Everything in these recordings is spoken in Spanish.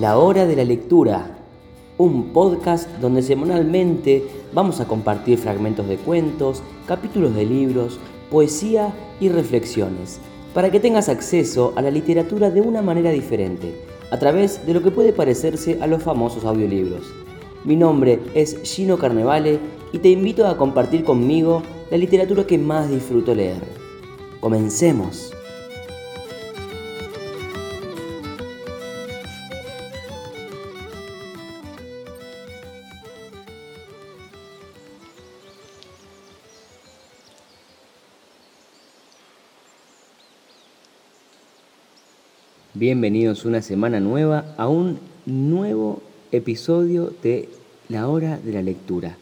La Hora de la Lectura, un podcast donde semanalmente vamos a compartir fragmentos de cuentos, capítulos de libros, poesía y reflexiones, para que tengas acceso a la literatura de una manera diferente, a través de lo que puede parecerse a los famosos audiolibros. Mi nombre es Gino Carnevale y te invito a compartir conmigo la literatura que más disfruto leer. Comencemos. Bienvenidos una semana nueva a un nuevo episodio de La Hora de la Lectura.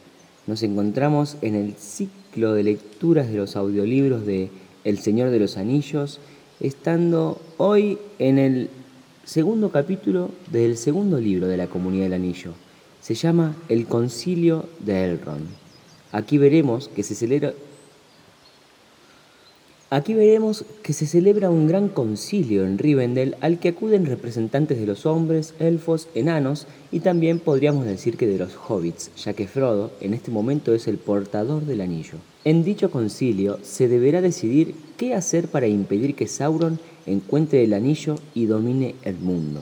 Nos encontramos en el ciclo de lecturas de los audiolibros de El Señor de los Anillos, estando hoy en el segundo capítulo del segundo libro de la Comunidad del Anillo. Se llama El Concilio de Elrond. Aquí veremos que se celebra Aquí veremos que se celebra un gran concilio en Rivendell al que acuden representantes de los hombres, elfos, enanos y también podríamos decir que de los hobbits, ya que Frodo en este momento es el portador del anillo. En dicho concilio se deberá decidir qué hacer para impedir que Sauron encuentre el anillo y domine el mundo.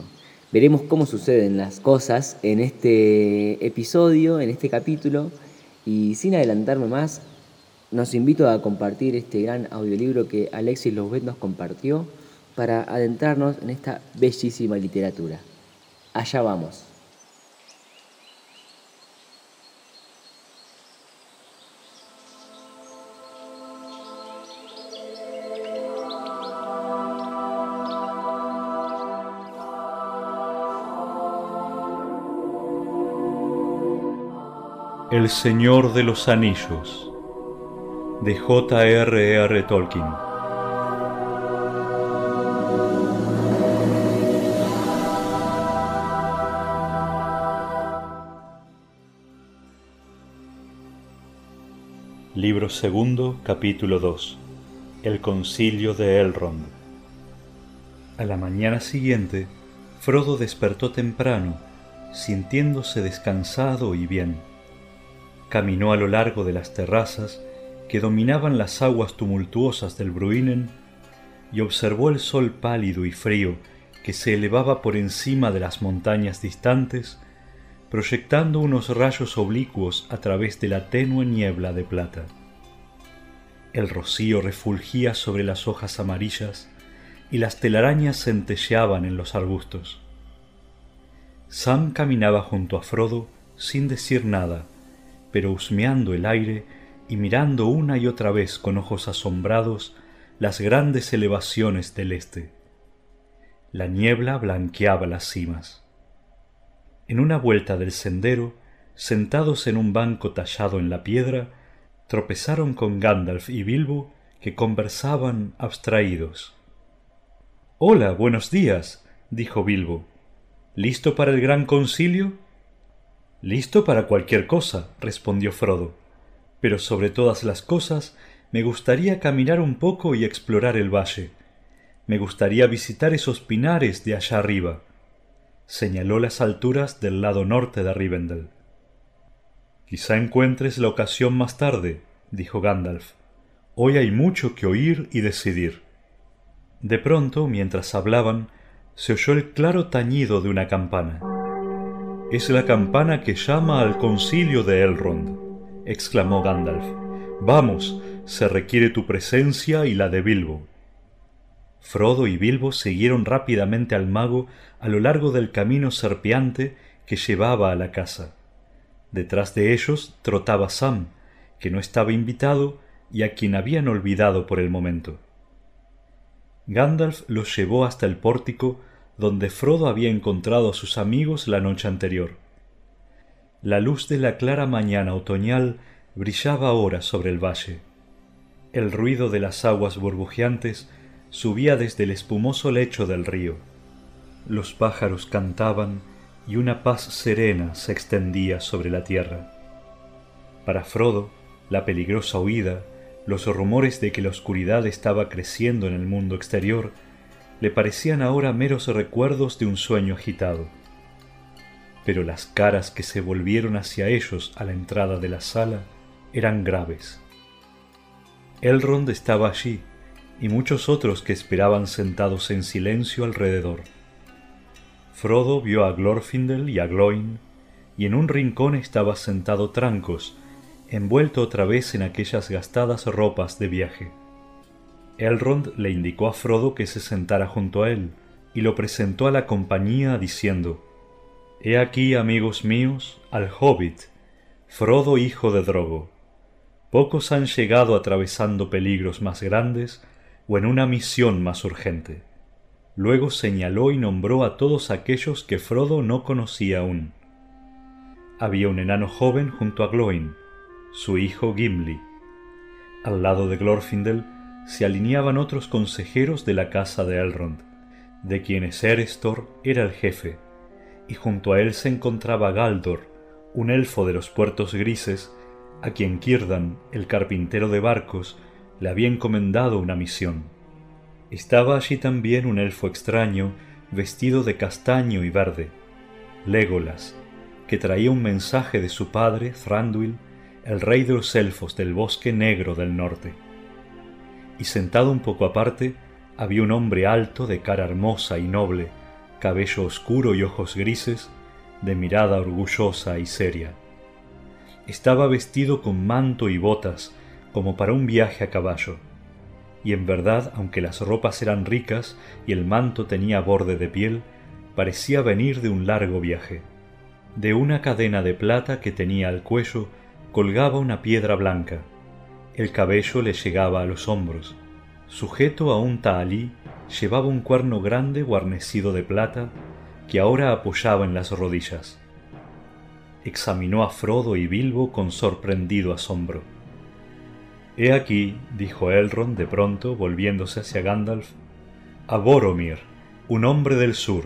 Veremos cómo suceden las cosas en este episodio, en este capítulo, y sin adelantarme más, nos invito a compartir este gran audiolibro que Alexis Losbet nos compartió para adentrarnos en esta bellísima literatura. Allá vamos. El Señor de los Anillos de J.R.R. Tolkien. Libro segundo, capítulo 2. El concilio de Elrond. A la mañana siguiente, Frodo despertó temprano, sintiéndose descansado y bien. Caminó a lo largo de las terrazas que dominaban las aguas tumultuosas del Bruinen y observó el sol pálido y frío que se elevaba por encima de las montañas distantes, proyectando unos rayos oblicuos a través de la tenue niebla de plata. El rocío refulgía sobre las hojas amarillas y las telarañas centelleaban en los arbustos. Sam caminaba junto a Frodo sin decir nada, pero husmeando el aire y mirando una y otra vez con ojos asombrados las grandes elevaciones del este. La niebla blanqueaba las cimas. En una vuelta del sendero, sentados en un banco tallado en la piedra, tropezaron con Gandalf y Bilbo que conversaban abstraídos. Hola, buenos días, dijo Bilbo. ¿Listo para el gran concilio? Listo para cualquier cosa, respondió Frodo pero sobre todas las cosas me gustaría caminar un poco y explorar el valle. Me gustaría visitar esos pinares de allá arriba. Señaló las alturas del lado norte de Rivendell. Quizá encuentres la ocasión más tarde, dijo Gandalf. Hoy hay mucho que oír y decidir. De pronto, mientras hablaban, se oyó el claro tañido de una campana. Es la campana que llama al concilio de Elrond exclamó Gandalf. Vamos, se requiere tu presencia y la de Bilbo. Frodo y Bilbo siguieron rápidamente al mago a lo largo del camino serpiante que llevaba a la casa. Detrás de ellos trotaba Sam, que no estaba invitado y a quien habían olvidado por el momento. Gandalf los llevó hasta el pórtico donde Frodo había encontrado a sus amigos la noche anterior. La luz de la clara mañana otoñal brillaba ahora sobre el valle. El ruido de las aguas burbujeantes subía desde el espumoso lecho del río. Los pájaros cantaban y una paz serena se extendía sobre la tierra. Para Frodo, la peligrosa huida, los rumores de que la oscuridad estaba creciendo en el mundo exterior, le parecían ahora meros recuerdos de un sueño agitado. Pero las caras que se volvieron hacia ellos a la entrada de la sala eran graves. Elrond estaba allí, y muchos otros que esperaban sentados en silencio alrededor. Frodo vio a Glorfindel y a Gloin, y en un rincón estaba sentado Trancos, envuelto otra vez en aquellas gastadas ropas de viaje. Elrond le indicó a Frodo que se sentara junto a él, y lo presentó a la compañía diciendo He aquí, amigos míos, al hobbit, Frodo hijo de Drogo. Pocos han llegado atravesando peligros más grandes o en una misión más urgente. Luego señaló y nombró a todos aquellos que Frodo no conocía aún. Había un enano joven junto a Gloin, su hijo Gimli. Al lado de Glorfindel se alineaban otros consejeros de la casa de Elrond, de quienes Erestor era el jefe, y junto a él se encontraba Galdor, un elfo de los puertos grises, a quien Círdan, el carpintero de barcos, le había encomendado una misión. Estaba allí también un elfo extraño, vestido de castaño y verde, Legolas, que traía un mensaje de su padre, Thranduil, el rey de los elfos del bosque negro del norte. Y sentado un poco aparte, había un hombre alto, de cara hermosa y noble, cabello oscuro y ojos grises, de mirada orgullosa y seria. Estaba vestido con manto y botas, como para un viaje a caballo. Y en verdad, aunque las ropas eran ricas y el manto tenía borde de piel, parecía venir de un largo viaje. De una cadena de plata que tenía al cuello colgaba una piedra blanca. El cabello le llegaba a los hombros. Sujeto a un tahalí, llevaba un cuerno grande guarnecido de plata que ahora apoyaba en las rodillas. Examinó a Frodo y Bilbo con sorprendido asombro. He aquí, dijo Elrond de pronto, volviéndose hacia Gandalf, a Boromir, un hombre del sur.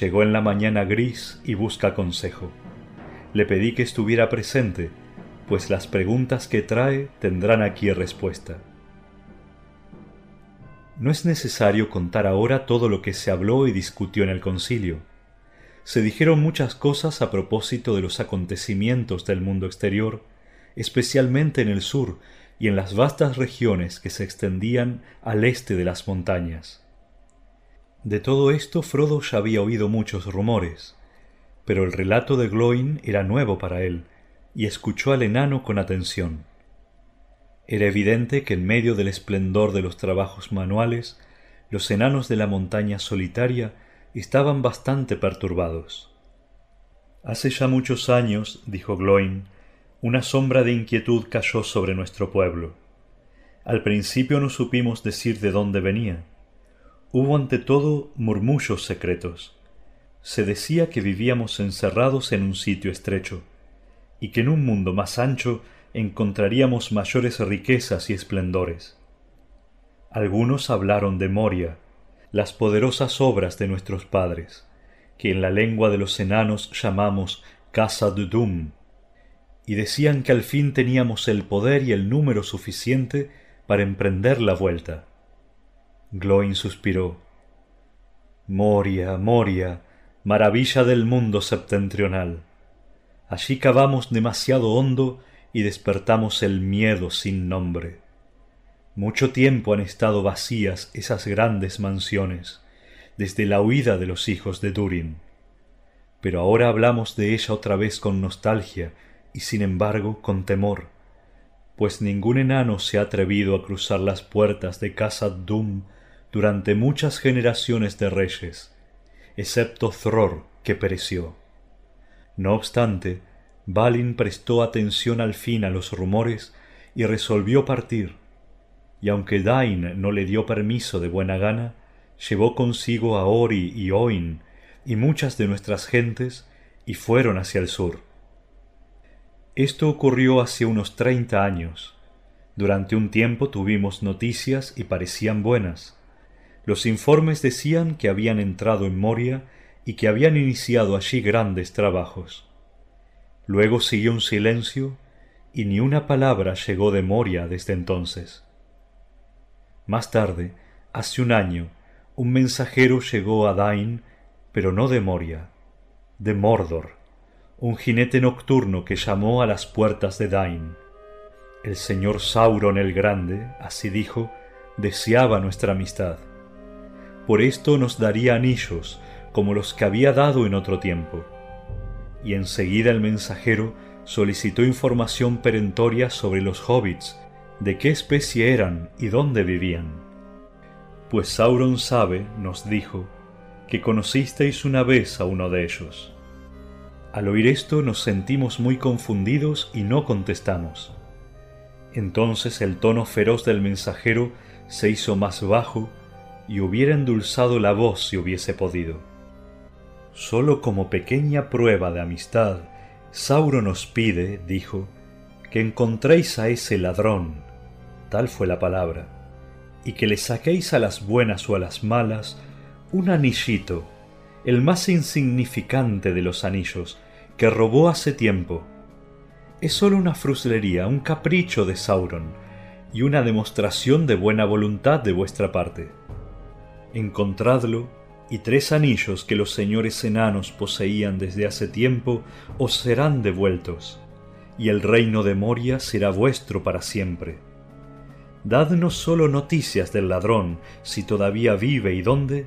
Llegó en la mañana gris y busca consejo. Le pedí que estuviera presente, pues las preguntas que trae tendrán aquí respuesta. No es necesario contar ahora todo lo que se habló y discutió en el concilio. Se dijeron muchas cosas a propósito de los acontecimientos del mundo exterior, especialmente en el sur y en las vastas regiones que se extendían al este de las montañas. De todo esto Frodo ya había oído muchos rumores, pero el relato de Gloin era nuevo para él, y escuchó al enano con atención. Era evidente que en medio del esplendor de los trabajos manuales, los enanos de la montaña solitaria estaban bastante perturbados. Hace ya muchos años, dijo Gloin, una sombra de inquietud cayó sobre nuestro pueblo. Al principio no supimos decir de dónde venía. Hubo ante todo murmullos secretos. Se decía que vivíamos encerrados en un sitio estrecho, y que en un mundo más ancho encontraríamos mayores riquezas y esplendores. Algunos hablaron de Moria, las poderosas obras de nuestros padres, que en la lengua de los enanos llamamos Casa de Dum, y decían que al fin teníamos el poder y el número suficiente para emprender la vuelta. Gloin suspiró. Moria, Moria, maravilla del mundo septentrional. Allí cavamos demasiado hondo y despertamos el miedo sin nombre. Mucho tiempo han estado vacías esas grandes mansiones, desde la huida de los hijos de Durin. Pero ahora hablamos de ella otra vez con nostalgia y sin embargo con temor, pues ningún enano se ha atrevido a cruzar las puertas de casa Dum durante muchas generaciones de reyes, excepto Thror, que pereció. No obstante, Balin prestó atención al fin a los rumores y resolvió partir, y aunque Dain no le dio permiso de buena gana, llevó consigo a Ori y Oin y muchas de nuestras gentes y fueron hacia el sur. Esto ocurrió hace unos treinta años. Durante un tiempo tuvimos noticias y parecían buenas. Los informes decían que habían entrado en Moria y que habían iniciado allí grandes trabajos. Luego siguió un silencio y ni una palabra llegó de Moria desde entonces. Más tarde, hace un año, un mensajero llegó a Dain, pero no de Moria. de Mordor, un jinete nocturno que llamó a las puertas de Dain. El señor Sauron el Grande, así dijo, deseaba nuestra amistad. Por esto nos daría anillos, como los que había dado en otro tiempo. Y enseguida el mensajero solicitó información perentoria sobre los hobbits, de qué especie eran y dónde vivían. Pues Sauron sabe, nos dijo, que conocisteis una vez a uno de ellos. Al oír esto nos sentimos muy confundidos y no contestamos. Entonces el tono feroz del mensajero se hizo más bajo y hubiera endulzado la voz si hubiese podido. Solo como pequeña prueba de amistad, Sauron os pide, dijo, que encontréis a ese ladrón, tal fue la palabra, y que le saquéis a las buenas o a las malas un anillito, el más insignificante de los anillos, que robó hace tiempo. Es sólo una fruslería, un capricho de Sauron, y una demostración de buena voluntad de vuestra parte. Encontradlo, y tres anillos que los señores enanos poseían desde hace tiempo os serán devueltos, y el reino de Moria será vuestro para siempre. Dadnos solo noticias del ladrón, si todavía vive y dónde,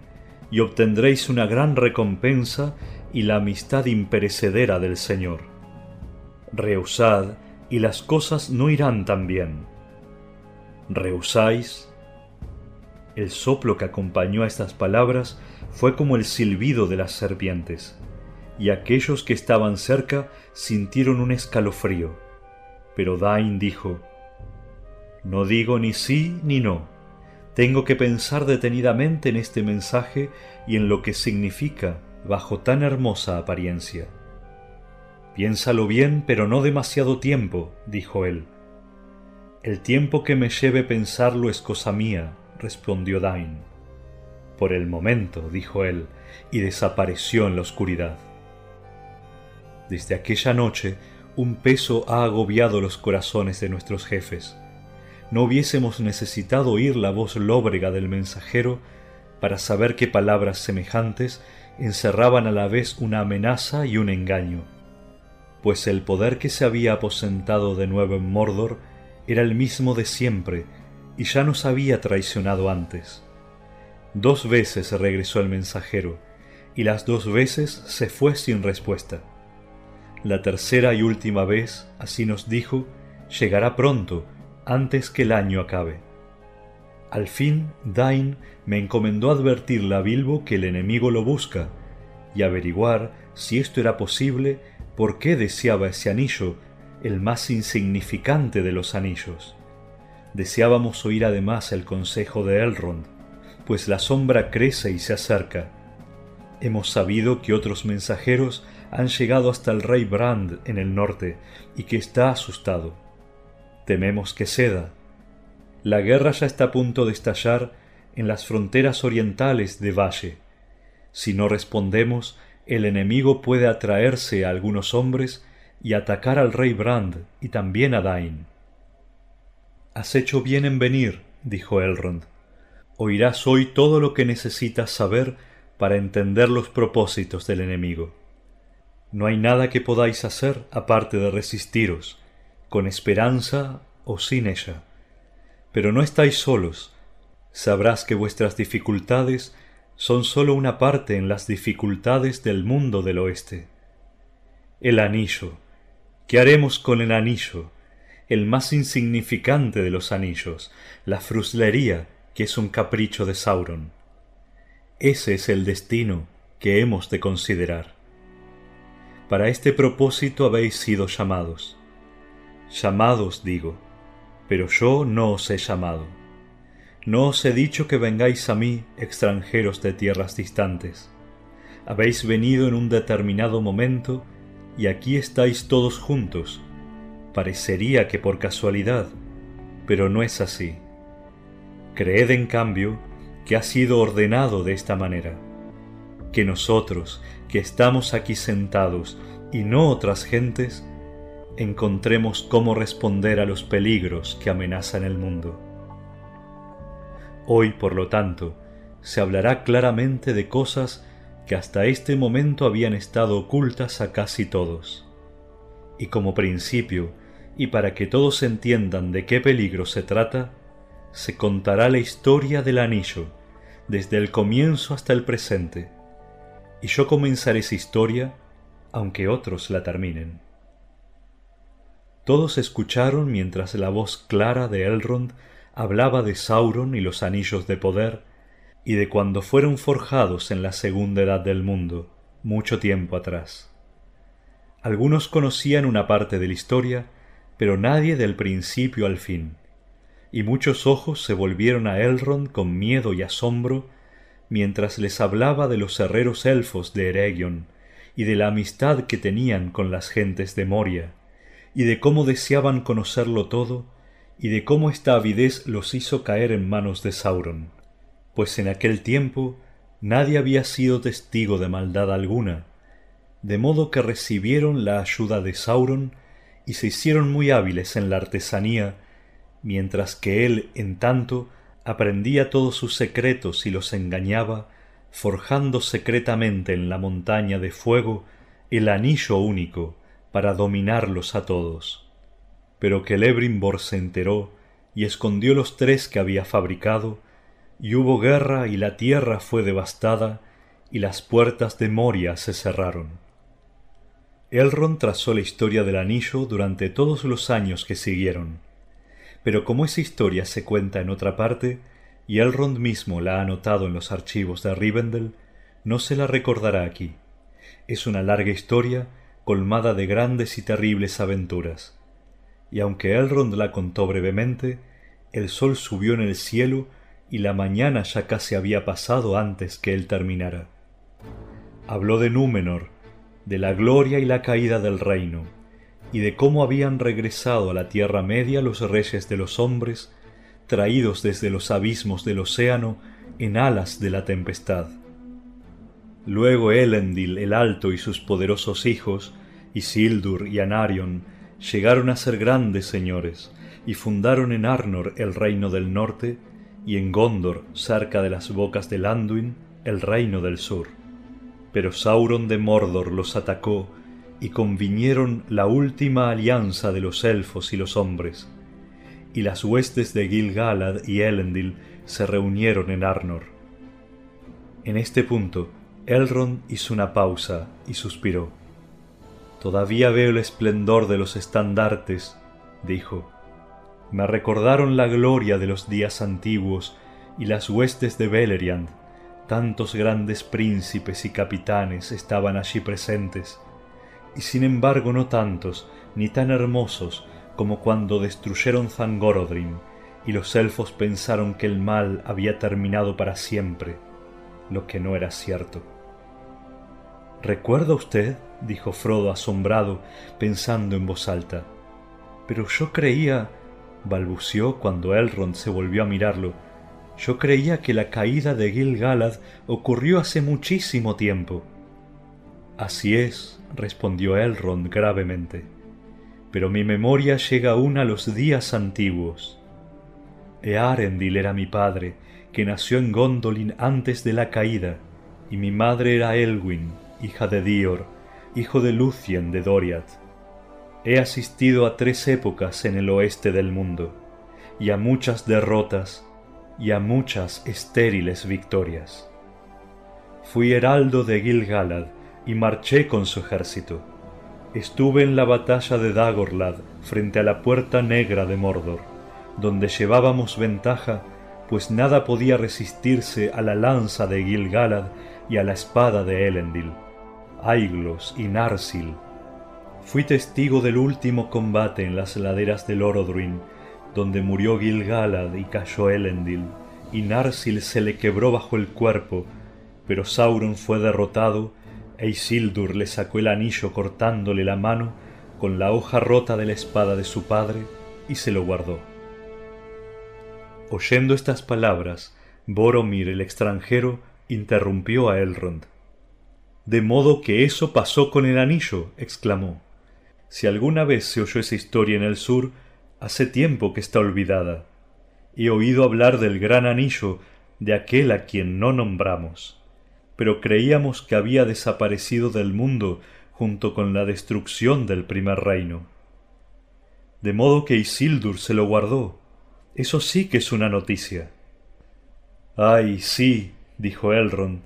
y obtendréis una gran recompensa y la amistad imperecedera del Señor. Rehusad, y las cosas no irán tan bien. Rehusáis. El soplo que acompañó a estas palabras fue como el silbido de las serpientes, y aquellos que estaban cerca sintieron un escalofrío. Pero Dain dijo, No digo ni sí ni no tengo que pensar detenidamente en este mensaje y en lo que significa bajo tan hermosa apariencia. Piénsalo bien, pero no demasiado tiempo, dijo él. El tiempo que me lleve pensarlo es cosa mía, respondió Dain. Por el momento, dijo él, y desapareció en la oscuridad. Desde aquella noche, un peso ha agobiado los corazones de nuestros jefes no hubiésemos necesitado oír la voz lóbrega del mensajero para saber que palabras semejantes encerraban a la vez una amenaza y un engaño, pues el poder que se había aposentado de nuevo en Mordor era el mismo de siempre y ya nos había traicionado antes. Dos veces regresó el mensajero, y las dos veces se fue sin respuesta. La tercera y última vez, así nos dijo, llegará pronto, antes que el año acabe. Al fin, Dain me encomendó advertirle a Bilbo que el enemigo lo busca, y averiguar si esto era posible, por qué deseaba ese anillo, el más insignificante de los anillos. Deseábamos oír además el consejo de Elrond, pues la sombra crece y se acerca. Hemos sabido que otros mensajeros han llegado hasta el rey Brand en el norte y que está asustado tememos que ceda. La guerra ya está a punto de estallar en las fronteras orientales de Valle. Si no respondemos, el enemigo puede atraerse a algunos hombres y atacar al rey Brand y también a Dain. Has hecho bien en venir, dijo Elrond. Oirás hoy todo lo que necesitas saber para entender los propósitos del enemigo. No hay nada que podáis hacer aparte de resistiros, con esperanza o sin ella. Pero no estáis solos. Sabrás que vuestras dificultades son sólo una parte en las dificultades del mundo del oeste. El anillo. ¿Qué haremos con el anillo? El más insignificante de los anillos, la fruslería, que es un capricho de Sauron. Ese es el destino que hemos de considerar. Para este propósito habéis sido llamados llamados digo, pero yo no os he llamado. No os he dicho que vengáis a mí, extranjeros de tierras distantes. Habéis venido en un determinado momento y aquí estáis todos juntos. Parecería que por casualidad, pero no es así. Creed en cambio que ha sido ordenado de esta manera, que nosotros, que estamos aquí sentados y no otras gentes, encontremos cómo responder a los peligros que amenazan el mundo. Hoy, por lo tanto, se hablará claramente de cosas que hasta este momento habían estado ocultas a casi todos. Y como principio, y para que todos entiendan de qué peligro se trata, se contará la historia del anillo, desde el comienzo hasta el presente, y yo comenzaré esa historia, aunque otros la terminen. Todos escucharon mientras la voz clara de Elrond hablaba de Sauron y los anillos de poder, y de cuando fueron forjados en la segunda edad del mundo, mucho tiempo atrás. Algunos conocían una parte de la historia, pero nadie del principio al fin, y muchos ojos se volvieron a Elrond con miedo y asombro mientras les hablaba de los herreros elfos de Eregion y de la amistad que tenían con las gentes de Moria, y de cómo deseaban conocerlo todo, y de cómo esta avidez los hizo caer en manos de Sauron. Pues en aquel tiempo nadie había sido testigo de maldad alguna, de modo que recibieron la ayuda de Sauron y se hicieron muy hábiles en la artesanía, mientras que él, en tanto, aprendía todos sus secretos y los engañaba, forjando secretamente en la montaña de fuego el anillo único para dominarlos a todos. Pero que Lebrimbor se enteró y escondió los tres que había fabricado, y hubo guerra y la tierra fue devastada y las puertas de Moria se cerraron. Elrond trazó la historia del anillo durante todos los años que siguieron, pero como esa historia se cuenta en otra parte, y Elrond mismo la ha anotado en los archivos de Rivendell, no se la recordará aquí. Es una larga historia colmada de grandes y terribles aventuras. Y aunque Elrond la contó brevemente, el sol subió en el cielo y la mañana ya casi había pasado antes que él terminara. Habló de Númenor, de la gloria y la caída del reino, y de cómo habían regresado a la Tierra Media los reyes de los hombres, traídos desde los abismos del océano en alas de la tempestad. Luego Elendil el Alto y sus poderosos hijos, Isildur y Anarion, llegaron a ser grandes señores, y fundaron en Arnor el reino del norte, y en Gondor, cerca de las bocas del Anduin, el reino del sur. Pero Sauron de Mordor los atacó, y convinieron la última alianza de los elfos y los hombres, y las huestes de Gil-galad y Elendil se reunieron en Arnor. En este punto, Elrond hizo una pausa y suspiró. Todavía veo el esplendor de los estandartes, dijo, me recordaron la gloria de los días antiguos y las huestes de Beleriand. Tantos grandes príncipes y capitanes estaban allí presentes, y sin embargo no tantos ni tan hermosos como cuando destruyeron Zangorodrim y los elfos pensaron que el mal había terminado para siempre, lo que no era cierto. ¿Recuerda usted? dijo Frodo asombrado, pensando en voz alta. Pero yo creía balbució cuando Elrond se volvió a mirarlo. Yo creía que la caída de Gil-galad ocurrió hace muchísimo tiempo. Así es, respondió Elrond gravemente, pero mi memoria llega aún a los días antiguos. Earendil era mi padre, que nació en Gondolin antes de la caída, y mi madre era Elwin, hija de Dior, hijo de Lucien de Doriath He asistido a tres épocas en el oeste del mundo, y a muchas derrotas, y a muchas estériles victorias. Fui heraldo de Gil-galad y marché con su ejército. Estuve en la batalla de Dagorlad frente a la puerta negra de Mordor, donde llevábamos ventaja, pues nada podía resistirse a la lanza de Gil-galad y a la espada de Elendil. Aiglos y Narsil Fui testigo del último combate en las laderas del Orodruin, donde murió Gil-galad y cayó Elendil, y Narsil se le quebró bajo el cuerpo, pero Sauron fue derrotado, e Isildur le sacó el anillo cortándole la mano con la hoja rota de la espada de su padre, y se lo guardó. Oyendo estas palabras, Boromir el extranjero interrumpió a Elrond. De modo que eso pasó con el anillo, exclamó. Si alguna vez se oyó esa historia en el sur, hace tiempo que está olvidada. He oído hablar del gran anillo de aquel a quien no nombramos. Pero creíamos que había desaparecido del mundo junto con la destrucción del primer reino. De modo que Isildur se lo guardó. Eso sí que es una noticia. Ay, sí, dijo Elrond,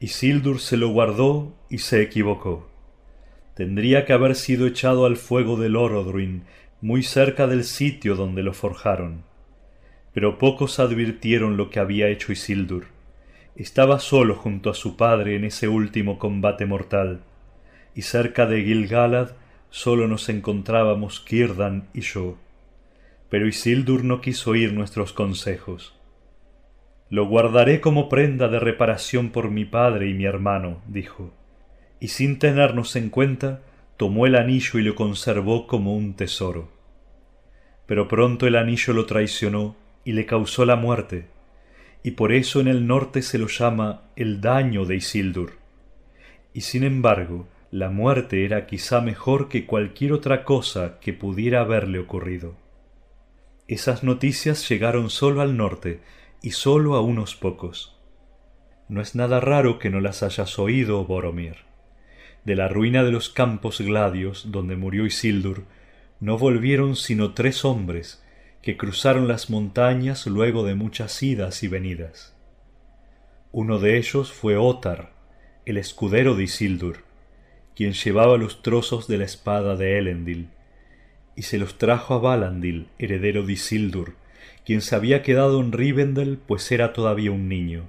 Isildur se lo guardó y se equivocó. Tendría que haber sido echado al fuego del Orodruin, muy cerca del sitio donde lo forjaron. Pero pocos advirtieron lo que había hecho Isildur. Estaba solo junto a su padre en ese último combate mortal, y cerca de Gilgalad solo nos encontrábamos Kirdan y yo. Pero Isildur no quiso oír nuestros consejos. Lo guardaré como prenda de reparación por mi padre y mi hermano, dijo, y sin tenernos en cuenta, tomó el anillo y lo conservó como un tesoro. Pero pronto el anillo lo traicionó y le causó la muerte, y por eso en el norte se lo llama el daño de Isildur. Y sin embargo, la muerte era quizá mejor que cualquier otra cosa que pudiera haberle ocurrido. Esas noticias llegaron solo al norte y solo a unos pocos. No es nada raro que no las hayas oído, Boromir. De la ruina de los campos gladios, donde murió Isildur, no volvieron sino tres hombres, que cruzaron las montañas luego de muchas idas y venidas. Uno de ellos fue Otar, el escudero de Isildur, quien llevaba los trozos de la espada de Elendil, y se los trajo a Valandil, heredero de Isildur, quien se había quedado en Rivendell pues era todavía un niño.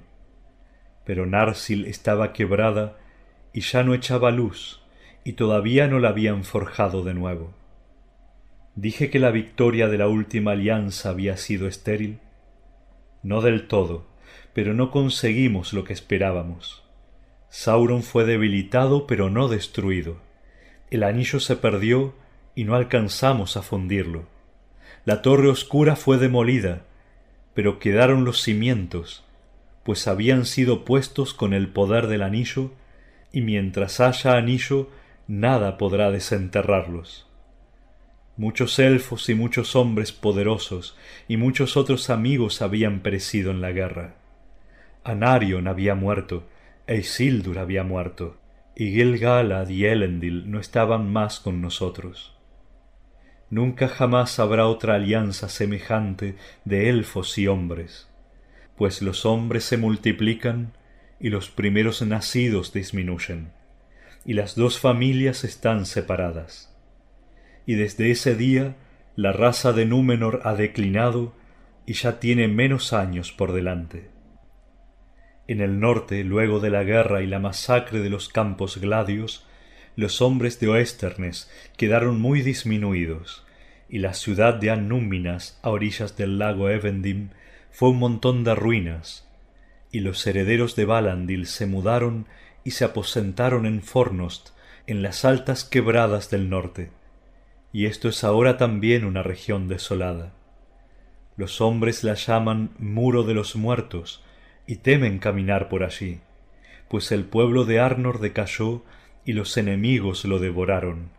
Pero Narsil estaba quebrada y ya no echaba luz, y todavía no la habían forjado de nuevo. ¿Dije que la victoria de la última alianza había sido estéril? No del todo, pero no conseguimos lo que esperábamos. Sauron fue debilitado pero no destruido. El anillo se perdió y no alcanzamos a fundirlo. La torre oscura fue demolida, pero quedaron los cimientos, pues habían sido puestos con el poder del anillo, y mientras haya anillo nada podrá desenterrarlos. Muchos elfos y muchos hombres poderosos y muchos otros amigos habían perecido en la guerra. Anarion había muerto, e Isildur había muerto, y Gilgalad y Elendil no estaban más con nosotros. Nunca jamás habrá otra alianza semejante de elfos y hombres, pues los hombres se multiplican y los primeros nacidos disminuyen, y las dos familias están separadas y desde ese día la raza de Númenor ha declinado y ya tiene menos años por delante. En el norte, luego de la guerra y la masacre de los campos gladios, los hombres de Oesternes quedaron muy disminuidos, y la ciudad de Annúminas, a orillas del lago Evendim, fue un montón de ruinas, y los herederos de Valandil se mudaron y se aposentaron en Fornost, en las altas quebradas del norte y esto es ahora también una región desolada. Los hombres la llaman muro de los muertos, y temen caminar por allí, pues el pueblo de Arnor decayó y los enemigos lo devoraron,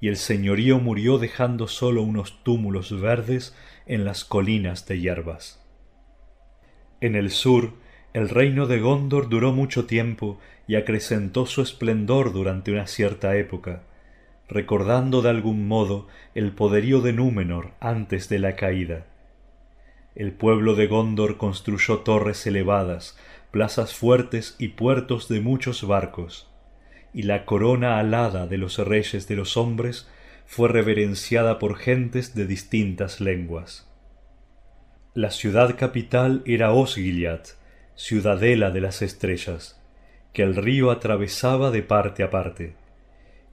y el señorío murió dejando sólo unos túmulos verdes en las colinas de hierbas. En el sur, el reino de Gondor duró mucho tiempo y acrecentó su esplendor durante una cierta época, recordando de algún modo el poderío de Númenor antes de la caída. El pueblo de Gondor construyó torres elevadas, plazas fuertes y puertos de muchos barcos, y la corona alada de los reyes de los hombres fue reverenciada por gentes de distintas lenguas. La ciudad capital era Osgiliath, ciudadela de las estrellas, que el río atravesaba de parte a parte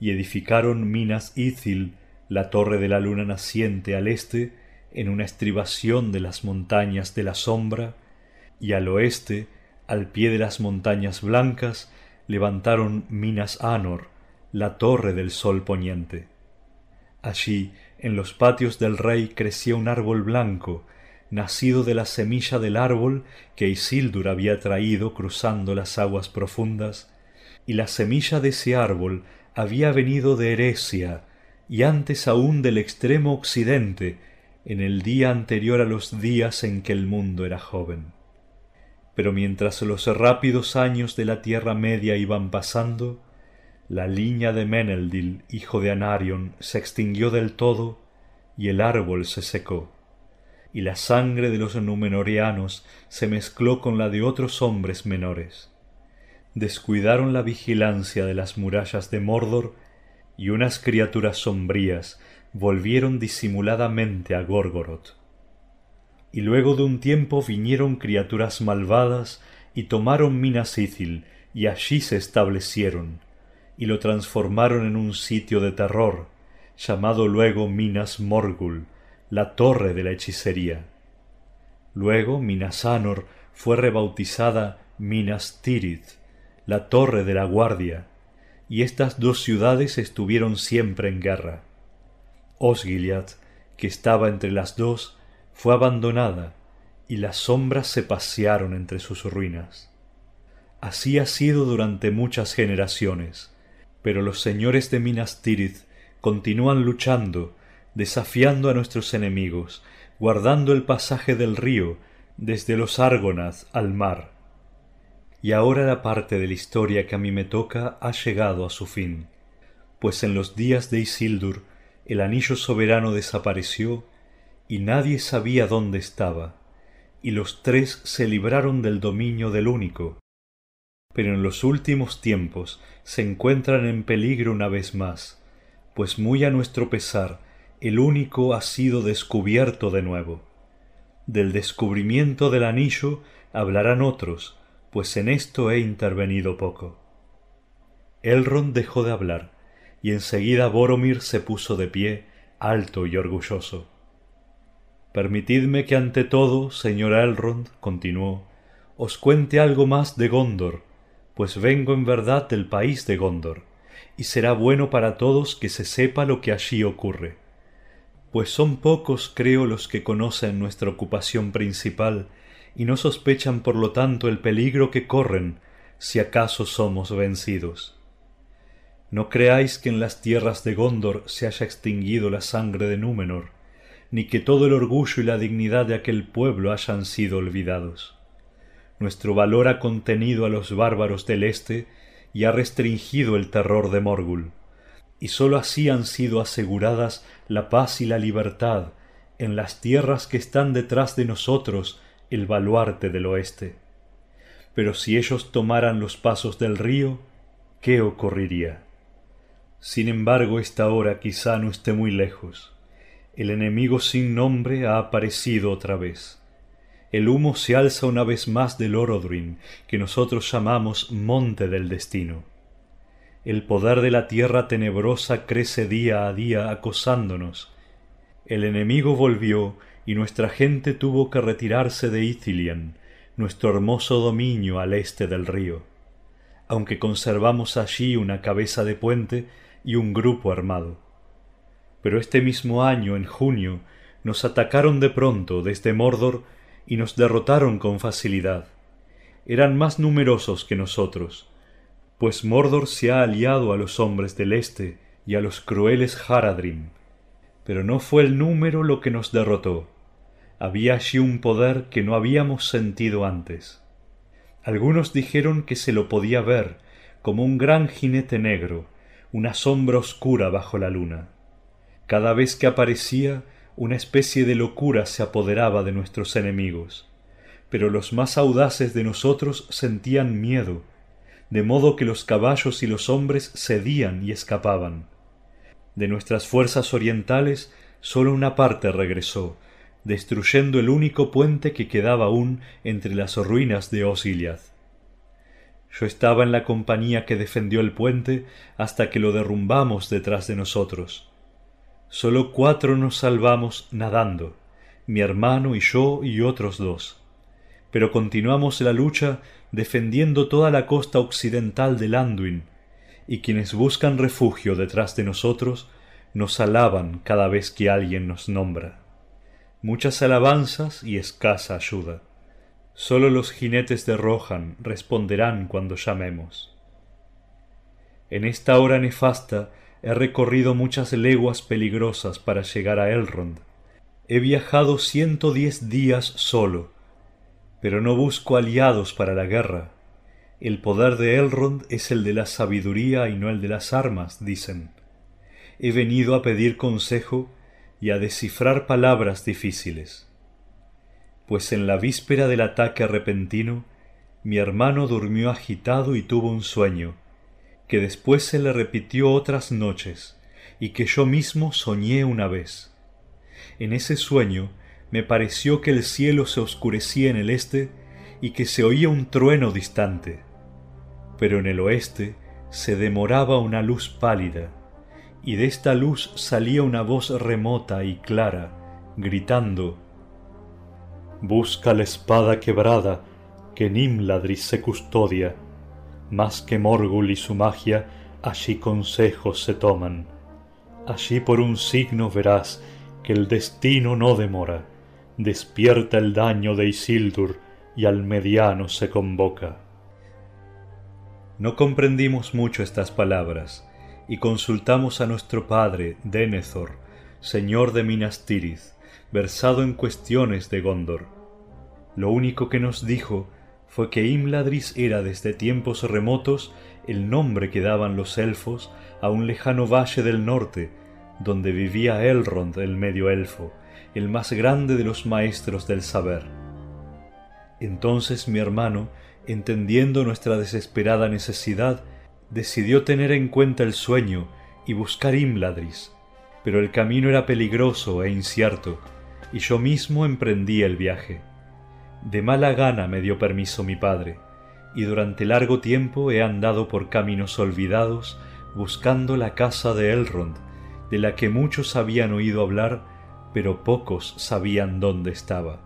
y edificaron Minas Ithil, la torre de la luna naciente al este, en una estribación de las montañas de la sombra, y al oeste, al pie de las montañas blancas, levantaron Minas Anor, la torre del sol poniente. Allí, en los patios del rey, crecía un árbol blanco, nacido de la semilla del árbol que Isildur había traído cruzando las aguas profundas, y la semilla de ese árbol había venido de Heresia y antes aún del extremo occidente, en el día anterior a los días en que el mundo era joven. pero mientras los rápidos años de la Tierra Media iban pasando, la línea de Meneldil, hijo de Anarion, se extinguió del todo y el árbol se secó, y la sangre de los numenorianos se mezcló con la de otros hombres menores. Descuidaron la vigilancia de las murallas de Mordor y unas criaturas sombrías volvieron disimuladamente a Gorgoroth. Y luego de un tiempo vinieron criaturas malvadas y tomaron Minas y allí se establecieron, y lo transformaron en un sitio de terror, llamado luego Minas Morgul, la torre de la hechicería. Luego Minas Anor fue rebautizada Minas Tirith, la torre de la guardia, y estas dos ciudades estuvieron siempre en guerra. Osgiliath, que estaba entre las dos, fue abandonada, y las sombras se pasearon entre sus ruinas. Así ha sido durante muchas generaciones, pero los señores de Minas Tirith continúan luchando, desafiando a nuestros enemigos, guardando el pasaje del río desde los Argonath al mar. Y ahora la parte de la historia que a mí me toca ha llegado a su fin, pues en los días de Isildur el anillo soberano desapareció y nadie sabía dónde estaba, y los tres se libraron del dominio del único. Pero en los últimos tiempos se encuentran en peligro una vez más, pues muy a nuestro pesar el único ha sido descubierto de nuevo. Del descubrimiento del anillo hablarán otros, pues en esto he intervenido poco. Elrond dejó de hablar, y enseguida Boromir se puso de pie, alto y orgulloso. Permitidme que ante todo, señora Elrond, continuó, os cuente algo más de Gondor, pues vengo en verdad del país de Gondor y será bueno para todos que se sepa lo que allí ocurre. Pues son pocos, creo, los que conocen nuestra ocupación principal, y no sospechan por lo tanto el peligro que corren si acaso somos vencidos. No creáis que en las tierras de Gondor se haya extinguido la sangre de Númenor, ni que todo el orgullo y la dignidad de aquel pueblo hayan sido olvidados. Nuestro valor ha contenido a los bárbaros del este y ha restringido el terror de Morgul, y sólo así han sido aseguradas la paz y la libertad en las tierras que están detrás de nosotros, el baluarte del oeste. Pero si ellos tomaran los pasos del río, ¿qué ocurriría? Sin embargo, esta hora quizá no esté muy lejos. El enemigo sin nombre ha aparecido otra vez el humo se alza una vez más del Orodruin, que nosotros llamamos Monte del Destino. El poder de la tierra tenebrosa crece día a día acosándonos. El enemigo volvió y nuestra gente tuvo que retirarse de Ithilien, nuestro hermoso dominio al este del río, aunque conservamos allí una cabeza de puente y un grupo armado. Pero este mismo año, en junio, nos atacaron de pronto desde Mordor y nos derrotaron con facilidad. Eran más numerosos que nosotros, pues Mordor se ha aliado a los hombres del Este y a los crueles Haradrim. Pero no fue el número lo que nos derrotó. Había allí un poder que no habíamos sentido antes. Algunos dijeron que se lo podía ver como un gran jinete negro, una sombra oscura bajo la luna. Cada vez que aparecía una especie de locura se apoderaba de nuestros enemigos, pero los más audaces de nosotros sentían miedo, de modo que los caballos y los hombres cedían y escapaban. De nuestras fuerzas orientales sólo una parte regresó, destruyendo el único puente que quedaba aún entre las ruinas de Osgiliath. Yo estaba en la compañía que defendió el puente hasta que lo derrumbamos detrás de nosotros Solo cuatro nos salvamos nadando, mi hermano y yo y otros dos. Pero continuamos la lucha defendiendo toda la costa occidental del Anduin, y quienes buscan refugio detrás de nosotros nos alaban cada vez que alguien nos nombra. Muchas alabanzas y escasa ayuda. Sólo los jinetes de Rohan responderán cuando llamemos. En esta hora nefasta He recorrido muchas leguas peligrosas para llegar a Elrond. He viajado ciento diez días solo, pero no busco aliados para la guerra. El poder de Elrond es el de la sabiduría y no el de las armas, dicen. He venido a pedir consejo y a descifrar palabras difíciles. Pues en la víspera del ataque repentino, mi hermano durmió agitado y tuvo un sueño, que después se le repitió otras noches, y que yo mismo soñé una vez. En ese sueño me pareció que el cielo se oscurecía en el este y que se oía un trueno distante, pero en el oeste se demoraba una luz pálida, y de esta luz salía una voz remota y clara, gritando Busca la espada quebrada que Nimladris se custodia, más que Morgul y su magia, allí consejos se toman. Allí por un signo verás que el destino no demora, despierta el daño de Isildur y al mediano se convoca. No comprendimos mucho estas palabras, y consultamos a nuestro padre, Denethor, señor de Minas Tirith, versado en cuestiones de Gondor. Lo único que nos dijo fue que Imladris era desde tiempos remotos el nombre que daban los elfos a un lejano valle del norte, donde vivía Elrond el medio elfo, el más grande de los maestros del saber. Entonces mi hermano entendiendo nuestra desesperada necesidad, decidió tener en cuenta el sueño y buscar Imladris, pero el camino era peligroso e incierto, y yo mismo emprendí el viaje. De mala gana me dio permiso mi padre, y durante largo tiempo he andado por caminos olvidados buscando la casa de Elrond, de la que muchos habían oído hablar, pero pocos sabían dónde estaba.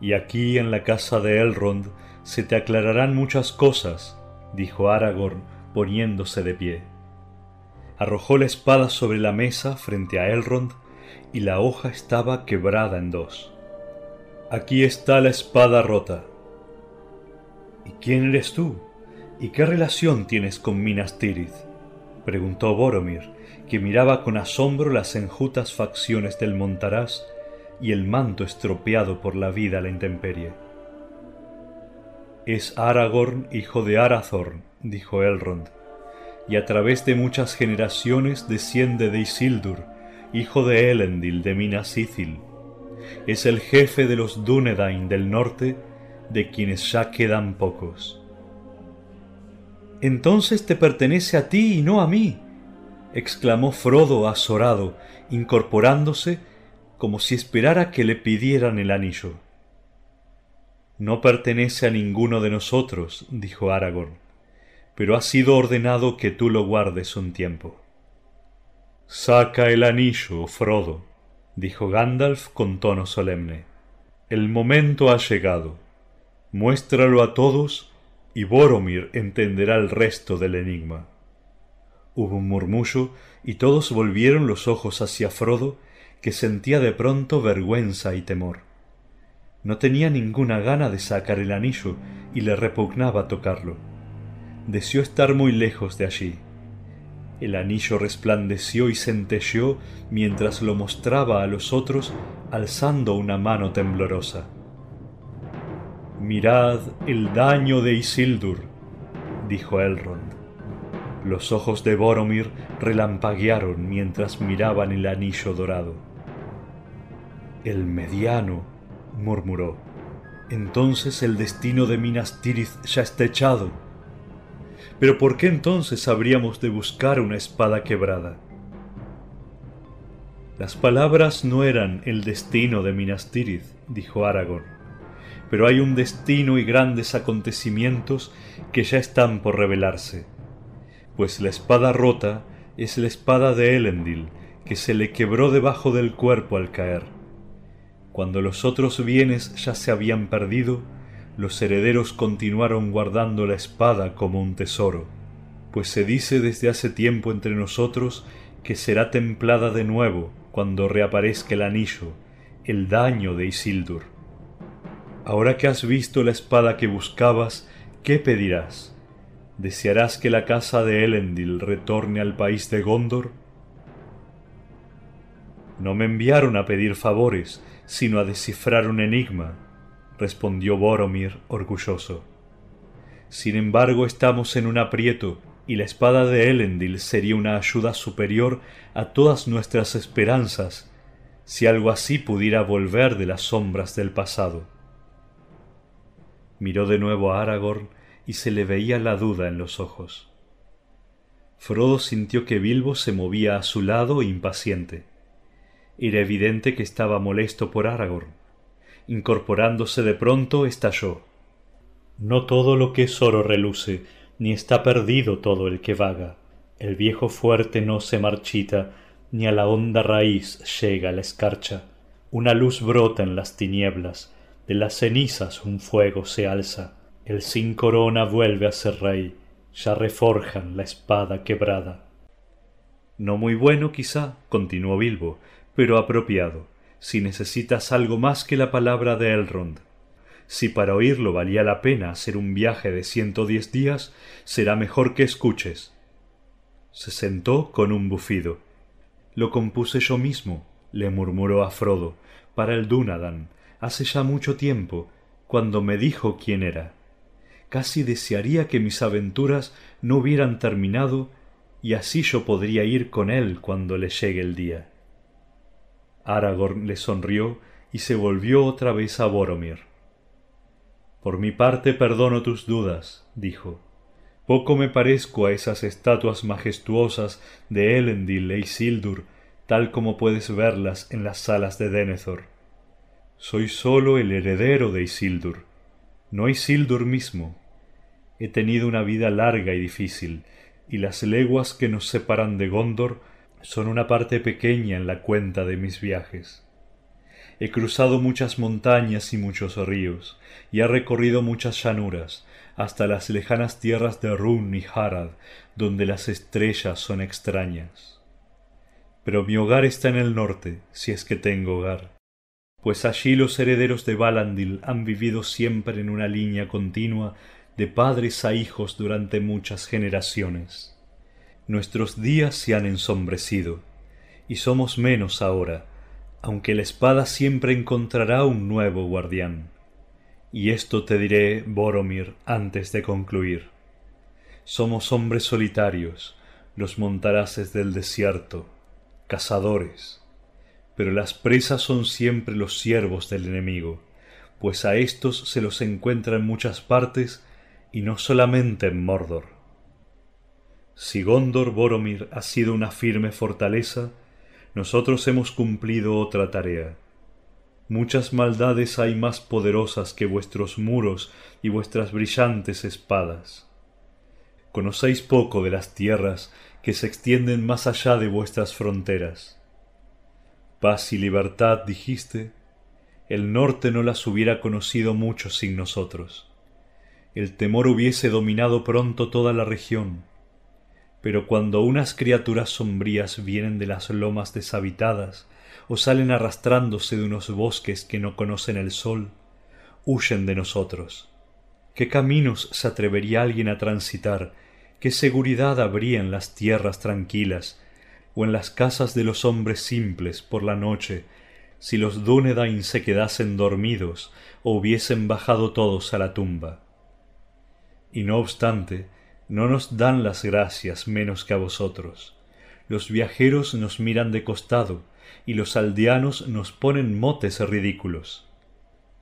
Y aquí en la casa de Elrond se te aclararán muchas cosas, dijo Aragorn poniéndose de pie. Arrojó la espada sobre la mesa frente a Elrond y la hoja estaba quebrada en dos. Aquí está la espada rota. ¿Y quién eres tú? ¿Y qué relación tienes con Minas Tirith? preguntó Boromir, que miraba con asombro las enjutas facciones del montaraz y el manto estropeado por la vida a la intemperie. Es Aragorn hijo de Arathorn, dijo Elrond, y a través de muchas generaciones desciende de Isildur, hijo de Elendil de Minas Ithil. Es el jefe de los Dúnedain del norte, de quienes ya quedan pocos. Entonces te pertenece a ti y no a mí, exclamó Frodo azorado, incorporándose como si esperara que le pidieran el anillo. No pertenece a ninguno de nosotros, dijo Aragorn, pero ha sido ordenado que tú lo guardes un tiempo. Saca el anillo, Frodo, dijo Gandalf con tono solemne. El momento ha llegado. Muéstralo a todos y Boromir entenderá el resto del enigma. Hubo un murmullo y todos volvieron los ojos hacia Frodo, que sentía de pronto vergüenza y temor. No tenía ninguna gana de sacar el anillo y le repugnaba tocarlo. Deseó estar muy lejos de allí. El anillo resplandeció y centelleó mientras lo mostraba a los otros alzando una mano temblorosa. Mirad el daño de Isildur, dijo Elrond. Los ojos de Boromir relampaguearon mientras miraban el anillo dorado. El mediano, murmuró. Entonces el destino de Minas Tirith ya está echado. Pero ¿por qué entonces habríamos de buscar una espada quebrada? Las palabras no eran el destino de Minas Tirith, dijo Aragorn, pero hay un destino y grandes acontecimientos que ya están por revelarse, pues la espada rota es la espada de Elendil, que se le quebró debajo del cuerpo al caer cuando los otros bienes ya se habían perdido, los herederos continuaron guardando la espada como un tesoro, pues se dice desde hace tiempo entre nosotros que será templada de nuevo cuando reaparezca el anillo, el daño de Isildur. Ahora que has visto la espada que buscabas, ¿qué pedirás? ¿Desearás que la casa de Elendil retorne al país de Gondor? No me enviaron a pedir favores, sino a descifrar un enigma, respondió Boromir orgulloso. Sin embargo, estamos en un aprieto, y la espada de Elendil sería una ayuda superior a todas nuestras esperanzas, si algo así pudiera volver de las sombras del pasado. Miró de nuevo a Aragorn y se le veía la duda en los ojos. Frodo sintió que Bilbo se movía a su lado impaciente. Era evidente que estaba molesto por Aragorn. Incorporándose de pronto, estalló. No todo lo que es oro reluce, ni está perdido todo el que vaga. El viejo fuerte no se marchita, ni a la honda raíz llega la escarcha. Una luz brota en las tinieblas, de las cenizas un fuego se alza. El sin corona vuelve a ser rey, ya reforjan la espada quebrada. No muy bueno quizá, continuó Bilbo, pero apropiado, si necesitas algo más que la palabra de Elrond. Si para oírlo valía la pena hacer un viaje de ciento diez días, será mejor que escuches. Se sentó con un bufido. Lo compuse yo mismo, le murmuró a Frodo, para el Dúnadan, hace ya mucho tiempo, cuando me dijo quién era. Casi desearía que mis aventuras no hubieran terminado y así yo podría ir con él cuando le llegue el día. Aragorn le sonrió y se volvió otra vez a Boromir. Por mi parte perdono tus dudas, dijo. Poco me parezco a esas estatuas majestuosas de Elendil e Isildur, tal como puedes verlas en las salas de Denethor. Soy sólo el heredero de Isildur, no Isildur mismo. He tenido una vida larga y difícil, y las leguas que nos separan de Gondor son una parte pequeña en la cuenta de mis viajes. He cruzado muchas montañas y muchos ríos, y he recorrido muchas llanuras, hasta las lejanas tierras de Run y Harad, donde las estrellas son extrañas. Pero mi hogar está en el norte, si es que tengo hogar, pues allí los herederos de Valandil han vivido siempre en una línea continua de padres a hijos durante muchas generaciones nuestros días se han ensombrecido, y somos menos ahora, aunque la espada siempre encontrará un nuevo guardián. Y esto te diré, Boromir, antes de concluir. Somos hombres solitarios, los montaraces del desierto, cazadores. Pero las presas son siempre los siervos del enemigo, pues a éstos se los encuentra en muchas partes y no solamente en Mordor. Si Gondor Boromir ha sido una firme fortaleza, nosotros hemos cumplido otra tarea. Muchas maldades hay más poderosas que vuestros muros y vuestras brillantes espadas. Conocéis poco de las tierras que se extienden más allá de vuestras fronteras. Paz y libertad, dijiste, el norte no las hubiera conocido mucho sin nosotros. El temor hubiese dominado pronto toda la región pero cuando unas criaturas sombrías vienen de las lomas deshabitadas o salen arrastrándose de unos bosques que no conocen el sol, huyen de nosotros. ¿Qué caminos se atrevería alguien a transitar? ¿Qué seguridad habría en las tierras tranquilas o en las casas de los hombres simples por la noche si los Dúnedain se quedasen dormidos o hubiesen bajado todos a la tumba? Y no obstante, no nos dan las gracias menos que a vosotros. Los viajeros nos miran de costado, y los aldeanos nos ponen motes ridículos.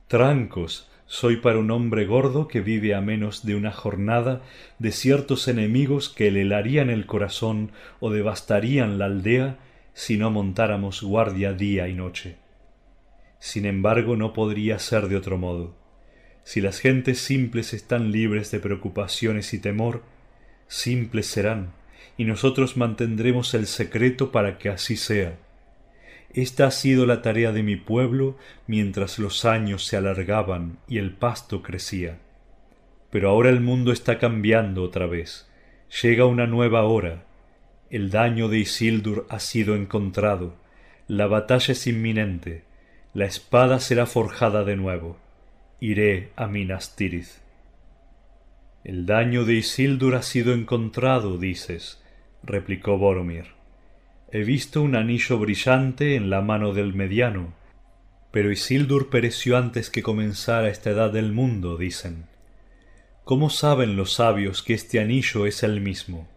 Trancos soy para un hombre gordo que vive a menos de una jornada de ciertos enemigos que le helarían el corazón o devastarían la aldea si no montáramos guardia día y noche. Sin embargo, no podría ser de otro modo. Si las gentes simples están libres de preocupaciones y temor, simples serán, y nosotros mantendremos el secreto para que así sea. Esta ha sido la tarea de mi pueblo mientras los años se alargaban y el pasto crecía. Pero ahora el mundo está cambiando otra vez. Llega una nueva hora. El daño de Isildur ha sido encontrado. La batalla es inminente. La espada será forjada de nuevo. Iré a Minas Tirith. El daño de Isildur ha sido encontrado, dices, replicó Boromir. He visto un anillo brillante en la mano del mediano. Pero Isildur pereció antes que comenzara esta edad del mundo, dicen. ¿Cómo saben los sabios que este anillo es el mismo?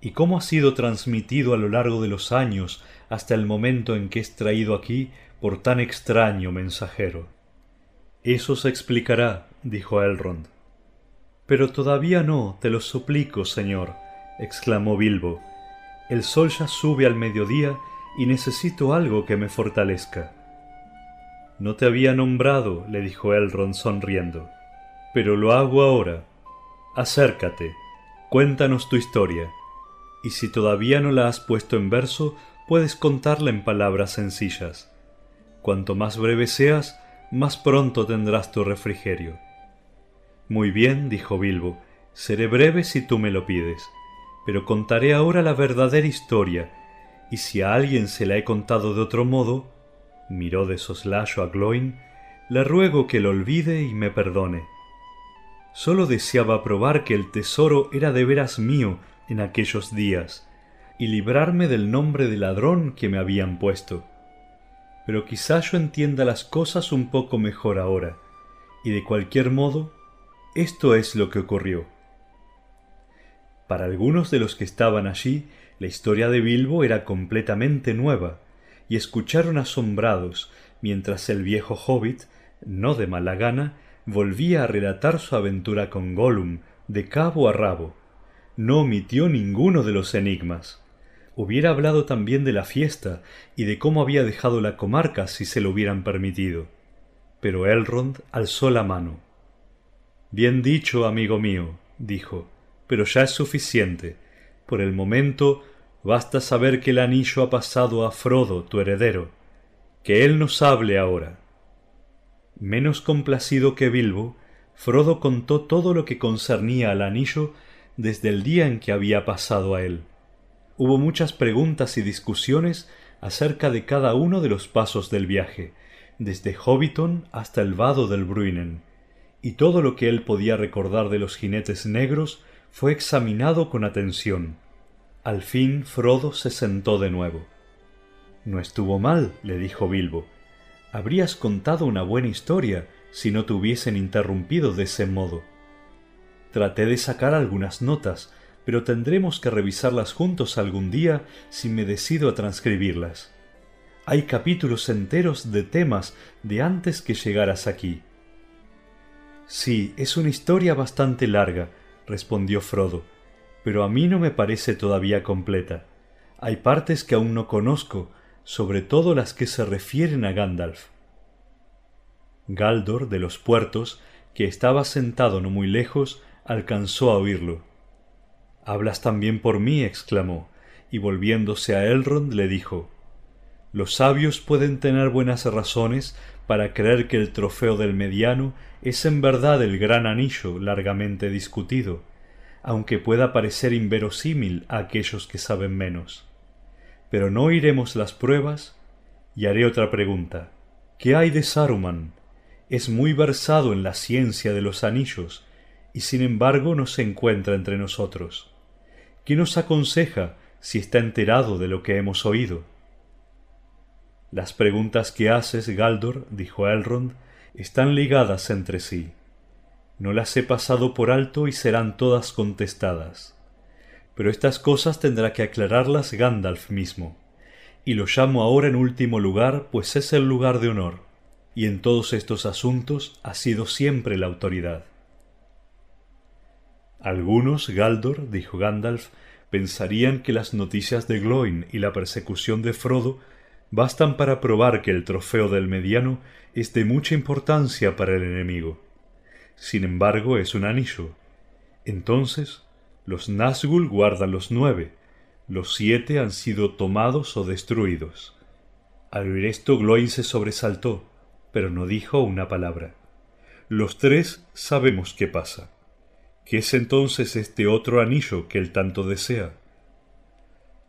¿Y cómo ha sido transmitido a lo largo de los años hasta el momento en que es traído aquí por tan extraño mensajero? Eso se explicará, dijo Elrond. Pero todavía no, te lo suplico, señor, exclamó Bilbo. El sol ya sube al mediodía y necesito algo que me fortalezca. No te había nombrado, le dijo Elrond sonriendo, pero lo hago ahora. Acércate, cuéntanos tu historia, y si todavía no la has puesto en verso, puedes contarla en palabras sencillas. Cuanto más breve seas, más pronto tendrás tu refrigerio. Muy bien, dijo Bilbo, seré breve si tú me lo pides, pero contaré ahora la verdadera historia, y si a alguien se la he contado de otro modo, miró de soslayo a Gloin, le ruego que lo olvide y me perdone. Sólo deseaba probar que el tesoro era de veras mío en aquellos días, y librarme del nombre de ladrón que me habían puesto. Pero quizá yo entienda las cosas un poco mejor ahora, y de cualquier modo, esto es lo que ocurrió. Para algunos de los que estaban allí, la historia de Bilbo era completamente nueva, y escucharon asombrados mientras el viejo hobbit, no de mala gana, volvía a relatar su aventura con Gollum de cabo a rabo. No omitió ninguno de los enigmas. Hubiera hablado también de la fiesta y de cómo había dejado la comarca si se lo hubieran permitido. Pero Elrond alzó la mano. Bien dicho, amigo mío, dijo, pero ya es suficiente. Por el momento Basta saber que el anillo ha pasado a Frodo, tu heredero. Que él nos hable ahora. Menos complacido que Bilbo, Frodo contó todo lo que concernía al anillo desde el día en que había pasado a él. Hubo muchas preguntas y discusiones acerca de cada uno de los pasos del viaje, desde Hobbiton hasta el vado del Bruinen, y todo lo que él podía recordar de los jinetes negros fue examinado con atención. Al fin Frodo se sentó de nuevo. No estuvo mal, le dijo Bilbo. Habrías contado una buena historia si no te hubiesen interrumpido de ese modo. Traté de sacar algunas notas, pero tendremos que revisarlas juntos algún día si me decido a transcribirlas. Hay capítulos enteros de temas de antes que llegaras aquí. Sí, es una historia bastante larga, respondió Frodo pero a mí no me parece todavía completa. Hay partes que aún no conozco, sobre todo las que se refieren a Gandalf. Galdor de los puertos, que estaba sentado no muy lejos, alcanzó a oírlo. Hablas también por mí, exclamó, y volviéndose a Elrond le dijo Los sabios pueden tener buenas razones para creer que el trofeo del mediano es en verdad el gran anillo largamente discutido, aunque pueda parecer inverosímil a aquellos que saben menos. Pero no oiremos las pruebas y haré otra pregunta. ¿Qué hay de Saruman? Es muy versado en la ciencia de los anillos y sin embargo no se encuentra entre nosotros. ¿Qué nos aconseja si está enterado de lo que hemos oído? Las preguntas que haces, Galdor, dijo Elrond, están ligadas entre sí. No las he pasado por alto y serán todas contestadas. Pero estas cosas tendrá que aclararlas Gandalf mismo. Y lo llamo ahora en último lugar, pues es el lugar de honor, y en todos estos asuntos ha sido siempre la autoridad. Algunos, Galdor, dijo Gandalf, pensarían que las noticias de Gloin y la persecución de Frodo bastan para probar que el trofeo del mediano es de mucha importancia para el enemigo sin embargo es un anillo. Entonces los Nazgûl guardan los nueve, los siete han sido tomados o destruidos. Al oír esto Gloin se sobresaltó, pero no dijo una palabra. Los tres sabemos qué pasa. ¿Qué es entonces este otro anillo que él tanto desea?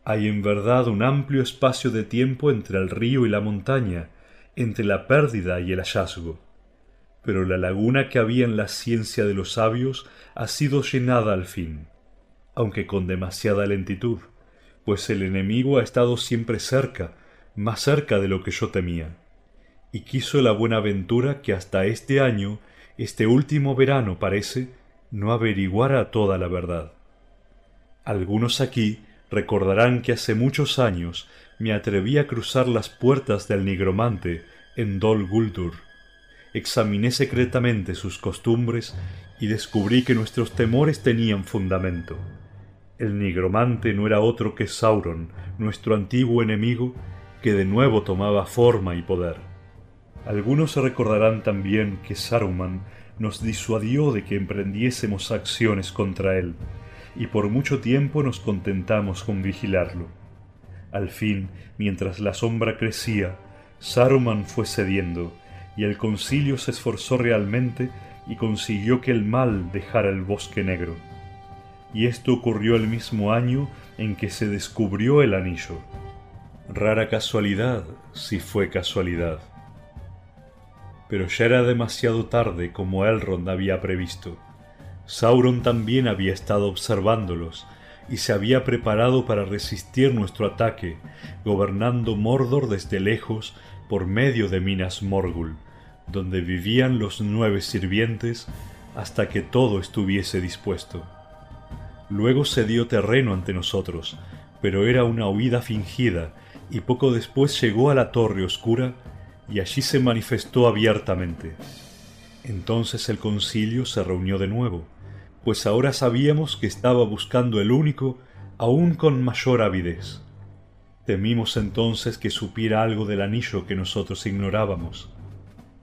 Hay en verdad un amplio espacio de tiempo entre el río y la montaña, entre la pérdida y el hallazgo pero la laguna que había en la ciencia de los sabios ha sido llenada al fin, aunque con demasiada lentitud, pues el enemigo ha estado siempre cerca, más cerca de lo que yo temía. y quiso la buena ventura que hasta este año, este último verano parece, no averiguara toda la verdad. Algunos aquí recordarán que hace muchos años me atreví a cruzar las puertas del nigromante en Dol Guldur. Examiné secretamente sus costumbres y descubrí que nuestros temores tenían fundamento. El nigromante no era otro que Sauron, nuestro antiguo enemigo, que de nuevo tomaba forma y poder. Algunos recordarán también que Saruman nos disuadió de que emprendiésemos acciones contra él, y por mucho tiempo nos contentamos con vigilarlo. Al fin, mientras la sombra crecía, Saruman fue cediendo, y el concilio se esforzó realmente y consiguió que el mal dejara el bosque negro y esto ocurrió el mismo año en que se descubrió el anillo. Rara casualidad, si fue casualidad. Pero ya era demasiado tarde como Elrond había previsto. Sauron también había estado observándolos y se había preparado para resistir nuestro ataque, gobernando Mordor desde lejos por medio de Minas Morgul, donde vivían los nueve sirvientes hasta que todo estuviese dispuesto. Luego se dio terreno ante nosotros, pero era una huida fingida, y poco después llegó a la torre oscura y allí se manifestó abiertamente. Entonces el concilio se reunió de nuevo, pues ahora sabíamos que estaba buscando el único, aún con mayor avidez. Temimos entonces que supiera algo del anillo que nosotros ignorábamos.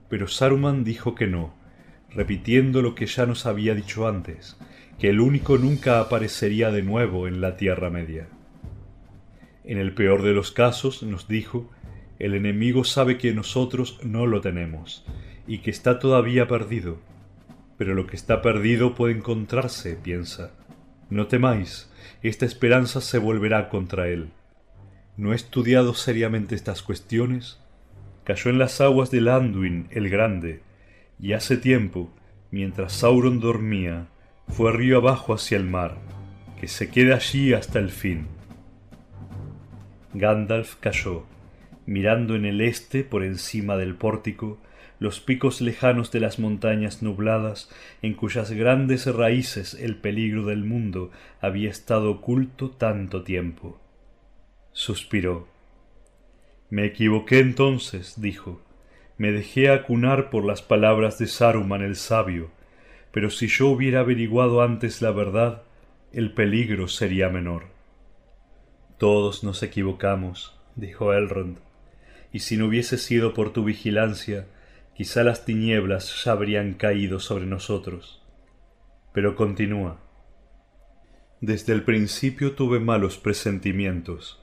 Pero Saruman dijo que no, repitiendo lo que ya nos había dicho antes, que el único nunca aparecería de nuevo en la Tierra Media. En el peor de los casos, nos dijo, el enemigo sabe que nosotros no lo tenemos, y que está todavía perdido. Pero lo que está perdido puede encontrarse, piensa. No temáis, esta esperanza se volverá contra él. ¿No he estudiado seriamente estas cuestiones? Cayó en las aguas del Anduin el Grande, y hace tiempo, mientras Sauron dormía, fue río abajo hacia el mar, que se queda allí hasta el fin. Gandalf cayó, mirando en el este por encima del pórtico los picos lejanos de las montañas nubladas en cuyas grandes raíces el peligro del mundo había estado oculto tanto tiempo. Suspiró. Me equivoqué entonces, dijo. Me dejé acunar por las palabras de Saruman el sabio, pero si yo hubiera averiguado antes la verdad, el peligro sería menor. Todos nos equivocamos, dijo Elrond, y si no hubiese sido por tu vigilancia, quizá las tinieblas ya habrían caído sobre nosotros. Pero continúa. Desde el principio tuve malos presentimientos,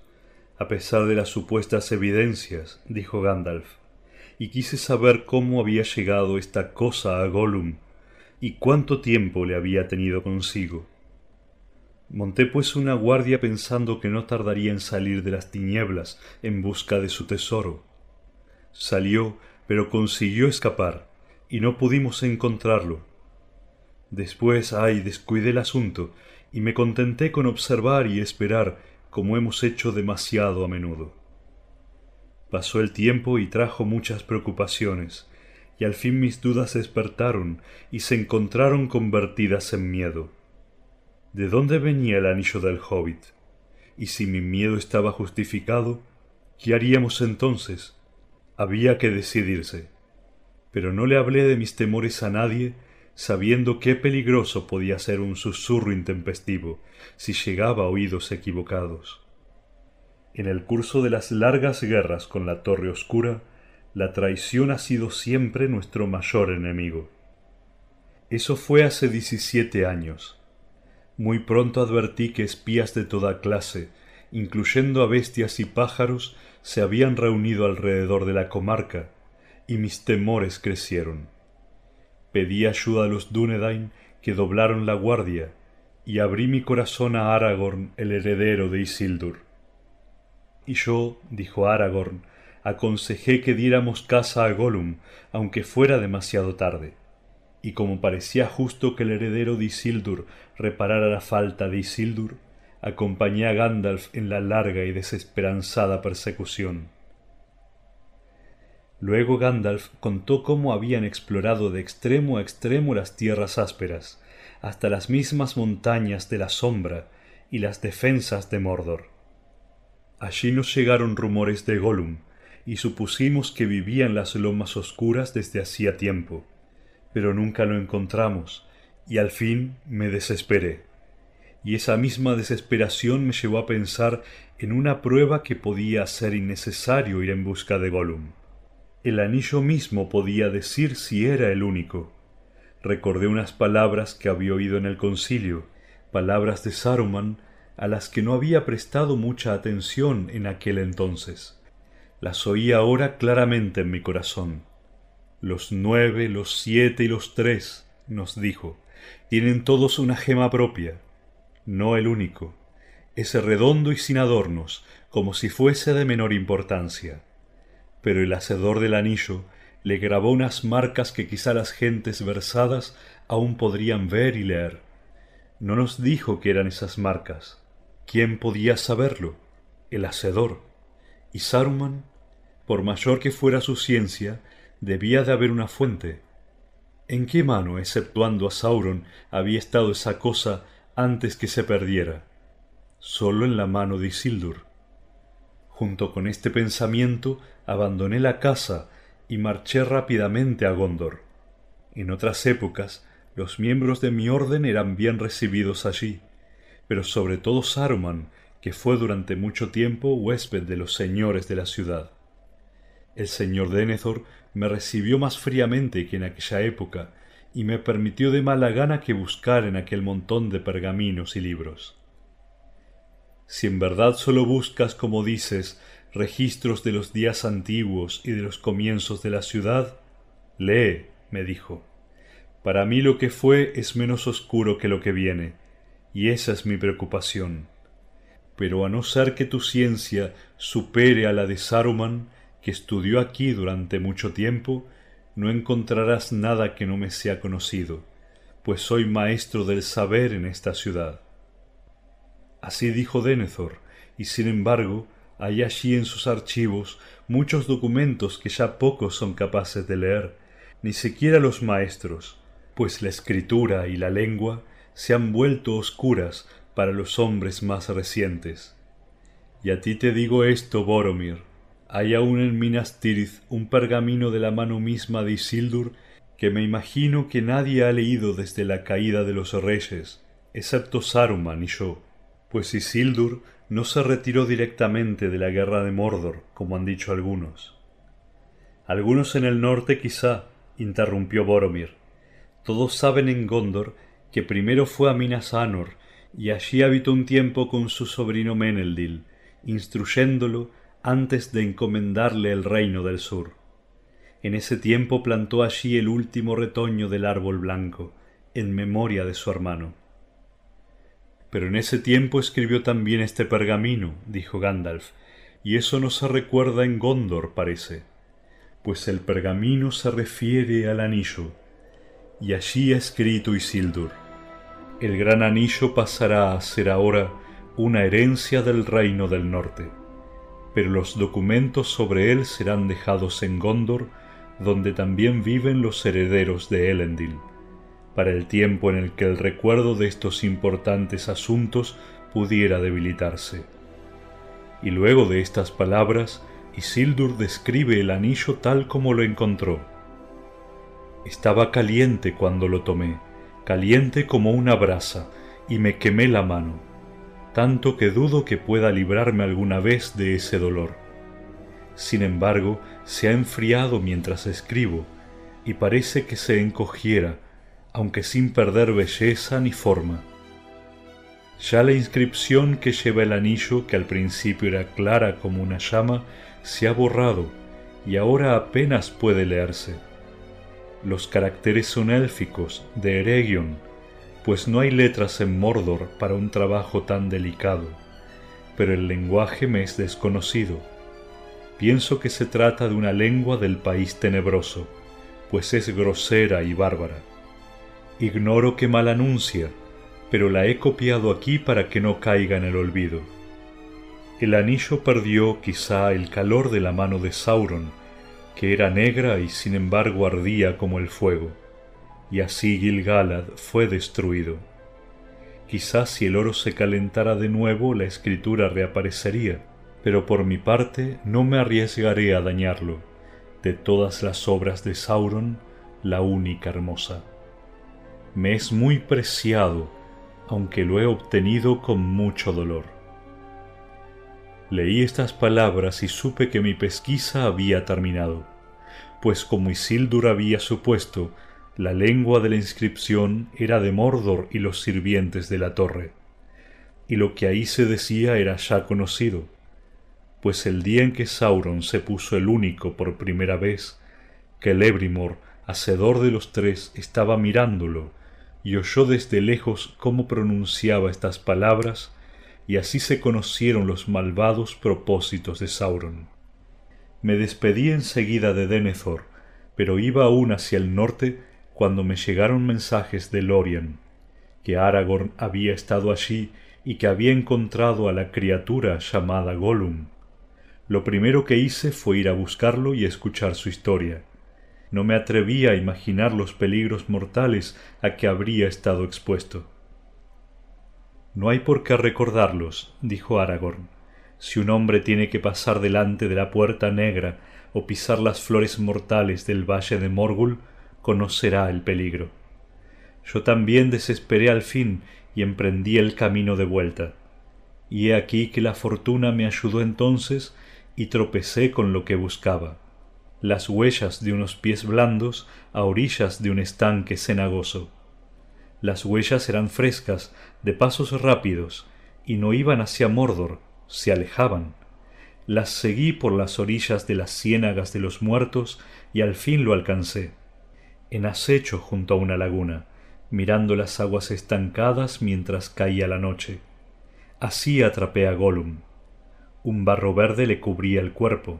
a pesar de las supuestas evidencias, dijo Gandalf, y quise saber cómo había llegado esta cosa a Gollum y cuánto tiempo le había tenido consigo. Monté pues una guardia pensando que no tardaría en salir de las tinieblas en busca de su tesoro. Salió, pero consiguió escapar, y no pudimos encontrarlo. Después, ay, descuidé el asunto, y me contenté con observar y esperar como hemos hecho demasiado a menudo. Pasó el tiempo y trajo muchas preocupaciones, y al fin mis dudas despertaron y se encontraron convertidas en miedo. ¿De dónde venía el anillo del hobbit? Y si mi miedo estaba justificado, ¿qué haríamos entonces? Había que decidirse. Pero no le hablé de mis temores a nadie, sabiendo qué peligroso podía ser un susurro intempestivo si llegaba a oídos equivocados. En el curso de las largas guerras con la Torre Oscura, la traición ha sido siempre nuestro mayor enemigo. Eso fue hace diecisiete años. Muy pronto advertí que espías de toda clase, incluyendo a bestias y pájaros, se habían reunido alrededor de la comarca, y mis temores crecieron. Pedí ayuda a los Dúnedain, que doblaron la guardia, y abrí mi corazón a Aragorn, el heredero de Isildur. Y yo, dijo Aragorn, aconsejé que diéramos caza a Gollum, aunque fuera demasiado tarde. Y como parecía justo que el heredero de Isildur reparara la falta de Isildur, acompañé a Gandalf en la larga y desesperanzada persecución. Luego Gandalf contó cómo habían explorado de extremo a extremo las tierras ásperas, hasta las mismas montañas de la sombra y las defensas de Mordor. Allí nos llegaron rumores de Gollum, y supusimos que vivía en las lomas oscuras desde hacía tiempo, pero nunca lo encontramos, y al fin me desesperé. Y esa misma desesperación me llevó a pensar en una prueba que podía ser innecesario ir en busca de Gollum. El anillo mismo podía decir si era el único. Recordé unas palabras que había oído en el concilio, palabras de Saruman a las que no había prestado mucha atención en aquel entonces. Las oí ahora claramente en mi corazón. Los nueve, los siete y los tres, nos dijo, tienen todos una gema propia, no el único. Es redondo y sin adornos, como si fuese de menor importancia pero el hacedor del anillo le grabó unas marcas que quizá las gentes versadas aún podrían ver y leer. No nos dijo que eran esas marcas. ¿Quién podía saberlo? El hacedor. Y Saruman, por mayor que fuera su ciencia, debía de haber una fuente. ¿En qué mano, exceptuando a Sauron, había estado esa cosa antes que se perdiera? Solo en la mano de Isildur. Junto con este pensamiento abandoné la casa y marché rápidamente a Gondor. En otras épocas, los miembros de mi orden eran bien recibidos allí, pero sobre todo Saruman, que fue durante mucho tiempo huésped de los señores de la ciudad. El señor Denethor me recibió más fríamente que en aquella época, y me permitió de mala gana que buscar en aquel montón de pergaminos y libros. Si en verdad solo buscas, como dices, registros de los días antiguos y de los comienzos de la ciudad, lee, me dijo. Para mí lo que fue es menos oscuro que lo que viene, y esa es mi preocupación. Pero a no ser que tu ciencia supere a la de Saruman, estudió aquí durante mucho tiempo, no encontrarás nada que no me sea conocido, pues soy maestro del saber en esta ciudad. Así dijo Denethor, y sin embargo hay allí en sus archivos muchos documentos que ya pocos son capaces de leer, ni siquiera los maestros, pues la escritura y la lengua se han vuelto oscuras para los hombres más recientes. Y a ti te digo esto, Boromir, hay aún en Minas Tirith un pergamino de la mano misma de Isildur que me imagino que nadie ha leído desde la caída de los reyes, excepto Saruman y yo pues Isildur no se retiró directamente de la guerra de Mordor, como han dicho algunos. Algunos en el norte quizá, interrumpió Boromir. Todos saben en Gondor que primero fue a Minas Anor y allí habitó un tiempo con su sobrino Meneldil, instruyéndolo antes de encomendarle el reino del sur. En ese tiempo plantó allí el último retoño del árbol blanco, en memoria de su hermano. Pero en ese tiempo escribió también este pergamino, dijo Gandalf, y eso no se recuerda en Gondor, parece, pues el pergamino se refiere al anillo, y allí ha escrito Isildur. El gran anillo pasará a ser ahora una herencia del reino del norte, pero los documentos sobre él serán dejados en Gondor, donde también viven los herederos de Elendil para el tiempo en el que el recuerdo de estos importantes asuntos pudiera debilitarse. Y luego de estas palabras, Isildur describe el anillo tal como lo encontró. Estaba caliente cuando lo tomé, caliente como una brasa, y me quemé la mano, tanto que dudo que pueda librarme alguna vez de ese dolor. Sin embargo, se ha enfriado mientras escribo, y parece que se encogiera, aunque sin perder belleza ni forma. Ya la inscripción que lleva el anillo, que al principio era clara como una llama, se ha borrado y ahora apenas puede leerse. Los caracteres son élficos, de Eregion, pues no hay letras en Mordor para un trabajo tan delicado, pero el lenguaje me es desconocido. Pienso que se trata de una lengua del país tenebroso, pues es grosera y bárbara. Ignoro qué mal anuncia, pero la he copiado aquí para que no caiga en el olvido. El anillo perdió quizá el calor de la mano de Sauron, que era negra y sin embargo ardía como el fuego, y así Gilgalad fue destruido. Quizás si el oro se calentara de nuevo la escritura reaparecería, pero por mi parte no me arriesgaré a dañarlo, de todas las obras de Sauron, la única hermosa. Me es muy preciado, aunque lo he obtenido con mucho dolor. Leí estas palabras y supe que mi pesquisa había terminado, pues como Isildur había supuesto, la lengua de la inscripción era de Mordor y los sirvientes de la torre, y lo que ahí se decía era ya conocido, pues el día en que Sauron se puso el único por primera vez, que Lebrimor, hacedor de los tres, estaba mirándolo, y oyó desde lejos cómo pronunciaba estas palabras, y así se conocieron los malvados propósitos de Sauron. Me despedí enseguida de Denethor, pero iba aún hacia el norte cuando me llegaron mensajes de Lorien, que Aragorn había estado allí y que había encontrado a la criatura llamada Gollum, lo primero que hice fue ir a buscarlo y escuchar su historia. No me atreví a imaginar los peligros mortales a que habría estado expuesto. No hay por qué recordarlos, dijo Aragorn. Si un hombre tiene que pasar delante de la puerta negra o pisar las flores mortales del valle de Morgul, conocerá el peligro. Yo también desesperé al fin y emprendí el camino de vuelta. Y he aquí que la fortuna me ayudó entonces y tropecé con lo que buscaba las huellas de unos pies blandos a orillas de un estanque cenagoso las huellas eran frescas de pasos rápidos y no iban hacia mordor se alejaban las seguí por las orillas de las ciénagas de los muertos y al fin lo alcancé en acecho junto a una laguna mirando las aguas estancadas mientras caía la noche así atrapé a Gollum un barro verde le cubría el cuerpo.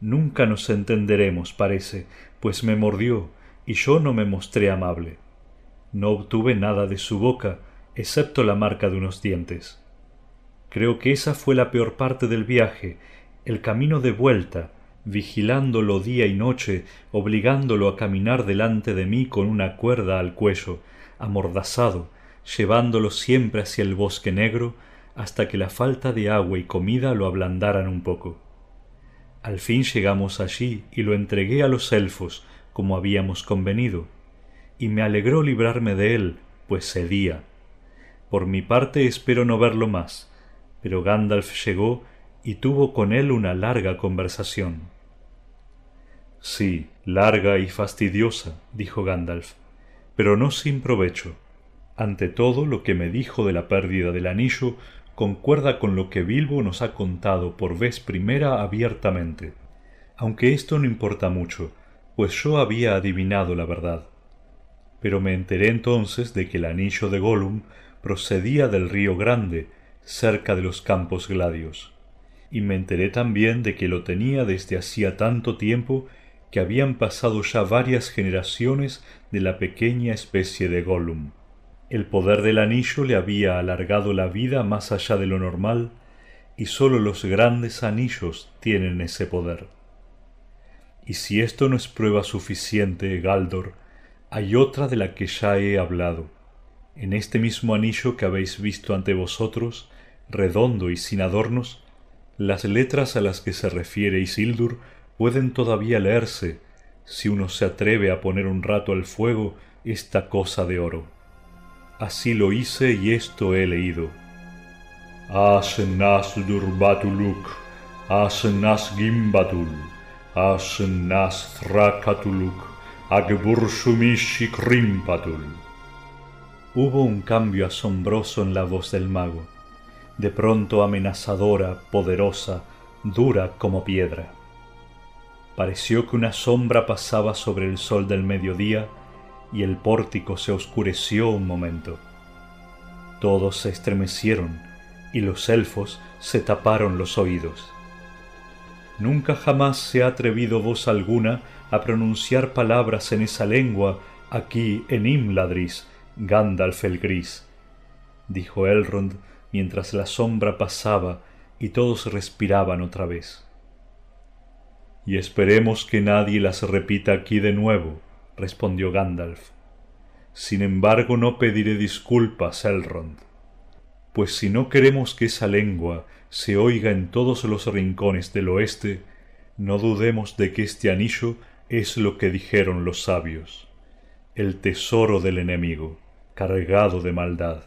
Nunca nos entenderemos, parece, pues me mordió y yo no me mostré amable. No obtuve nada de su boca, excepto la marca de unos dientes. Creo que esa fue la peor parte del viaje, el camino de vuelta, vigilándolo día y noche, obligándolo a caminar delante de mí con una cuerda al cuello, amordazado, llevándolo siempre hacia el bosque negro, hasta que la falta de agua y comida lo ablandaran un poco. Al fin llegamos allí y lo entregué a los elfos, como habíamos convenido, y me alegró librarme de él, pues cedía. Por mi parte espero no verlo más, pero Gandalf llegó y tuvo con él una larga conversación. Sí, larga y fastidiosa, dijo Gandalf, pero no sin provecho. Ante todo lo que me dijo de la pérdida del anillo concuerda con lo que Bilbo nos ha contado por vez primera abiertamente, aunque esto no importa mucho, pues yo había adivinado la verdad. Pero me enteré entonces de que el anillo de Gollum procedía del río Grande, cerca de los campos gladios, y me enteré también de que lo tenía desde hacía tanto tiempo que habían pasado ya varias generaciones de la pequeña especie de Gollum. El poder del anillo le había alargado la vida más allá de lo normal, y sólo los grandes anillos tienen ese poder. Y si esto no es prueba suficiente, Galdor, hay otra de la que ya he hablado. En este mismo anillo que habéis visto ante vosotros, redondo y sin adornos, las letras a las que se refiere Isildur pueden todavía leerse, si uno se atreve a poner un rato al fuego esta cosa de oro. Así lo hice y esto he leído. Asnas durbatuluk, asnas gimbatul, asnas thrakatuluk, agbursumishik rimpatul. Hubo un cambio asombroso en la voz del mago, de pronto amenazadora, poderosa, dura como piedra. Pareció que una sombra pasaba sobre el sol del mediodía y el pórtico se oscureció un momento. Todos se estremecieron y los elfos se taparon los oídos. Nunca jamás se ha atrevido voz alguna a pronunciar palabras en esa lengua aquí en Imladris, Gandalf el Gris, dijo Elrond mientras la sombra pasaba y todos respiraban otra vez. Y esperemos que nadie las repita aquí de nuevo, respondió Gandalf. Sin embargo, no pediré disculpas, Elrond, pues si no queremos que esa lengua se oiga en todos los rincones del oeste, no dudemos de que este anillo es lo que dijeron los sabios, el tesoro del enemigo, cargado de maldad,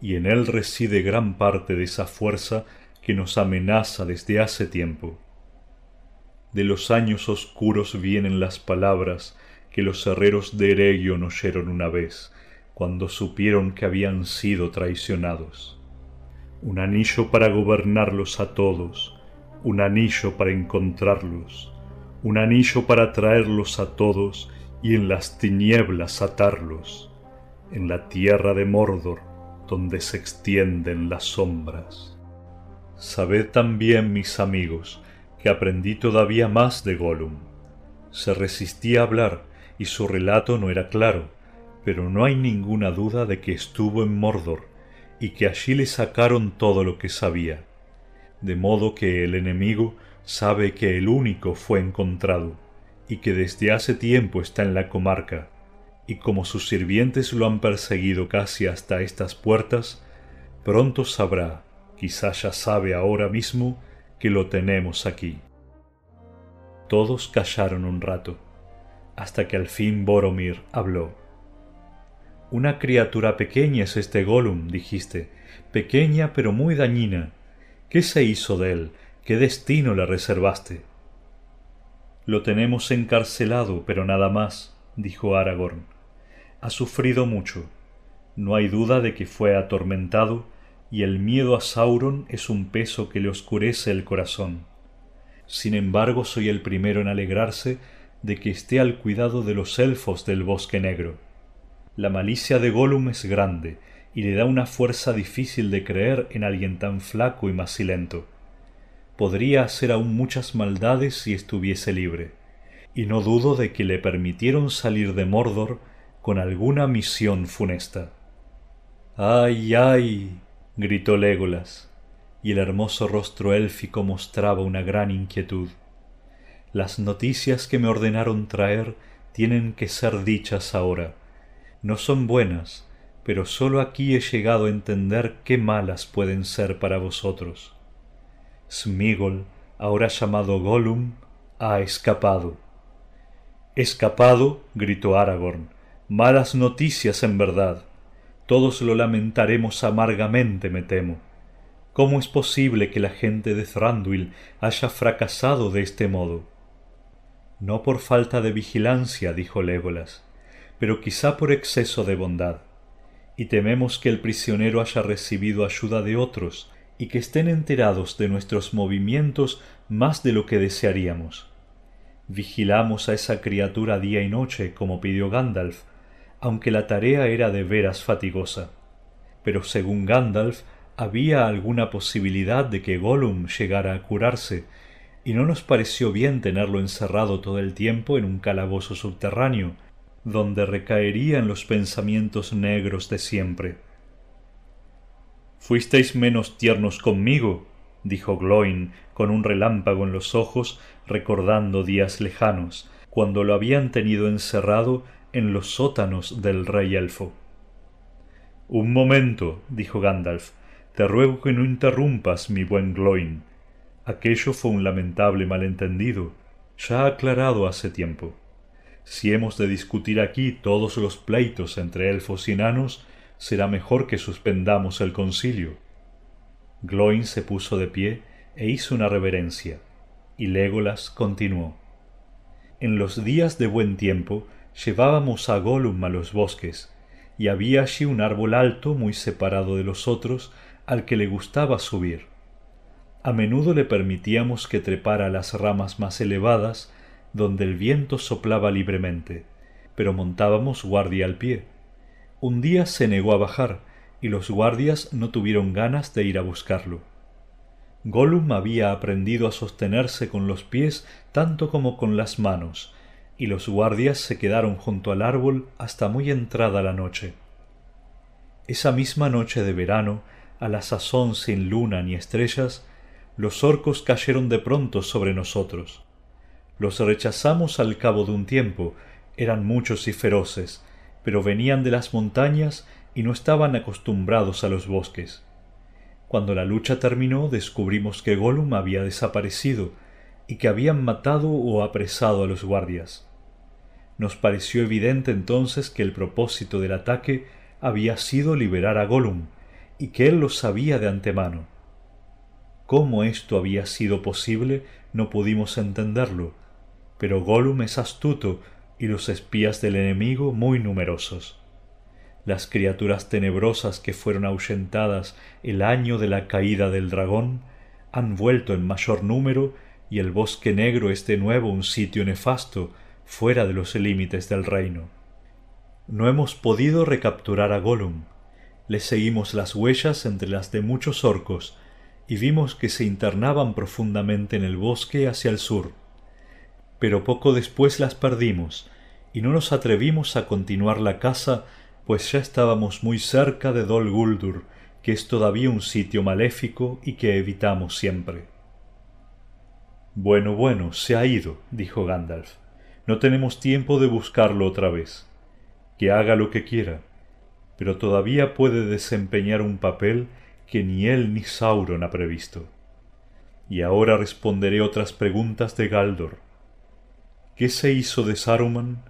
y en él reside gran parte de esa fuerza que nos amenaza desde hace tiempo. De los años oscuros vienen las palabras que los herreros de Eregion oyeron una vez, cuando supieron que habían sido traicionados. Un anillo para gobernarlos a todos, un anillo para encontrarlos, un anillo para traerlos a todos y en las tinieblas atarlos, en la tierra de Mordor, donde se extienden las sombras. Sabed también, mis amigos, que aprendí todavía más de Gollum. Se resistía a hablar y su relato no era claro, pero no hay ninguna duda de que estuvo en Mordor y que allí le sacaron todo lo que sabía, de modo que el enemigo sabe que el único fue encontrado y que desde hace tiempo está en la comarca, y como sus sirvientes lo han perseguido casi hasta estas puertas, pronto sabrá, quizá ya sabe ahora mismo, que lo tenemos aquí. Todos callaron un rato hasta que al fin Boromir habló. Una criatura pequeña es este Gollum, dijiste, pequeña pero muy dañina. ¿Qué se hizo de él? ¿Qué destino le reservaste? Lo tenemos encarcelado, pero nada más, dijo Aragorn. Ha sufrido mucho. No hay duda de que fue atormentado, y el miedo a Sauron es un peso que le oscurece el corazón. Sin embargo, soy el primero en alegrarse de que esté al cuidado de los elfos del bosque negro. La malicia de Gollum es grande y le da una fuerza difícil de creer en alguien tan flaco y macilento. Podría hacer aún muchas maldades si estuviese libre, y no dudo de que le permitieron salir de Mordor con alguna misión funesta. ¡Ay, ay! Gritó Légolas, y el hermoso rostro élfico mostraba una gran inquietud. Las noticias que me ordenaron traer tienen que ser dichas ahora. No son buenas, pero sólo aquí he llegado a entender qué malas pueden ser para vosotros. Smigol, ahora llamado Gollum, ha escapado. Escapado, gritó Aragorn. Malas noticias en verdad. Todos lo lamentaremos amargamente, me temo. ¿Cómo es posible que la gente de Thranduil haya fracasado de este modo? No por falta de vigilancia, dijo Légolas, pero quizá por exceso de bondad. Y tememos que el prisionero haya recibido ayuda de otros, y que estén enterados de nuestros movimientos más de lo que desearíamos. Vigilamos a esa criatura día y noche, como pidió Gandalf, aunque la tarea era de veras fatigosa. Pero según Gandalf, había alguna posibilidad de que Gollum llegara a curarse, y no nos pareció bien tenerlo encerrado todo el tiempo en un calabozo subterráneo, donde recaerían los pensamientos negros de siempre. Fuisteis menos tiernos conmigo, dijo Gloin con un relámpago en los ojos, recordando días lejanos, cuando lo habían tenido encerrado en los sótanos del rey elfo. Un momento, dijo Gandalf, te ruego que no interrumpas, mi buen Gloin. Aquello fue un lamentable malentendido, ya aclarado hace tiempo. Si hemos de discutir aquí todos los pleitos entre elfos y enanos, será mejor que suspendamos el concilio. Gloin se puso de pie e hizo una reverencia, y Légolas continuó. En los días de buen tiempo llevábamos a Gollum a los bosques, y había allí un árbol alto muy separado de los otros al que le gustaba subir a menudo le permitíamos que trepara las ramas más elevadas donde el viento soplaba libremente, pero montábamos guardia al pie. Un día se negó a bajar, y los guardias no tuvieron ganas de ir a buscarlo. Gollum había aprendido a sostenerse con los pies tanto como con las manos, y los guardias se quedaron junto al árbol hasta muy entrada la noche. Esa misma noche de verano, a la sazón sin luna ni estrellas, los orcos cayeron de pronto sobre nosotros. Los rechazamos al cabo de un tiempo, eran muchos y feroces, pero venían de las montañas y no estaban acostumbrados a los bosques. Cuando la lucha terminó descubrimos que Gollum había desaparecido y que habían matado o apresado a los guardias. Nos pareció evidente entonces que el propósito del ataque había sido liberar a Gollum y que él lo sabía de antemano. Cómo esto había sido posible no pudimos entenderlo, pero Gollum es astuto y los espías del enemigo muy numerosos. Las criaturas tenebrosas que fueron ahuyentadas el año de la caída del dragón han vuelto en mayor número y el bosque negro es de nuevo un sitio nefasto fuera de los límites del reino. No hemos podido recapturar a Gollum. Le seguimos las huellas entre las de muchos orcos y vimos que se internaban profundamente en el bosque hacia el sur pero poco después las perdimos y no nos atrevimos a continuar la caza pues ya estábamos muy cerca de Dol Guldur que es todavía un sitio maléfico y que evitamos siempre bueno bueno se ha ido dijo Gandalf no tenemos tiempo de buscarlo otra vez que haga lo que quiera pero todavía puede desempeñar un papel que ni él ni Sauron ha previsto y ahora responderé otras preguntas de Galdor ¿Qué se hizo de Saruman?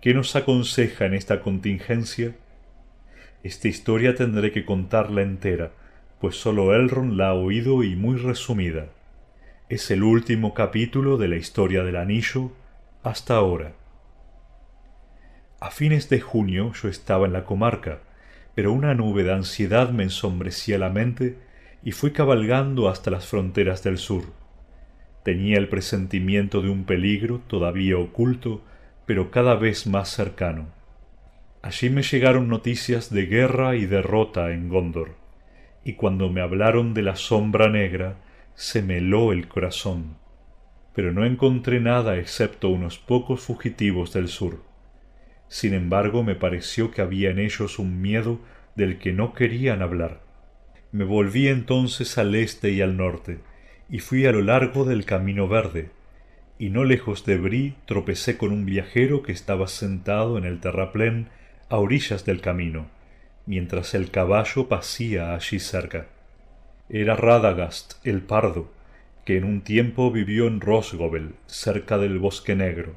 ¿Qué nos aconseja en esta contingencia? Esta historia tendré que contarla entera, pues sólo Elrond la ha oído y muy resumida. Es el último capítulo de la historia del anillo hasta ahora. A fines de junio yo estaba en la comarca, pero una nube de ansiedad me ensombrecía la mente y fui cabalgando hasta las fronteras del sur Tenía el presentimiento de un peligro todavía oculto, pero cada vez más cercano. Allí me llegaron noticias de guerra y derrota en Gondor, y cuando me hablaron de la sombra negra, se me heló el corazón. Pero no encontré nada excepto unos pocos fugitivos del sur. Sin embargo, me pareció que había en ellos un miedo del que no querían hablar. Me volví entonces al este y al norte, y fui a lo largo del camino verde, y no lejos de Brí tropecé con un viajero que estaba sentado en el terraplén a orillas del camino, mientras el caballo pasía allí cerca. Era Radagast el pardo, que en un tiempo vivió en Rosgobel, cerca del bosque negro.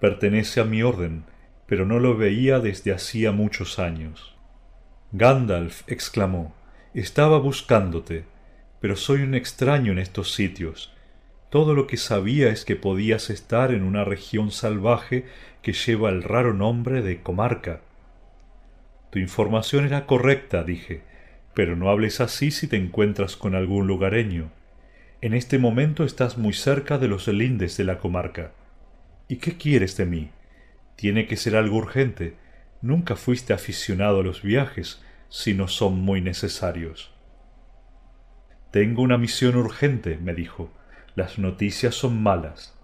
Pertenece a mi orden, pero no lo veía desde hacía muchos años. Gandalf exclamó, estaba buscándote pero soy un extraño en estos sitios. Todo lo que sabía es que podías estar en una región salvaje que lleva el raro nombre de comarca. Tu información era correcta, dije, pero no hables así si te encuentras con algún lugareño. En este momento estás muy cerca de los lindes de la comarca. ¿Y qué quieres de mí? Tiene que ser algo urgente. Nunca fuiste aficionado a los viajes, si no son muy necesarios. Tengo una misión urgente, me dijo. Las noticias son malas.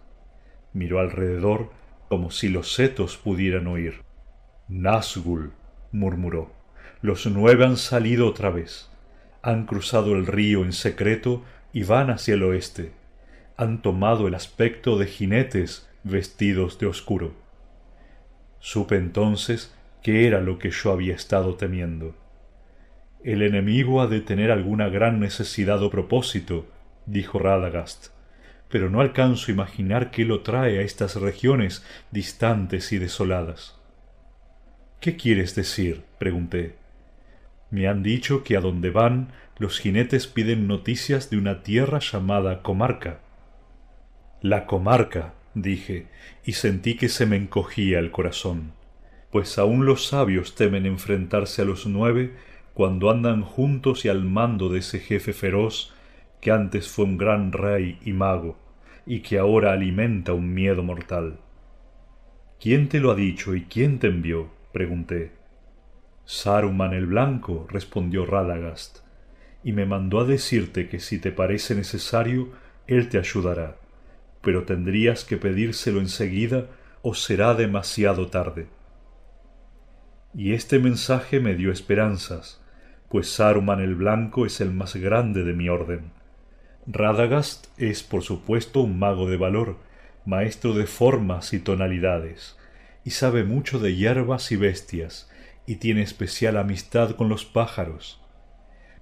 Miró alrededor como si los setos pudieran oír. Nazgul, murmuró. Los nueve han salido otra vez. Han cruzado el río en secreto y van hacia el oeste. Han tomado el aspecto de jinetes vestidos de oscuro. Supe entonces que era lo que yo había estado temiendo. El enemigo ha de tener alguna gran necesidad o propósito, dijo Radagast, pero no alcanzo a imaginar qué lo trae a estas regiones distantes y desoladas. ¿Qué quieres decir? pregunté. Me han dicho que a donde van los jinetes piden noticias de una tierra llamada comarca. La comarca, dije, y sentí que se me encogía el corazón, pues aun los sabios temen enfrentarse a los nueve cuando andan juntos y al mando de ese jefe feroz que antes fue un gran rey y mago, y que ahora alimenta un miedo mortal. ¿Quién te lo ha dicho y quién te envió? pregunté. Saruman el Blanco, respondió Radagast, y me mandó a decirte que si te parece necesario, él te ayudará, pero tendrías que pedírselo enseguida o será demasiado tarde. Y este mensaje me dio esperanzas, pues Saruman el Blanco es el más grande de mi orden. Radagast es por supuesto un mago de valor, maestro de formas y tonalidades, y sabe mucho de hierbas y bestias, y tiene especial amistad con los pájaros.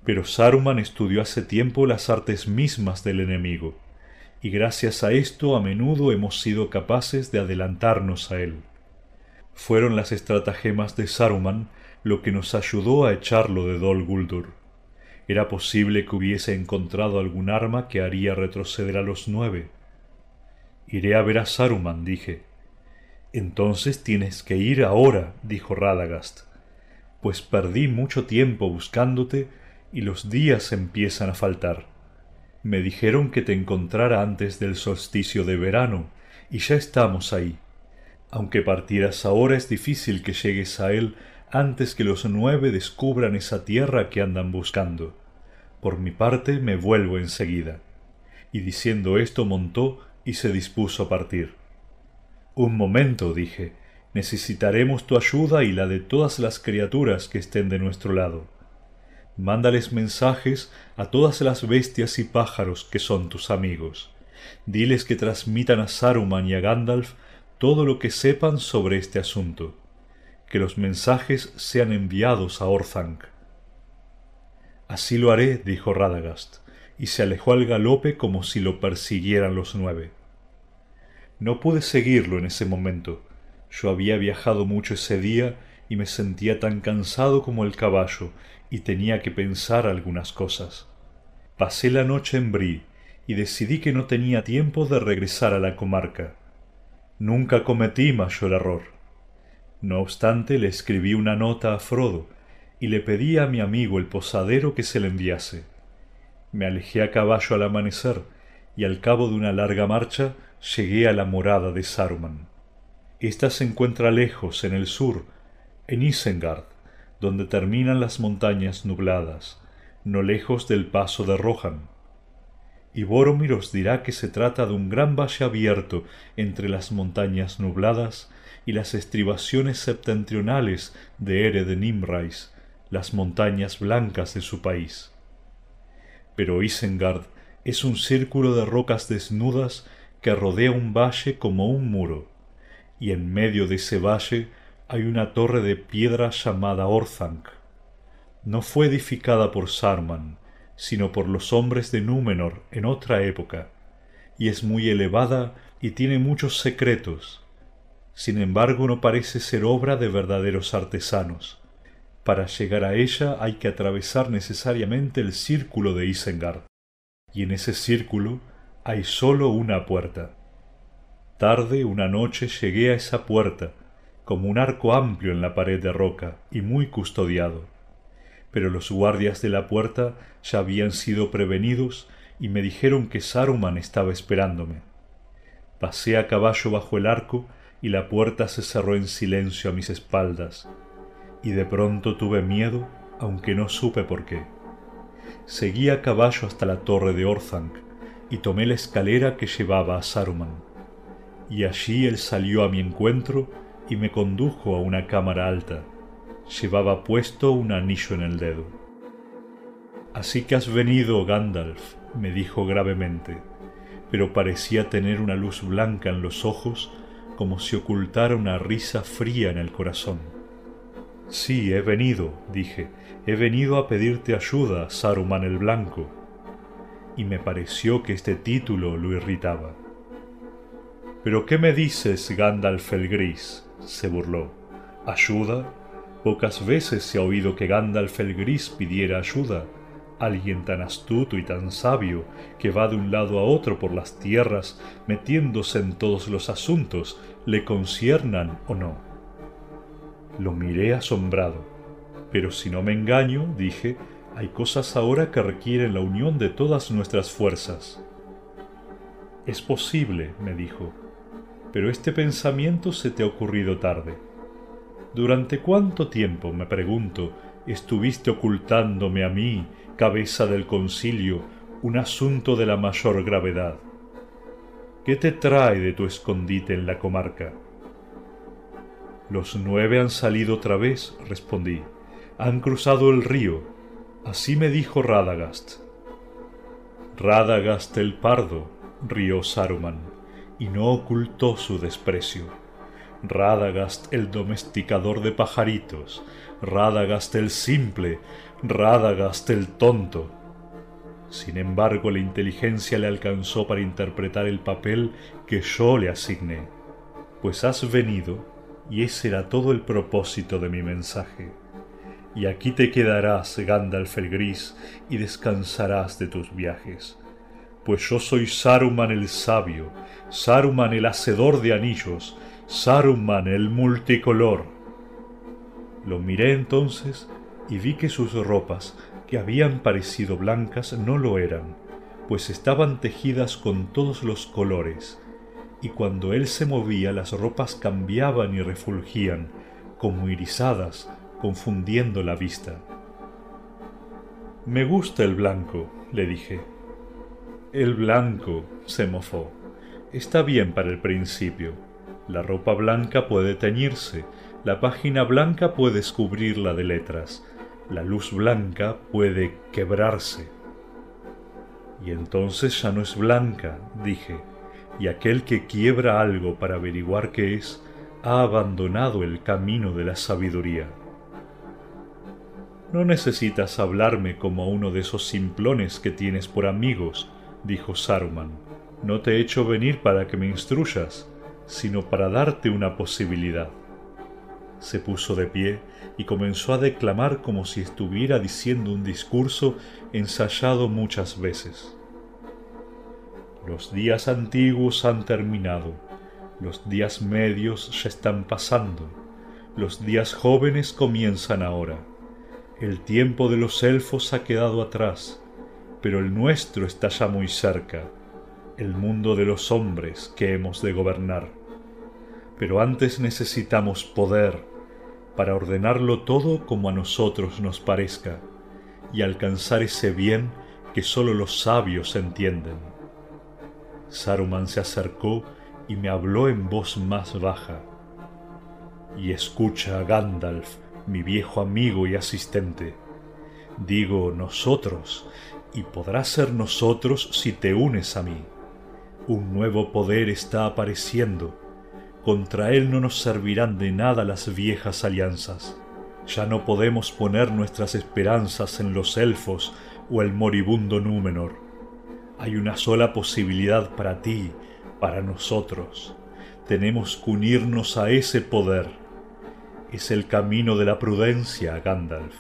Pero Saruman estudió hace tiempo las artes mismas del enemigo, y gracias a esto a menudo hemos sido capaces de adelantarnos a él. Fueron las estratagemas de Saruman lo que nos ayudó a echarlo de Dol Guldur. Era posible que hubiese encontrado algún arma que haría retroceder a los nueve. Iré a ver a Saruman, dije. Entonces tienes que ir ahora, dijo Radagast, pues perdí mucho tiempo buscándote y los días empiezan a faltar. Me dijeron que te encontrara antes del solsticio de verano, y ya estamos ahí. Aunque partieras ahora es difícil que llegues a él antes que los nueve descubran esa tierra que andan buscando. Por mi parte me vuelvo enseguida. Y diciendo esto montó y se dispuso a partir. Un momento, dije, necesitaremos tu ayuda y la de todas las criaturas que estén de nuestro lado mándales mensajes a todas las bestias y pájaros que son tus amigos. Diles que transmitan a Saruman y a Gandalf todo lo que sepan sobre este asunto. Que los mensajes sean enviados a Orthanc. Así lo haré, dijo Radagast, y se alejó al galope como si lo persiguieran los nueve. No pude seguirlo en ese momento. Yo había viajado mucho ese día y me sentía tan cansado como el caballo, y tenía que pensar algunas cosas. Pasé la noche en Brie y decidí que no tenía tiempo de regresar a la comarca. Nunca cometí mayor error. No obstante, le escribí una nota a Frodo y le pedí a mi amigo el posadero que se le enviase. Me alejé a caballo al amanecer y al cabo de una larga marcha llegué a la morada de Saruman. Esta se encuentra lejos, en el sur, en Isengard, donde terminan las montañas nubladas, no lejos del paso de Rohan. Y Boromir os dirá que se trata de un gran valle abierto entre las montañas nubladas y las estribaciones septentrionales de Ere de Nimrais, las montañas blancas de su país. Pero Isengard es un círculo de rocas desnudas que rodea un valle como un muro, y en medio de ese valle hay una torre de piedra llamada Orthanc. No fue edificada por Sarman, sino por los hombres de Númenor en otra época, y es muy elevada y tiene muchos secretos. Sin embargo, no parece ser obra de verdaderos artesanos. Para llegar a ella hay que atravesar necesariamente el círculo de Isengard, y en ese círculo hay sólo una puerta. Tarde una noche llegué a esa puerta, como un arco amplio en la pared de roca y muy custodiado. Pero los guardias de la puerta ya habían sido prevenidos y me dijeron que Saruman estaba esperándome. Pasé a caballo bajo el arco y la puerta se cerró en silencio a mis espaldas, y de pronto tuve miedo, aunque no supe por qué. Seguí a caballo hasta la torre de Orthanc y tomé la escalera que llevaba a Saruman. Y allí él salió a mi encuentro y me condujo a una cámara alta. Llevaba puesto un anillo en el dedo. Así que has venido, Gandalf, me dijo gravemente, pero parecía tener una luz blanca en los ojos como si ocultara una risa fría en el corazón. Sí, he venido, dije, he venido a pedirte ayuda, Saruman el Blanco. Y me pareció que este título lo irritaba. ¿Pero qué me dices, Gandalf el Gris? Se burló. ¿Ayuda? Pocas veces se ha oído que Gandalf el Gris pidiera ayuda. Alguien tan astuto y tan sabio que va de un lado a otro por las tierras metiéndose en todos los asuntos, le conciernan o no. Lo miré asombrado. Pero si no me engaño, dije, hay cosas ahora que requieren la unión de todas nuestras fuerzas. Es posible, me dijo, pero este pensamiento se te ha ocurrido tarde. ¿Durante cuánto tiempo, me pregunto, estuviste ocultándome a mí, cabeza del concilio, un asunto de la mayor gravedad? ¿Qué te trae de tu escondite en la comarca? Los nueve han salido otra vez, respondí. Han cruzado el río. Así me dijo Radagast. Radagast el pardo, rió Saruman y no ocultó su desprecio. Radagast el domesticador de pajaritos, Radagast el simple, Radagast el tonto. Sin embargo, la inteligencia le alcanzó para interpretar el papel que yo le asigné, pues has venido, y ese era todo el propósito de mi mensaje. Y aquí te quedarás, Gandalf el Gris, y descansarás de tus viajes pues yo soy Saruman el sabio, Saruman el hacedor de anillos, Saruman el multicolor. Lo miré entonces y vi que sus ropas, que habían parecido blancas, no lo eran, pues estaban tejidas con todos los colores, y cuando él se movía las ropas cambiaban y refulgían, como irisadas, confundiendo la vista. Me gusta el blanco, le dije el blanco, se mofó. Está bien para el principio. La ropa blanca puede teñirse, la página blanca puede descubrirla de letras, la luz blanca puede quebrarse. Y entonces ya no es blanca, dije, y aquel que quiebra algo para averiguar qué es, ha abandonado el camino de la sabiduría. No necesitas hablarme como uno de esos simplones que tienes por amigos, dijo Saruman, no te he hecho venir para que me instruyas, sino para darte una posibilidad. Se puso de pie y comenzó a declamar como si estuviera diciendo un discurso ensayado muchas veces. Los días antiguos han terminado, los días medios ya están pasando, los días jóvenes comienzan ahora. El tiempo de los elfos ha quedado atrás, pero el nuestro está ya muy cerca, el mundo de los hombres que hemos de gobernar. Pero antes necesitamos poder para ordenarlo todo como a nosotros nos parezca y alcanzar ese bien que sólo los sabios entienden. Saruman se acercó y me habló en voz más baja. Y escucha, Gandalf, mi viejo amigo y asistente. Digo nosotros, y podrás ser nosotros si te unes a mí. Un nuevo poder está apareciendo. Contra él no nos servirán de nada las viejas alianzas. Ya no podemos poner nuestras esperanzas en los elfos o el moribundo Númenor. Hay una sola posibilidad para ti, para nosotros. Tenemos que unirnos a ese poder. Es el camino de la prudencia, Gandalf.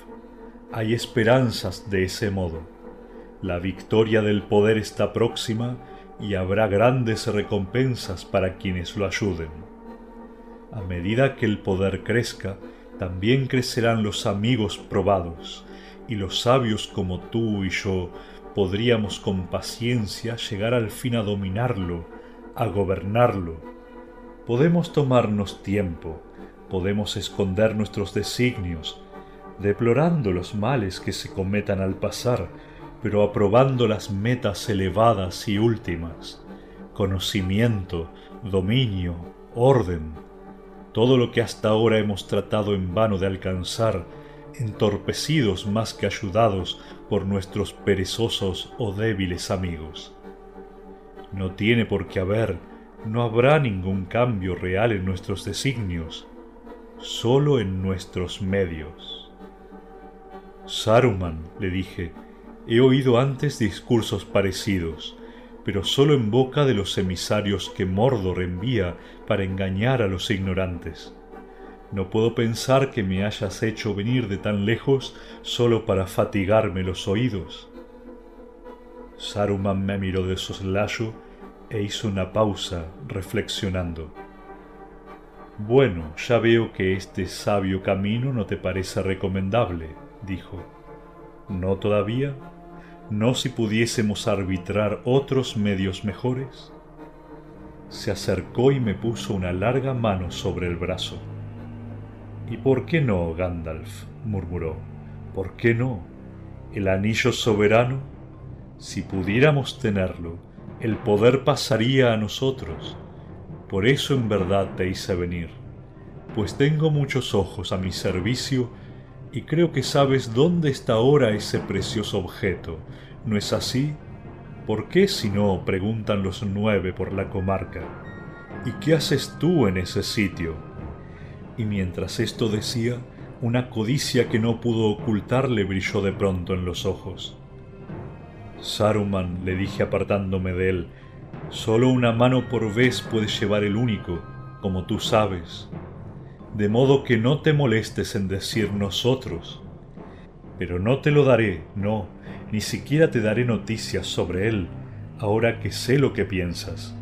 Hay esperanzas de ese modo. La victoria del poder está próxima y habrá grandes recompensas para quienes lo ayuden. A medida que el poder crezca, también crecerán los amigos probados, y los sabios como tú y yo podríamos con paciencia llegar al fin a dominarlo, a gobernarlo. Podemos tomarnos tiempo, podemos esconder nuestros designios, deplorando los males que se cometan al pasar, pero aprobando las metas elevadas y últimas, conocimiento, dominio, orden, todo lo que hasta ahora hemos tratado en vano de alcanzar, entorpecidos más que ayudados por nuestros perezosos o débiles amigos. No tiene por qué haber, no habrá ningún cambio real en nuestros designios, solo en nuestros medios. Saruman, le dije, He oído antes discursos parecidos, pero sólo en boca de los emisarios que Mordor envía para engañar a los ignorantes. No puedo pensar que me hayas hecho venir de tan lejos sólo para fatigarme los oídos. Saruman me miró de soslayo e hizo una pausa, reflexionando. Bueno, ya veo que este sabio camino no te parece recomendable, dijo. ¿No todavía? ¿No si pudiésemos arbitrar otros medios mejores? Se acercó y me puso una larga mano sobre el brazo. ¿Y por qué no, Gandalf? murmuró. ¿Por qué no? ¿El anillo soberano? Si pudiéramos tenerlo, el poder pasaría a nosotros. Por eso en verdad te hice venir, pues tengo muchos ojos a mi servicio y creo que sabes dónde está ahora ese precioso objeto. ¿No es así? ¿Por qué si no? preguntan los nueve por la comarca. ¿Y qué haces tú en ese sitio? Y mientras esto decía, una codicia que no pudo ocultar le brilló de pronto en los ojos. Saruman, le dije apartándome de él, solo una mano por vez puede llevar el único, como tú sabes. De modo que no te molestes en decir nosotros. Pero no te lo daré, no, ni siquiera te daré noticias sobre él, ahora que sé lo que piensas.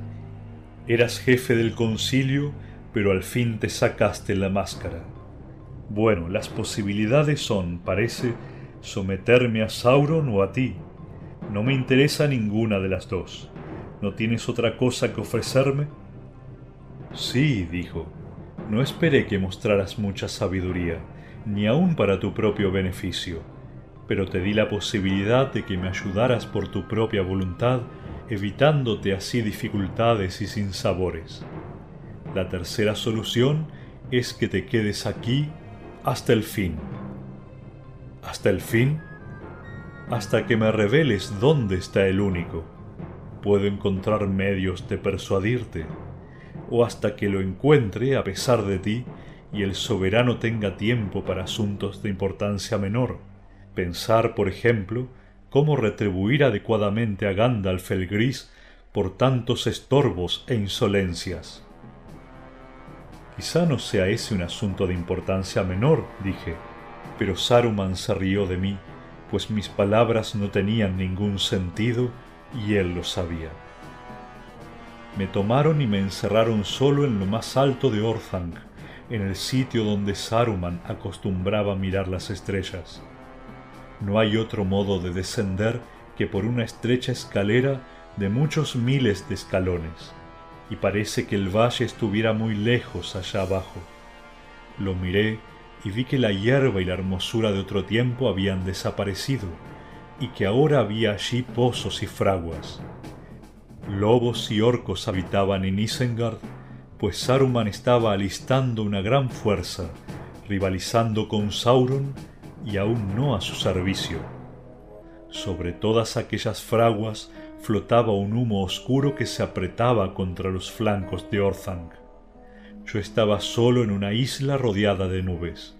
Eras jefe del concilio, pero al fin te sacaste la máscara. Bueno, las posibilidades son, parece, someterme a Sauron o a ti. No me interesa ninguna de las dos. ¿No tienes otra cosa que ofrecerme? Sí, dijo. No esperé que mostraras mucha sabiduría, ni aun para tu propio beneficio, pero te di la posibilidad de que me ayudaras por tu propia voluntad evitándote así dificultades y sinsabores. La tercera solución es que te quedes aquí hasta el fin. ¿Hasta el fin? Hasta que me reveles dónde está el único. Puedo encontrar medios de persuadirte, o hasta que lo encuentre a pesar de ti y el soberano tenga tiempo para asuntos de importancia menor. Pensar, por ejemplo, cómo retribuir adecuadamente a Gandalf el Gris por tantos estorbos e insolencias. Quizá no sea ese un asunto de importancia menor, dije, pero Saruman se rió de mí, pues mis palabras no tenían ningún sentido y él lo sabía. Me tomaron y me encerraron solo en lo más alto de Orthanc, en el sitio donde Saruman acostumbraba mirar las estrellas. No hay otro modo de descender que por una estrecha escalera de muchos miles de escalones, y parece que el valle estuviera muy lejos allá abajo. Lo miré y vi que la hierba y la hermosura de otro tiempo habían desaparecido, y que ahora había allí pozos y fraguas. Lobos y orcos habitaban en Isengard, pues Saruman estaba alistando una gran fuerza, rivalizando con Sauron y aún no a su servicio. Sobre todas aquellas fraguas flotaba un humo oscuro que se apretaba contra los flancos de Orthanc. Yo estaba solo en una isla rodeada de nubes.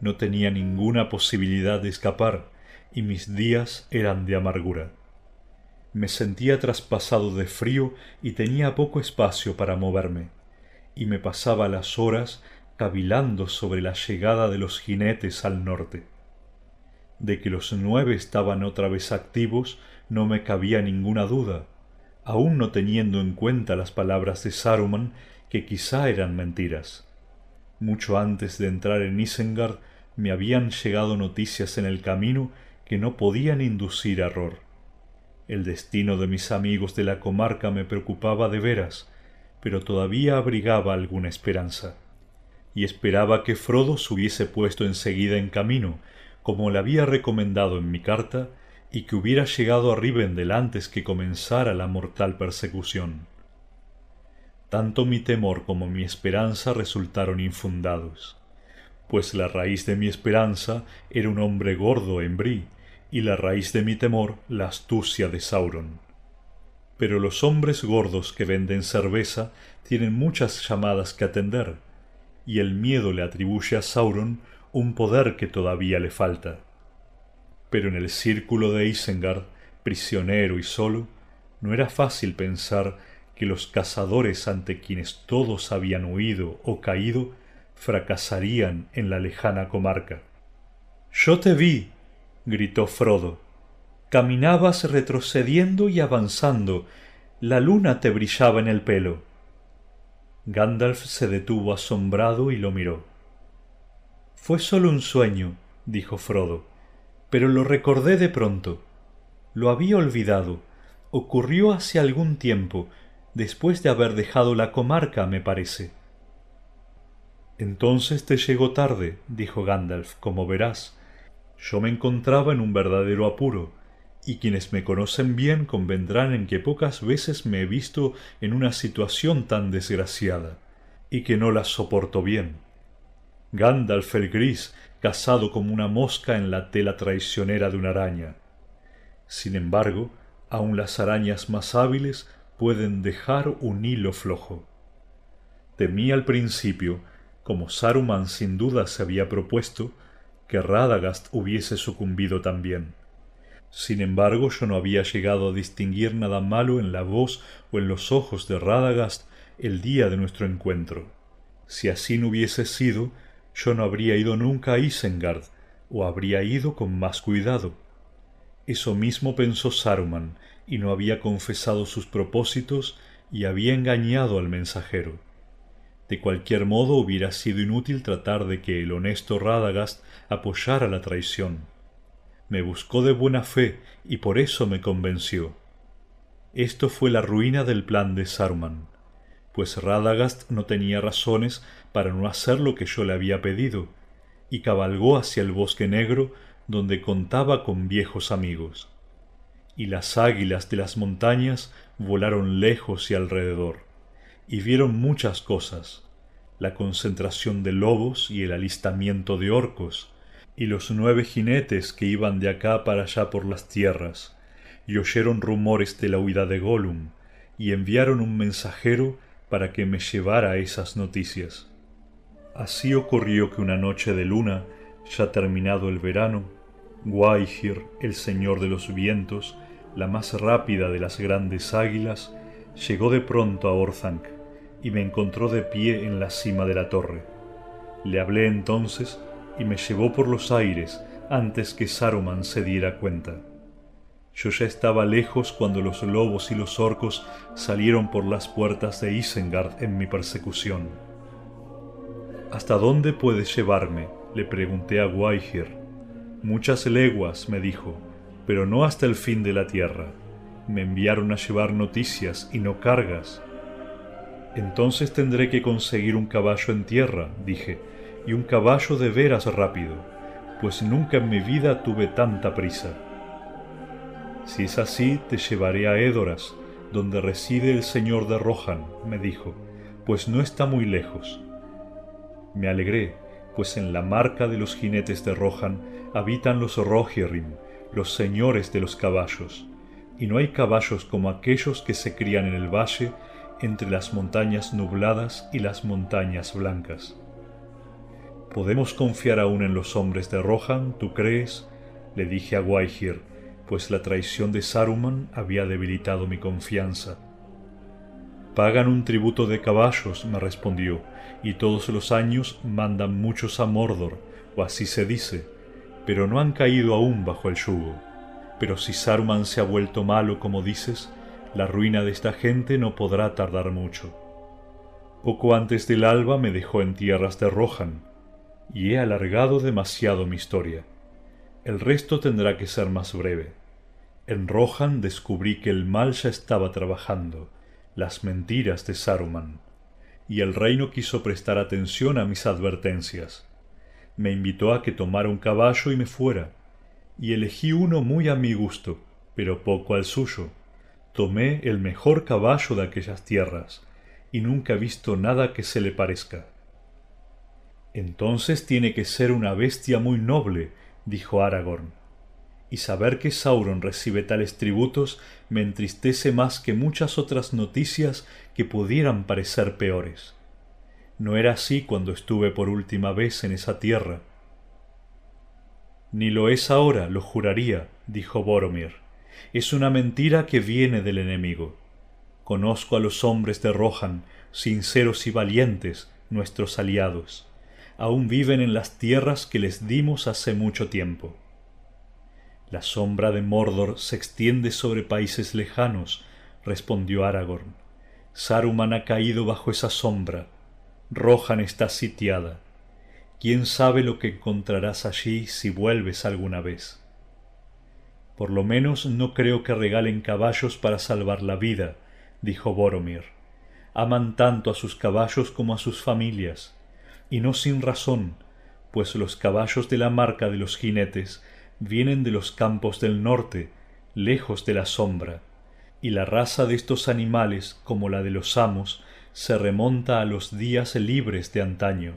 No tenía ninguna posibilidad de escapar y mis días eran de amargura. Me sentía traspasado de frío y tenía poco espacio para moverme, y me pasaba las horas cavilando sobre la llegada de los jinetes al norte. De que los nueve estaban otra vez activos no me cabía ninguna duda, aun no teniendo en cuenta las palabras de Saruman, que quizá eran mentiras. Mucho antes de entrar en Isengard me habían llegado noticias en el camino que no podían inducir error. El destino de mis amigos de la comarca me preocupaba de veras, pero todavía abrigaba alguna esperanza y esperaba que Frodo se hubiese puesto enseguida en camino, como le había recomendado en mi carta, y que hubiera llegado a Rivendell antes que comenzara la mortal persecución. Tanto mi temor como mi esperanza resultaron infundados, pues la raíz de mi esperanza era un hombre gordo en Bri, y la raíz de mi temor la astucia de Sauron. Pero los hombres gordos que venden cerveza tienen muchas llamadas que atender, y el miedo le atribuye a Sauron un poder que todavía le falta. Pero en el círculo de Isengard, prisionero y solo, no era fácil pensar que los cazadores ante quienes todos habían huido o caído fracasarían en la lejana comarca. Yo te vi, gritó Frodo. Caminabas retrocediendo y avanzando. La luna te brillaba en el pelo. Gandalf se detuvo asombrado y lo miró. Fue solo un sueño, dijo Frodo, pero lo recordé de pronto. Lo había olvidado. Ocurrió hace algún tiempo, después de haber dejado la comarca, me parece. Entonces te llegó tarde, dijo Gandalf, como verás. Yo me encontraba en un verdadero apuro y quienes me conocen bien convendrán en que pocas veces me he visto en una situación tan desgraciada, y que no la soporto bien. Gandalf el gris, cazado como una mosca en la tela traicionera de una araña. Sin embargo, aun las arañas más hábiles pueden dejar un hilo flojo. Temí al principio, como Saruman sin duda se había propuesto, que Radagast hubiese sucumbido también. Sin embargo, yo no había llegado a distinguir nada malo en la voz o en los ojos de Radagast el día de nuestro encuentro. Si así no hubiese sido, yo no habría ido nunca a Isengard, o habría ido con más cuidado. Eso mismo pensó Saruman, y no había confesado sus propósitos y había engañado al mensajero. De cualquier modo hubiera sido inútil tratar de que el honesto Radagast apoyara la traición. Me buscó de buena fe y por eso me convenció. Esto fue la ruina del plan de Saruman, pues Radagast no tenía razones para no hacer lo que yo le había pedido, y cabalgó hacia el bosque negro donde contaba con viejos amigos. Y las águilas de las montañas volaron lejos y alrededor, y vieron muchas cosas, la concentración de lobos y el alistamiento de orcos, y los nueve jinetes que iban de acá para allá por las tierras, y oyeron rumores de la huida de Gollum, y enviaron un mensajero para que me llevara esas noticias. Así ocurrió que una noche de luna, ya terminado el verano, Guaihir, el señor de los vientos, la más rápida de las grandes águilas, llegó de pronto a Orthanc y me encontró de pie en la cima de la torre. Le hablé entonces y me llevó por los aires antes que Saruman se diera cuenta. Yo ya estaba lejos cuando los lobos y los orcos salieron por las puertas de Isengard en mi persecución. ¿Hasta dónde puedes llevarme? le pregunté a Guaihir. Muchas leguas, me dijo, pero no hasta el fin de la tierra. Me enviaron a llevar noticias y no cargas. Entonces tendré que conseguir un caballo en tierra, dije, y un caballo de veras rápido, pues nunca en mi vida tuve tanta prisa. Si es así, te llevaré a Édoras, donde reside el señor de Rohan, me dijo, pues no está muy lejos. Me alegré, pues en la marca de los jinetes de Rohan habitan los Rohirrim, los señores de los caballos, y no hay caballos como aquellos que se crían en el valle entre las montañas nubladas y las montañas blancas. ¿Podemos confiar aún en los hombres de Rohan, tú crees? le dije a Guaihir, pues la traición de Saruman había debilitado mi confianza. Pagan un tributo de caballos, me respondió, y todos los años mandan muchos a Mordor, o así se dice, pero no han caído aún bajo el yugo. Pero si Saruman se ha vuelto malo, como dices, la ruina de esta gente no podrá tardar mucho. Poco antes del alba me dejó en tierras de Rohan, y he alargado demasiado mi historia. El resto tendrá que ser más breve. En Rohan descubrí que el mal ya estaba trabajando, las mentiras de Saruman y el rey no quiso prestar atención a mis advertencias. Me invitó a que tomara un caballo y me fuera, y elegí uno muy a mi gusto, pero poco al suyo. Tomé el mejor caballo de aquellas tierras, y nunca he visto nada que se le parezca. Entonces tiene que ser una bestia muy noble, dijo Aragorn. Y saber que Sauron recibe tales tributos me entristece más que muchas otras noticias que pudieran parecer peores. No era así cuando estuve por última vez en esa tierra. Ni lo es ahora, lo juraría, dijo Boromir. Es una mentira que viene del enemigo. Conozco a los hombres de Rohan, sinceros y valientes, nuestros aliados. Aún viven en las tierras que les dimos hace mucho tiempo. La sombra de Mordor se extiende sobre países lejanos, respondió Aragorn. Saruman ha caído bajo esa sombra. Rohan está sitiada. ¿Quién sabe lo que encontrarás allí si vuelves alguna vez? Por lo menos no creo que regalen caballos para salvar la vida, dijo Boromir. Aman tanto a sus caballos como a sus familias, y no sin razón, pues los caballos de la marca de los jinetes vienen de los campos del norte, lejos de la sombra, y la raza de estos animales, como la de los amos, se remonta a los días libres de antaño.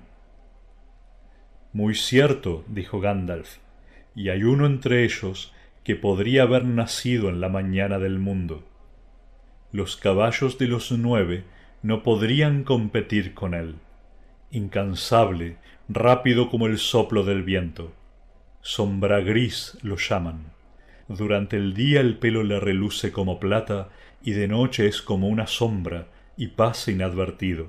Muy cierto, dijo Gandalf, y hay uno entre ellos que podría haber nacido en la mañana del mundo. Los caballos de los nueve no podrían competir con él. Incansable, rápido como el soplo del viento. Sombra gris lo llaman. Durante el día el pelo le reluce como plata y de noche es como una sombra y pasa inadvertido.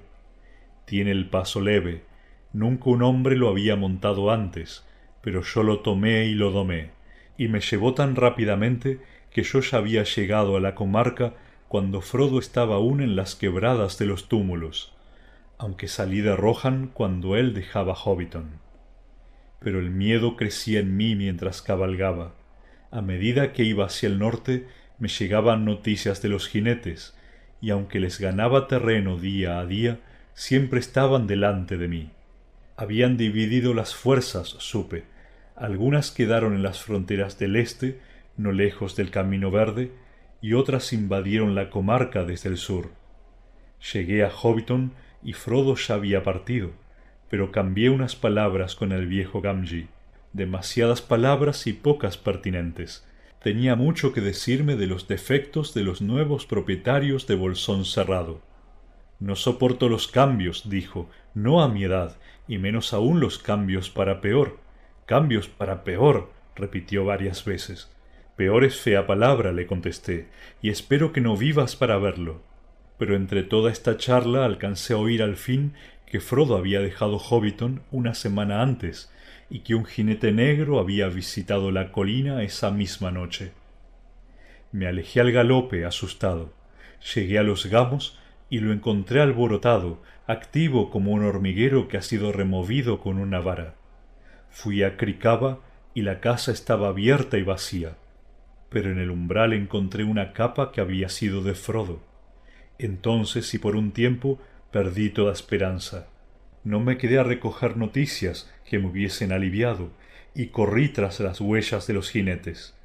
Tiene el paso leve, nunca un hombre lo había montado antes, pero yo lo tomé y lo domé, y me llevó tan rápidamente que yo ya había llegado a la comarca cuando Frodo estaba aún en las quebradas de los túmulos, aunque salí de Rohan cuando él dejaba Hobbiton. Pero el miedo crecía en mí mientras cabalgaba. A medida que iba hacia el norte me llegaban noticias de los jinetes, y aunque les ganaba terreno día a día, siempre estaban delante de mí. Habían dividido las fuerzas, supe. Algunas quedaron en las fronteras del este, no lejos del Camino Verde, y otras invadieron la comarca desde el sur. Llegué a Hobbiton y Frodo ya había partido, pero cambié unas palabras con el viejo Gamgee, demasiadas palabras y pocas pertinentes, tenía mucho que decirme de los defectos de los nuevos propietarios de Bolsón Cerrado. No soporto los cambios, dijo, no a mi edad, y menos aún los cambios para peor. Cambios para peor, repitió varias veces. Peor es fea palabra, le contesté, y espero que no vivas para verlo. Pero entre toda esta charla alcancé a oír al fin que Frodo había dejado Hobbiton una semana antes, y que un jinete negro había visitado la colina esa misma noche. Me alejé al galope, asustado. Llegué a los gamos y lo encontré alborotado, activo como un hormiguero que ha sido removido con una vara. Fui a Cricaba y la casa estaba abierta y vacía, pero en el umbral encontré una capa que había sido de Frodo. Entonces y por un tiempo perdí toda esperanza. No me quedé a recoger noticias que me hubiesen aliviado, y corrí tras las huellas de los jinetes.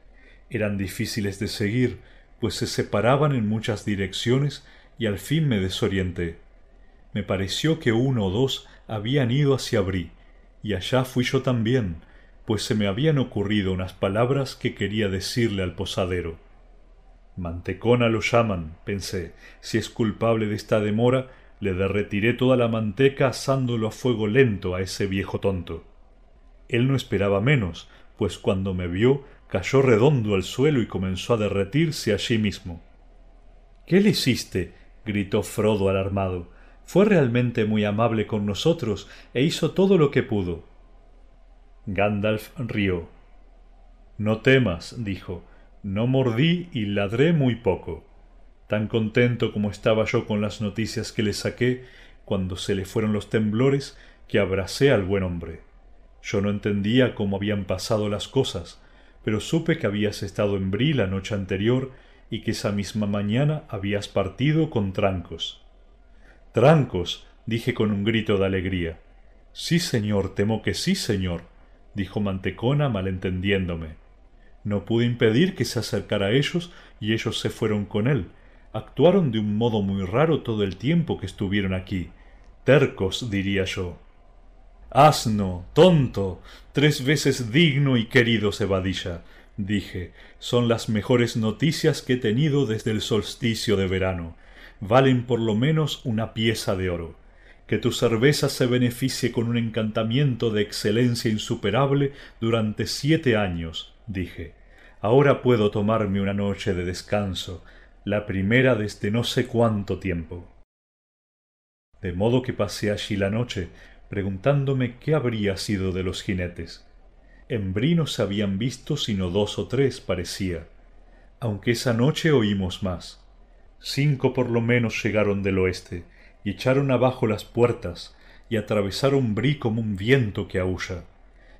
Eran difíciles de seguir, pues se separaban en muchas direcciones y al fin me desorienté. Me pareció que uno o dos habían ido hacia Brí, y allá fui yo también, pues se me habían ocurrido unas palabras que quería decirle al posadero. Mantecona lo llaman, pensé, si es culpable de esta demora, le derretiré toda la manteca asándolo a fuego lento a ese viejo tonto. Él no esperaba menos, pues cuando me vio cayó redondo al suelo y comenzó a derretirse allí mismo. ¿Qué le hiciste? gritó Frodo alarmado. Fue realmente muy amable con nosotros e hizo todo lo que pudo. Gandalf rió. No temas, dijo. No mordí y ladré muy poco tan contento como estaba yo con las noticias que le saqué cuando se le fueron los temblores que abracé al buen hombre. Yo no entendía cómo habían pasado las cosas, pero supe que habías estado en Brí la noche anterior y que esa misma mañana habías partido con Trancos. Trancos, dije con un grito de alegría. Sí, señor, temo que sí, señor, dijo Mantecona malentendiéndome. No pude impedir que se acercara a ellos y ellos se fueron con él, actuaron de un modo muy raro todo el tiempo que estuvieron aquí. Tercos, diría yo. Asno, tonto, tres veces digno y querido Cebadilla, dije, son las mejores noticias que he tenido desde el solsticio de verano. Valen por lo menos una pieza de oro. Que tu cerveza se beneficie con un encantamiento de excelencia insuperable durante siete años, dije. Ahora puedo tomarme una noche de descanso, la primera desde no sé cuánto tiempo. De modo que pasé allí la noche, preguntándome qué habría sido de los jinetes. En se habían visto sino dos o tres, parecía, aunque esa noche oímos más. Cinco por lo menos llegaron del oeste, y echaron abajo las puertas, y atravesaron Brí como un viento que aúlla.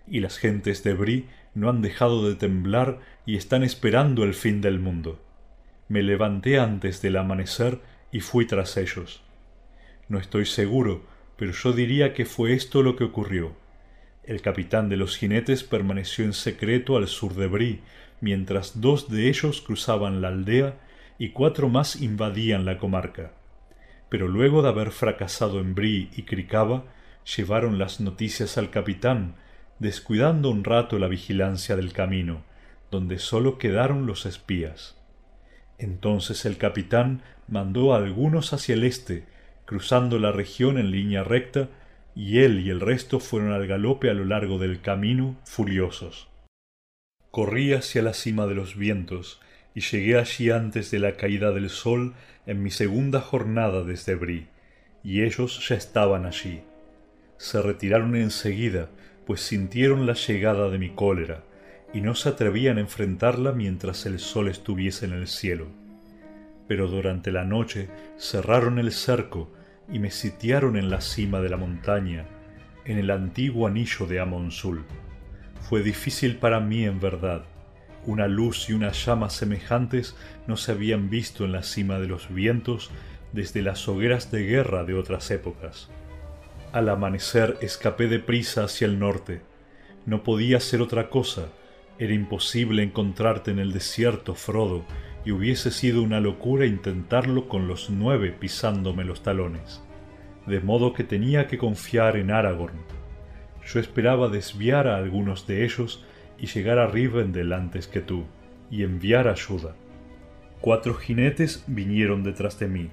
Y las gentes de Brí no han dejado de temblar y están esperando el fin del mundo me levanté antes del amanecer y fui tras ellos. No estoy seguro, pero yo diría que fue esto lo que ocurrió. El capitán de los jinetes permaneció en secreto al sur de Brí, mientras dos de ellos cruzaban la aldea y cuatro más invadían la comarca. Pero luego de haber fracasado en Brí y Cricaba, llevaron las noticias al capitán, descuidando un rato la vigilancia del camino, donde sólo quedaron los espías. Entonces el capitán mandó a algunos hacia el este, cruzando la región en línea recta, y él y el resto fueron al galope a lo largo del camino, furiosos. Corrí hacia la cima de los vientos, y llegué allí antes de la caída del sol en mi segunda jornada desde Brie, y ellos ya estaban allí. Se retiraron enseguida, pues sintieron la llegada de mi cólera, y no se atrevían a enfrentarla mientras el sol estuviese en el cielo. Pero durante la noche cerraron el cerco y me sitiaron en la cima de la montaña, en el antiguo anillo de Amonsul. Fue difícil para mí en verdad. Una luz y una llama semejantes no se habían visto en la cima de los vientos desde las hogueras de guerra de otras épocas. Al amanecer escapé de prisa hacia el norte. No podía ser otra cosa era imposible encontrarte en el desierto, Frodo, y hubiese sido una locura intentarlo con los nueve pisándome los talones. De modo que tenía que confiar en Aragorn. Yo esperaba desviar a algunos de ellos y llegar a Rivendell antes que tú, y enviar ayuda. Cuatro jinetes vinieron detrás de mí,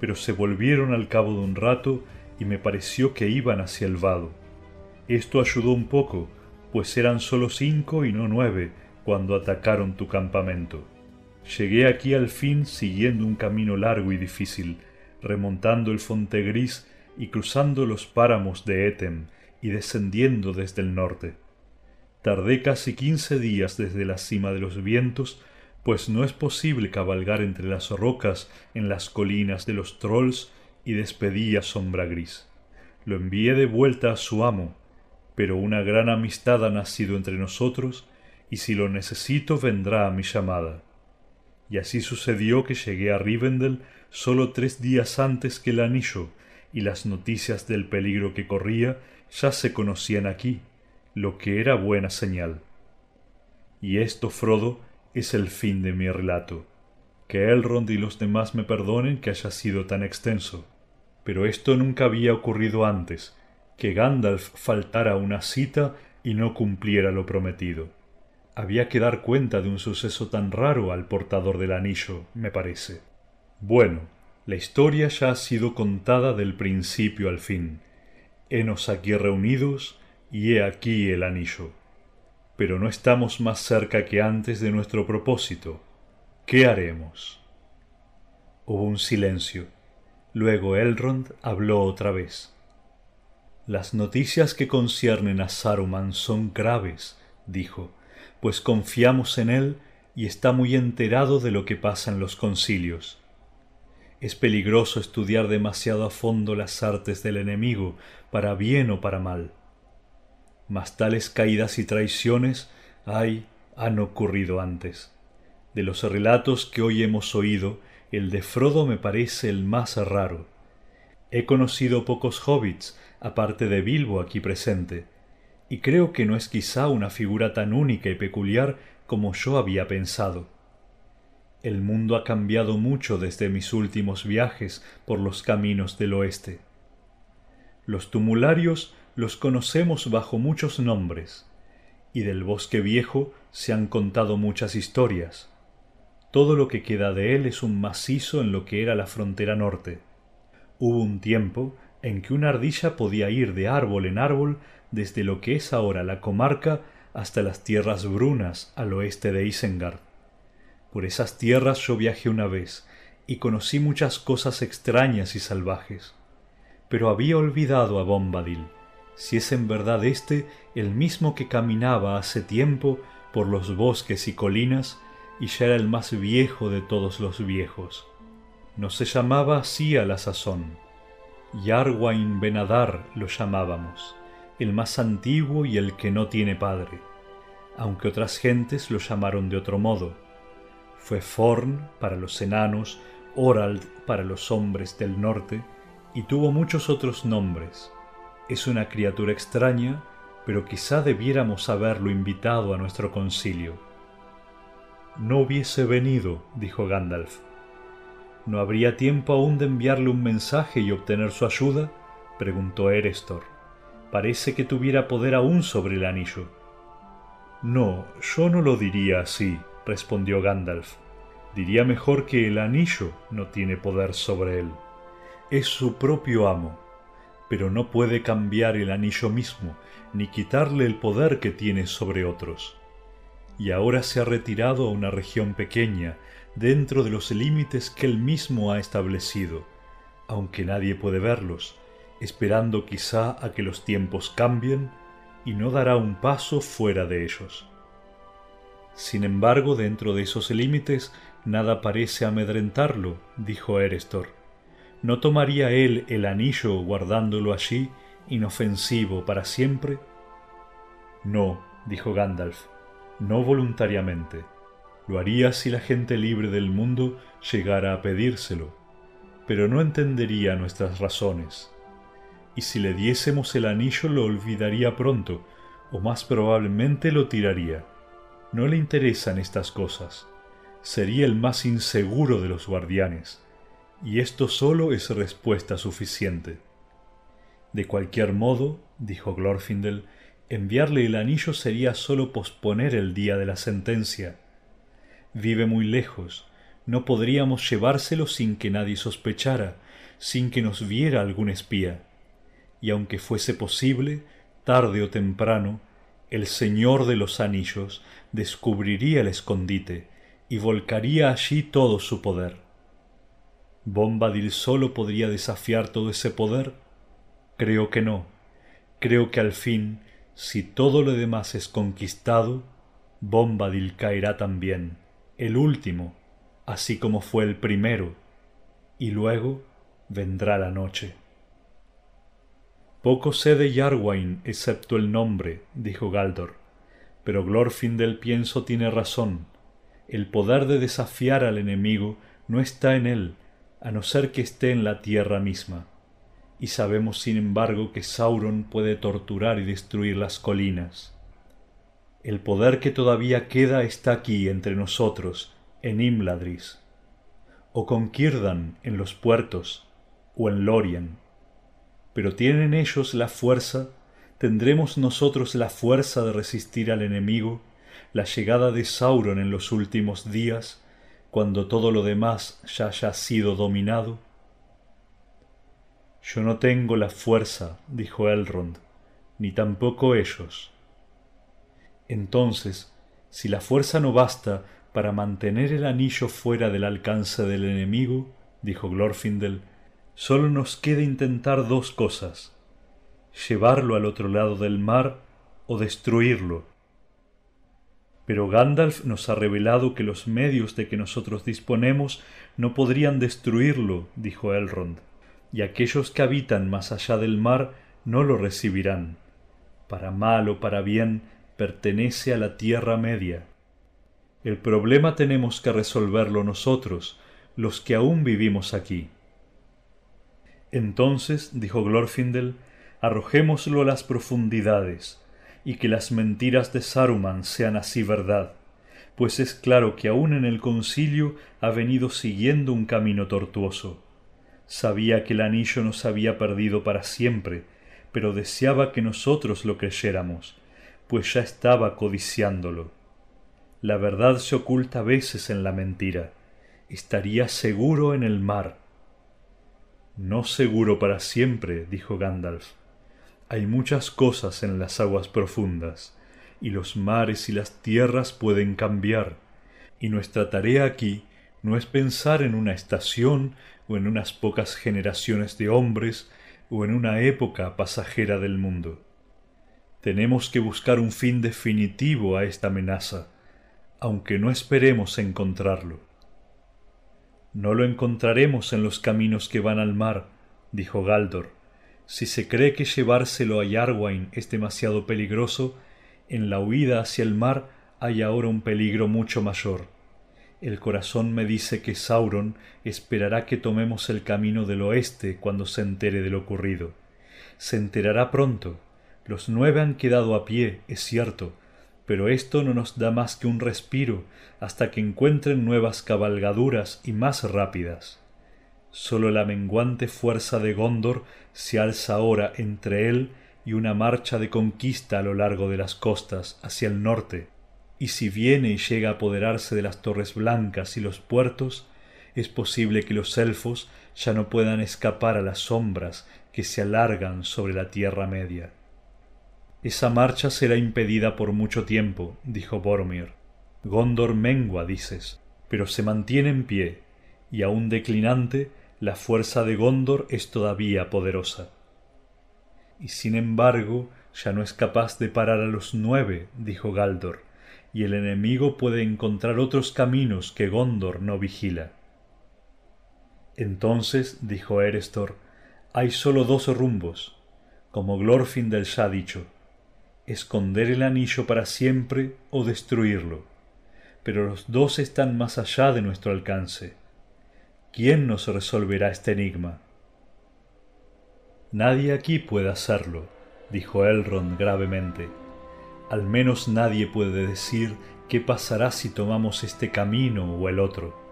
pero se volvieron al cabo de un rato y me pareció que iban hacia el vado. Esto ayudó un poco, pues eran solo cinco y no nueve cuando atacaron tu campamento. Llegué aquí al fin siguiendo un camino largo y difícil, remontando el Fonte Gris y cruzando los páramos de Etem y descendiendo desde el norte. Tardé casi quince días desde la cima de los vientos, pues no es posible cabalgar entre las rocas en las colinas de los trolls y despedí a Sombra Gris. Lo envié de vuelta a su amo, pero una gran amistad ha nacido entre nosotros, y si lo necesito vendrá a mi llamada. Y así sucedió que llegué a Rivendell solo tres días antes que el anillo, y las noticias del peligro que corría ya se conocían aquí, lo que era buena señal. Y esto, Frodo, es el fin de mi relato. Que Elrond y los demás me perdonen que haya sido tan extenso. Pero esto nunca había ocurrido antes, que Gandalf faltara una cita y no cumpliera lo prometido. Había que dar cuenta de un suceso tan raro al portador del anillo, me parece. Bueno, la historia ya ha sido contada del principio al fin. Henos aquí reunidos y he aquí el anillo. Pero no estamos más cerca que antes de nuestro propósito. ¿Qué haremos? Hubo un silencio. Luego Elrond habló otra vez. Las noticias que conciernen a Saruman son graves, dijo, pues confiamos en él y está muy enterado de lo que pasa en los concilios. Es peligroso estudiar demasiado a fondo las artes del enemigo, para bien o para mal. Mas tales caídas y traiciones hay, han ocurrido antes. De los relatos que hoy hemos oído, el de Frodo me parece el más raro. He conocido pocos hobbits, aparte de Bilbo aquí presente, y creo que no es quizá una figura tan única y peculiar como yo había pensado. El mundo ha cambiado mucho desde mis últimos viajes por los caminos del oeste. Los tumularios los conocemos bajo muchos nombres, y del bosque viejo se han contado muchas historias. Todo lo que queda de él es un macizo en lo que era la frontera norte. Hubo un tiempo en que una ardilla podía ir de árbol en árbol desde lo que es ahora la comarca hasta las tierras brunas al oeste de Isengard. Por esas tierras yo viajé una vez y conocí muchas cosas extrañas y salvajes. Pero había olvidado a Bombadil, si es en verdad éste el mismo que caminaba hace tiempo por los bosques y colinas y ya era el más viejo de todos los viejos. No se llamaba así a la sazón, Yarwain Benadar lo llamábamos, el más antiguo y el que no tiene padre, aunque otras gentes lo llamaron de otro modo. Fue Forn para los enanos, Orald para los hombres del norte, y tuvo muchos otros nombres. Es una criatura extraña, pero quizá debiéramos haberlo invitado a nuestro concilio. No hubiese venido, dijo Gandalf ¿No habría tiempo aún de enviarle un mensaje y obtener su ayuda? preguntó Erestor. Parece que tuviera poder aún sobre el anillo. No, yo no lo diría así, respondió Gandalf. Diría mejor que el anillo no tiene poder sobre él. es su propio amo, pero no puede cambiar el anillo mismo, ni quitarle el poder que tiene sobre otros. Y ahora se ha retirado a una región pequeña, dentro de los límites que él mismo ha establecido, aunque nadie puede verlos, esperando quizá a que los tiempos cambien, y no dará un paso fuera de ellos. Sin embargo, dentro de esos límites, nada parece amedrentarlo, dijo Erestor. ¿No tomaría él el anillo guardándolo allí, inofensivo para siempre? No, dijo Gandalf, no voluntariamente. Lo haría si la gente libre del mundo llegara a pedírselo, pero no entendería nuestras razones. Y si le diésemos el anillo lo olvidaría pronto, o más probablemente lo tiraría. No le interesan estas cosas. Sería el más inseguro de los guardianes, y esto solo es respuesta suficiente. De cualquier modo, dijo Glorfindel, enviarle el anillo sería solo posponer el día de la sentencia. Vive muy lejos, no podríamos llevárselo sin que nadie sospechara, sin que nos viera algún espía. Y aunque fuese posible, tarde o temprano, el Señor de los Anillos descubriría el escondite y volcaría allí todo su poder. ¿Bombadil solo podría desafiar todo ese poder? Creo que no. Creo que al fin, si todo lo demás es conquistado, Bombadil caerá también, el último, así como fue el primero, y luego vendrá la noche. Poco sé de Yarwain excepto el nombre, dijo Galdor, pero Glorfindel pienso tiene razón. El poder de desafiar al enemigo no está en él, a no ser que esté en la tierra misma. Y sabemos sin embargo que Sauron puede torturar y destruir las colinas. El poder que todavía queda está aquí entre nosotros, en Imladris, o con Círdan en los puertos, o en Lorien pero tienen ellos la fuerza, tendremos nosotros la fuerza de resistir al enemigo, la llegada de Sauron en los últimos días, cuando todo lo demás ya haya sido dominado. Yo no tengo la fuerza, dijo Elrond, ni tampoco ellos. Entonces, si la fuerza no basta para mantener el anillo fuera del alcance del enemigo, dijo Glorfindel, Solo nos queda intentar dos cosas, llevarlo al otro lado del mar o destruirlo. Pero Gandalf nos ha revelado que los medios de que nosotros disponemos no podrían destruirlo, dijo Elrond, y aquellos que habitan más allá del mar no lo recibirán. Para mal o para bien, pertenece a la Tierra Media. El problema tenemos que resolverlo nosotros, los que aún vivimos aquí. Entonces, dijo Glorfindel, arrojémoslo a las profundidades, y que las mentiras de Saruman sean así verdad, pues es claro que aún en el concilio ha venido siguiendo un camino tortuoso. Sabía que el anillo nos había perdido para siempre, pero deseaba que nosotros lo creyéramos, pues ya estaba codiciándolo. La verdad se oculta a veces en la mentira. Estaría seguro en el mar, no seguro para siempre, dijo Gandalf. Hay muchas cosas en las aguas profundas, y los mares y las tierras pueden cambiar, y nuestra tarea aquí no es pensar en una estación o en unas pocas generaciones de hombres o en una época pasajera del mundo. Tenemos que buscar un fin definitivo a esta amenaza, aunque no esperemos encontrarlo. No lo encontraremos en los caminos que van al mar, dijo Galdor. Si se cree que llevárselo a Yarwain es demasiado peligroso, en la huida hacia el mar hay ahora un peligro mucho mayor. El corazón me dice que Sauron esperará que tomemos el camino del oeste cuando se entere de lo ocurrido. Se enterará pronto. Los nueve han quedado a pie, es cierto, pero esto no nos da más que un respiro hasta que encuentren nuevas cabalgaduras y más rápidas. Sólo la menguante fuerza de Gondor se alza ahora entre él y una marcha de conquista a lo largo de las costas hacia el norte, y si viene y llega a apoderarse de las torres blancas y los puertos, es posible que los elfos ya no puedan escapar a las sombras que se alargan sobre la Tierra Media. Esa marcha será impedida por mucho tiempo, dijo Boromir. Gondor mengua, dices, pero se mantiene en pie, y aun declinante, la fuerza de Gondor es todavía poderosa. Y sin embargo, ya no es capaz de parar a los nueve, dijo Galdor, y el enemigo puede encontrar otros caminos que Gondor no vigila. Entonces, dijo Erestor, hay sólo dos rumbos, como Glorfindel ya ha dicho, esconder el anillo para siempre o destruirlo. Pero los dos están más allá de nuestro alcance. ¿Quién nos resolverá este enigma? Nadie aquí puede hacerlo, dijo Elrond gravemente. Al menos nadie puede decir qué pasará si tomamos este camino o el otro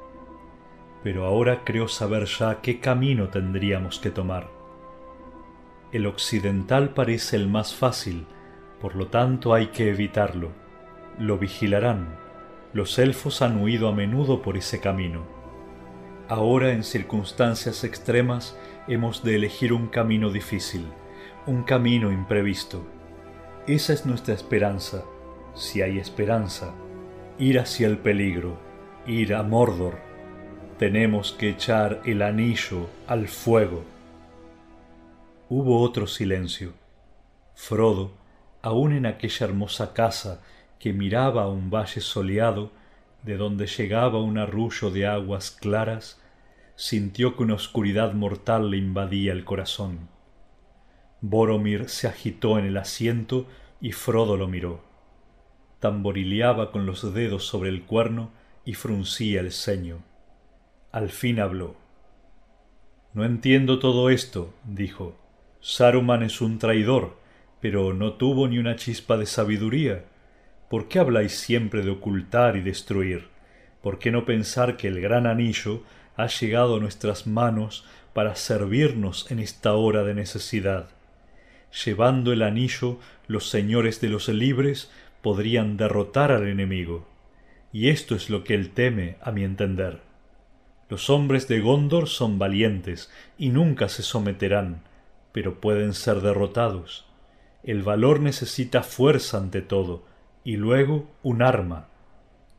pero ahora creo saber ya qué camino tendríamos que tomar. El occidental parece el más fácil, por lo tanto hay que evitarlo. Lo vigilarán. Los elfos han huido a menudo por ese camino. Ahora en circunstancias extremas hemos de elegir un camino difícil, un camino imprevisto. Esa es nuestra esperanza, si hay esperanza, ir hacia el peligro, ir a Mordor tenemos que echar el anillo al fuego. Hubo otro silencio. Frodo, aun en aquella hermosa casa que miraba a un valle soleado, de donde llegaba un arrullo de aguas claras, sintió que una oscuridad mortal le invadía el corazón. Boromir se agitó en el asiento y Frodo lo miró. Tamborileaba con los dedos sobre el cuerno y fruncía el ceño. Al fin habló. No entiendo todo esto, dijo. Saruman es un traidor, pero no tuvo ni una chispa de sabiduría. ¿Por qué habláis siempre de ocultar y destruir? ¿Por qué no pensar que el gran anillo ha llegado a nuestras manos para servirnos en esta hora de necesidad? Llevando el anillo, los señores de los libres podrían derrotar al enemigo. Y esto es lo que él teme, a mi entender. Los hombres de Gondor son valientes y nunca se someterán, pero pueden ser derrotados. El valor necesita fuerza ante todo, y luego un arma.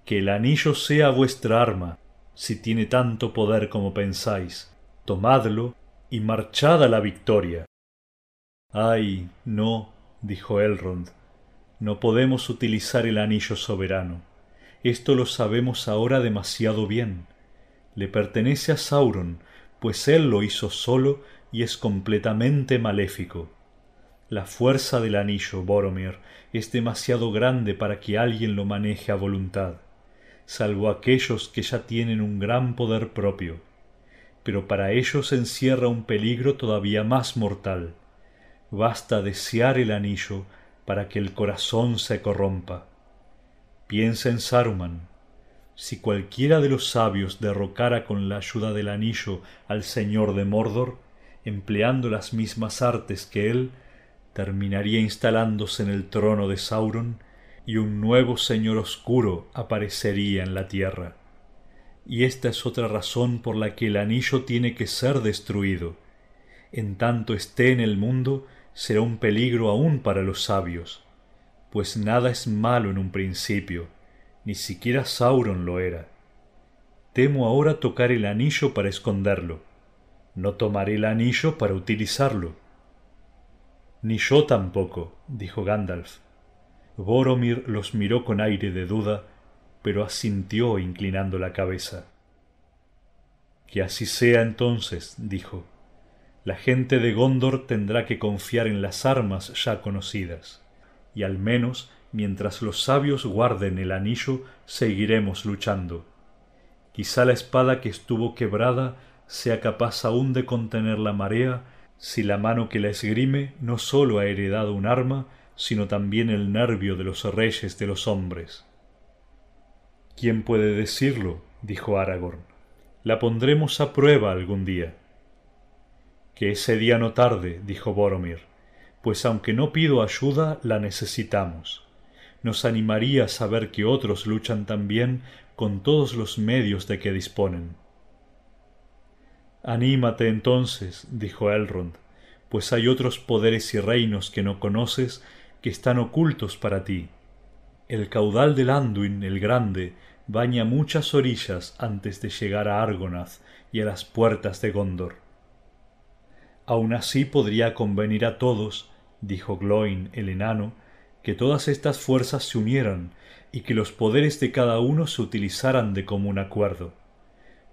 Que el anillo sea vuestra arma, si tiene tanto poder como pensáis. Tomadlo y marchad a la victoria. Ay, no, dijo Elrond, no podemos utilizar el anillo soberano. Esto lo sabemos ahora demasiado bien le pertenece a Sauron, pues él lo hizo solo y es completamente maléfico. La fuerza del anillo, Boromir, es demasiado grande para que alguien lo maneje a voluntad, salvo aquellos que ya tienen un gran poder propio. Pero para ellos encierra un peligro todavía más mortal. Basta desear el anillo para que el corazón se corrompa. Piensa en Saruman, si cualquiera de los sabios derrocara con la ayuda del anillo al señor de Mordor, empleando las mismas artes que él, terminaría instalándose en el trono de Sauron y un nuevo señor oscuro aparecería en la tierra. Y esta es otra razón por la que el anillo tiene que ser destruido. En tanto esté en el mundo, será un peligro aún para los sabios, pues nada es malo en un principio, ni siquiera Sauron lo era. Temo ahora tocar el anillo para esconderlo. No tomaré el anillo para utilizarlo. Ni yo tampoco, dijo Gandalf. Boromir los miró con aire de duda, pero asintió inclinando la cabeza. Que así sea entonces, dijo. La gente de Gondor tendrá que confiar en las armas ya conocidas, y al menos mientras los sabios guarden el anillo, seguiremos luchando. Quizá la espada que estuvo quebrada sea capaz aún de contener la marea, si la mano que la esgrime no sólo ha heredado un arma, sino también el nervio de los reyes de los hombres. ¿Quién puede decirlo? dijo Aragorn. La pondremos a prueba algún día. Que ese día no tarde, dijo Boromir, pues aunque no pido ayuda, la necesitamos nos animaría saber que otros luchan también con todos los medios de que disponen. Anímate entonces, dijo Elrond, pues hay otros poderes y reinos que no conoces que están ocultos para ti. El caudal del Anduin el Grande baña muchas orillas antes de llegar a Argonath y a las puertas de Gondor. Aun así podría convenir a todos, dijo Gloin el enano, que todas estas fuerzas se unieran y que los poderes de cada uno se utilizaran de común acuerdo.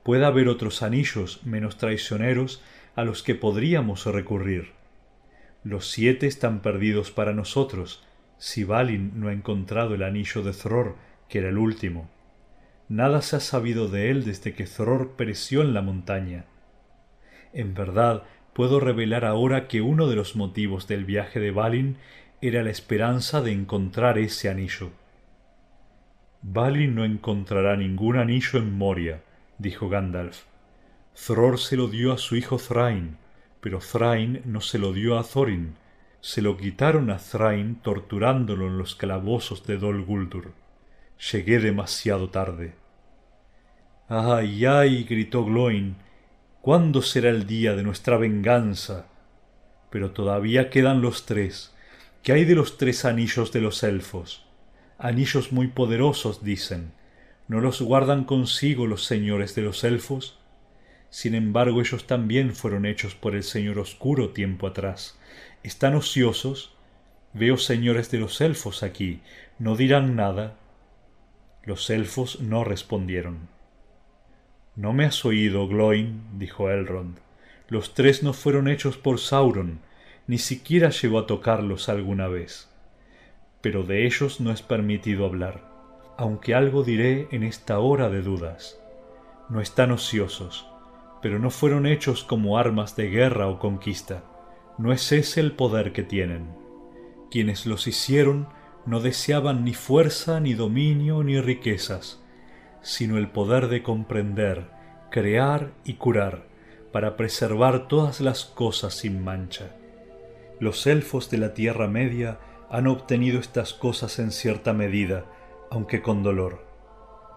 Puede haber otros anillos menos traicioneros a los que podríamos recurrir. Los siete están perdidos para nosotros, si Balin no ha encontrado el anillo de Thror, que era el último. Nada se ha sabido de él desde que Thror pereció en la montaña. En verdad, puedo revelar ahora que uno de los motivos del viaje de Balin era la esperanza de encontrar ese anillo. Balin no encontrará ningún anillo en Moria, dijo Gandalf. Thror se lo dio a su hijo Thrain, pero Thrain no se lo dio a Thorin. Se lo quitaron a Thrain torturándolo en los calabozos de Dol Guldur. Llegué demasiado tarde. ¡Ay, ay! gritó Gloin. ¿Cuándo será el día de nuestra venganza? Pero todavía quedan los tres. ¿Qué hay de los tres anillos de los elfos? Anillos muy poderosos, dicen. ¿No los guardan consigo los señores de los elfos? Sin embargo, ellos también fueron hechos por el Señor Oscuro tiempo atrás. ¿Están ociosos? Veo señores de los elfos aquí. ¿No dirán nada? Los elfos no respondieron. No me has oído, Gloin, dijo Elrond. Los tres no fueron hechos por Sauron, ni siquiera llegó a tocarlos alguna vez. Pero de ellos no es permitido hablar aunque algo diré en esta hora de dudas. No están ociosos, pero no fueron hechos como armas de guerra o conquista. No es ese el poder que tienen. Quienes los hicieron no deseaban ni fuerza, ni dominio, ni riquezas, sino el poder de comprender, crear y curar, para preservar todas las cosas sin mancha. Los elfos de la Tierra Media han obtenido estas cosas en cierta medida, aunque con dolor.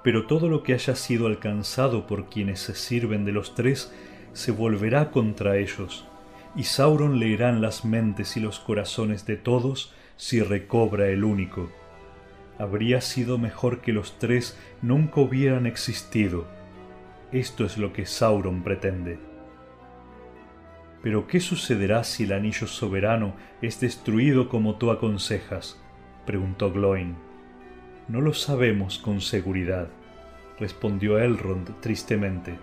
Pero todo lo que haya sido alcanzado por quienes se sirven de los tres se volverá contra ellos, y Sauron leerán las mentes y los corazones de todos si recobra el único. Habría sido mejor que los tres nunca hubieran existido. Esto es lo que Sauron pretende. Pero ¿qué sucederá si el anillo soberano es destruido como tú aconsejas? preguntó Gloin. No lo sabemos con seguridad, respondió Elrond tristemente.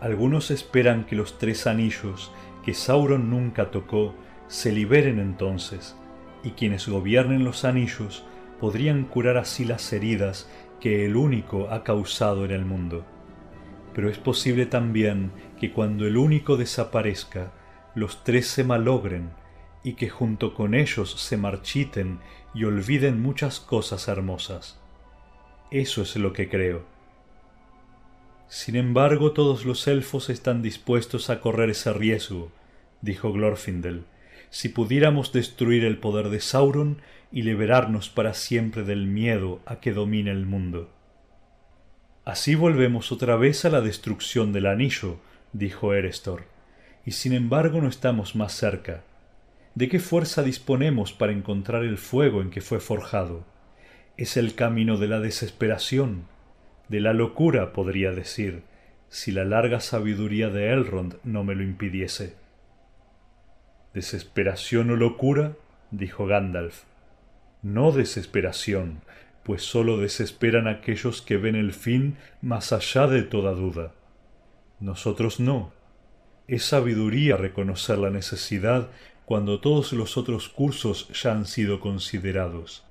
Algunos esperan que los tres anillos que Sauron nunca tocó se liberen entonces, y quienes gobiernen los anillos podrían curar así las heridas que el único ha causado en el mundo. Pero es posible también que cuando el único desaparezca, los tres se malogren y que junto con ellos se marchiten y olviden muchas cosas hermosas. Eso es lo que creo. Sin embargo, todos los elfos están dispuestos a correr ese riesgo, dijo Glorfindel, si pudiéramos destruir el poder de Sauron y liberarnos para siempre del miedo a que domine el mundo. Así volvemos otra vez a la destrucción del anillo, dijo Erestor, y sin embargo no estamos más cerca. ¿De qué fuerza disponemos para encontrar el fuego en que fue forjado? Es el camino de la desesperación, de la locura, podría decir, si la larga sabiduría de Elrond no me lo impidiese. ¿Desesperación o locura? dijo Gandalf. No desesperación, pues sólo desesperan aquellos que ven el fin más allá de toda duda. Nosotros no. Es sabiduría reconocer la necesidad cuando todos los otros cursos ya han sido considerados,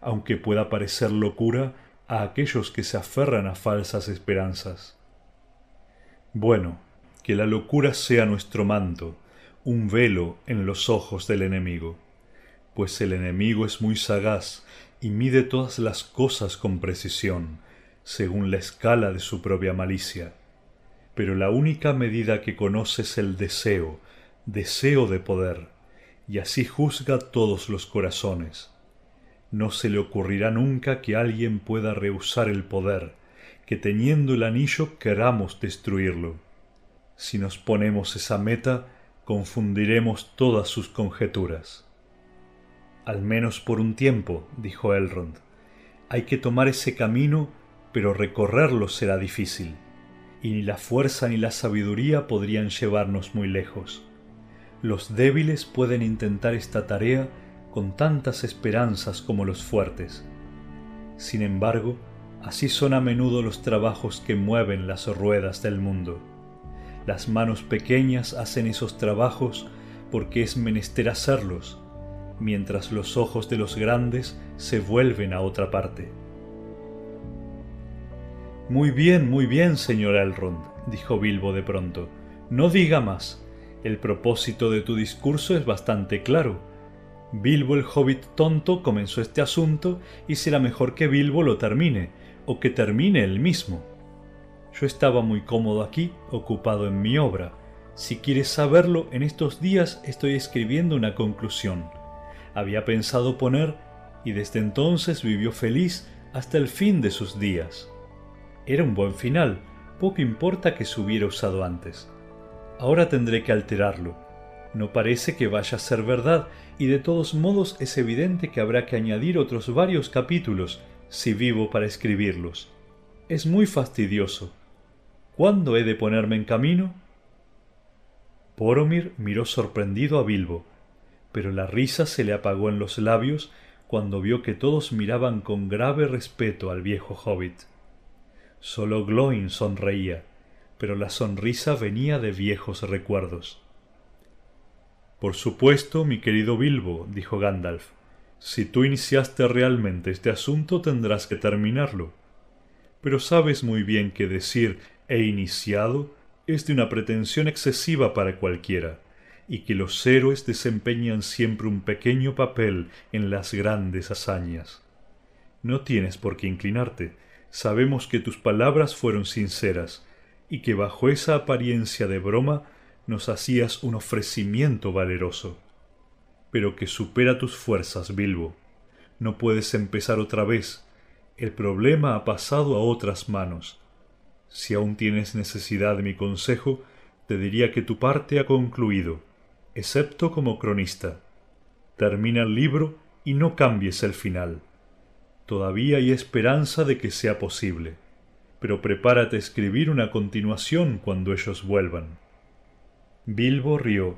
aunque pueda parecer locura a aquellos que se aferran a falsas esperanzas. Bueno, que la locura sea nuestro manto, un velo en los ojos del enemigo, pues el enemigo es muy sagaz y mide todas las cosas con precisión, según la escala de su propia malicia. Pero la única medida que conoce es el deseo, deseo de poder, y así juzga todos los corazones. No se le ocurrirá nunca que alguien pueda rehusar el poder, que teniendo el anillo queramos destruirlo. Si nos ponemos esa meta, confundiremos todas sus conjeturas. Al menos por un tiempo, dijo Elrond. Hay que tomar ese camino, pero recorrerlo será difícil, y ni la fuerza ni la sabiduría podrían llevarnos muy lejos. Los débiles pueden intentar esta tarea con tantas esperanzas como los fuertes. Sin embargo, así son a menudo los trabajos que mueven las ruedas del mundo. Las manos pequeñas hacen esos trabajos porque es menester hacerlos, mientras los ojos de los grandes se vuelven a otra parte. Muy bien, muy bien, señor Elrond, dijo Bilbo de pronto. No diga más. El propósito de tu discurso es bastante claro. Bilbo el hobbit tonto comenzó este asunto y será mejor que Bilbo lo termine, o que termine él mismo. Yo estaba muy cómodo aquí, ocupado en mi obra. Si quieres saberlo, en estos días estoy escribiendo una conclusión. Había pensado poner, y desde entonces vivió feliz hasta el fin de sus días. Era un buen final, poco importa que se hubiera usado antes. Ahora tendré que alterarlo. No parece que vaya a ser verdad, y de todos modos es evidente que habrá que añadir otros varios capítulos si vivo para escribirlos. Es muy fastidioso, ¿Cuándo he de ponerme en camino? Poromir miró sorprendido a Bilbo, pero la risa se le apagó en los labios cuando vio que todos miraban con grave respeto al viejo hobbit. Solo Gloin sonreía, pero la sonrisa venía de viejos recuerdos. Por supuesto, mi querido Bilbo, dijo Gandalf, si tú iniciaste realmente este asunto tendrás que terminarlo. Pero sabes muy bien que decir e iniciado es de una pretensión excesiva para cualquiera, y que los héroes desempeñan siempre un pequeño papel en las grandes hazañas. No tienes por qué inclinarte, sabemos que tus palabras fueron sinceras, y que bajo esa apariencia de broma nos hacías un ofrecimiento valeroso. Pero que supera tus fuerzas, Bilbo. No puedes empezar otra vez. El problema ha pasado a otras manos si aún tienes necesidad de mi consejo, te diría que tu parte ha concluido, excepto como cronista. Termina el libro y no cambies el final. Todavía hay esperanza de que sea posible, pero prepárate a escribir una continuación cuando ellos vuelvan. Bilbo rió.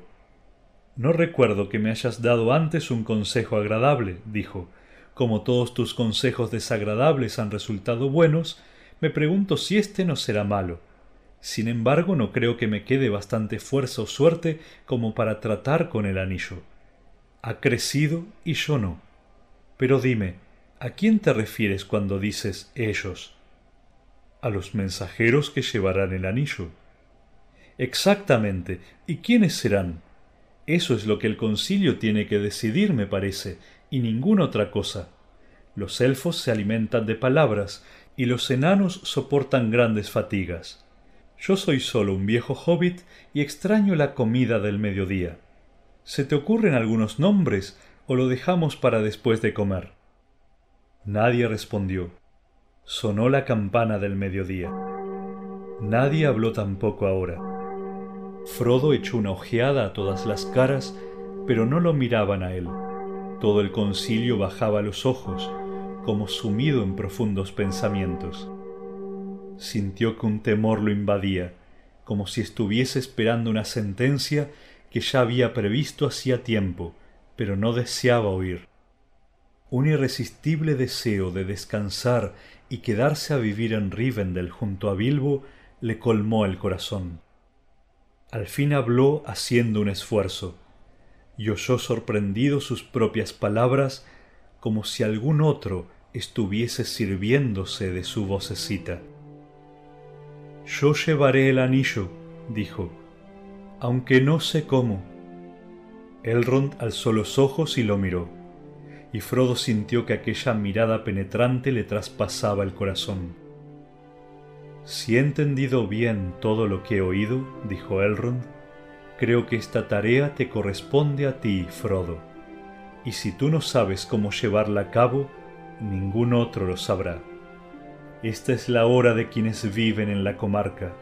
No recuerdo que me hayas dado antes un consejo agradable, dijo. Como todos tus consejos desagradables han resultado buenos, me pregunto si este no será malo. Sin embargo, no creo que me quede bastante fuerza o suerte como para tratar con el anillo. Ha crecido y yo no. Pero dime, ¿a quién te refieres cuando dices ellos? A los mensajeros que llevarán el anillo. Exactamente. ¿Y quiénes serán? Eso es lo que el concilio tiene que decidir, me parece, y ninguna otra cosa. Los elfos se alimentan de palabras, y los enanos soportan grandes fatigas. Yo soy solo un viejo hobbit y extraño la comida del mediodía. ¿Se te ocurren algunos nombres o lo dejamos para después de comer? Nadie respondió. Sonó la campana del mediodía. Nadie habló tampoco ahora. Frodo echó una ojeada a todas las caras, pero no lo miraban a él. Todo el concilio bajaba los ojos, como sumido en profundos pensamientos. Sintió que un temor lo invadía, como si estuviese esperando una sentencia que ya había previsto hacía tiempo, pero no deseaba oír. Un irresistible deseo de descansar y quedarse a vivir en Rivendell junto a Bilbo le colmó el corazón. Al fin habló haciendo un esfuerzo, y oyó sorprendido sus propias palabras como si algún otro estuviese sirviéndose de su vocecita. Yo llevaré el anillo, dijo, aunque no sé cómo. Elrond alzó los ojos y lo miró, y Frodo sintió que aquella mirada penetrante le traspasaba el corazón. Si he entendido bien todo lo que he oído, dijo Elrond, creo que esta tarea te corresponde a ti, Frodo y si tú no sabes cómo llevarla a cabo, ningún otro lo sabrá. Esta es la hora de quienes viven en la comarca,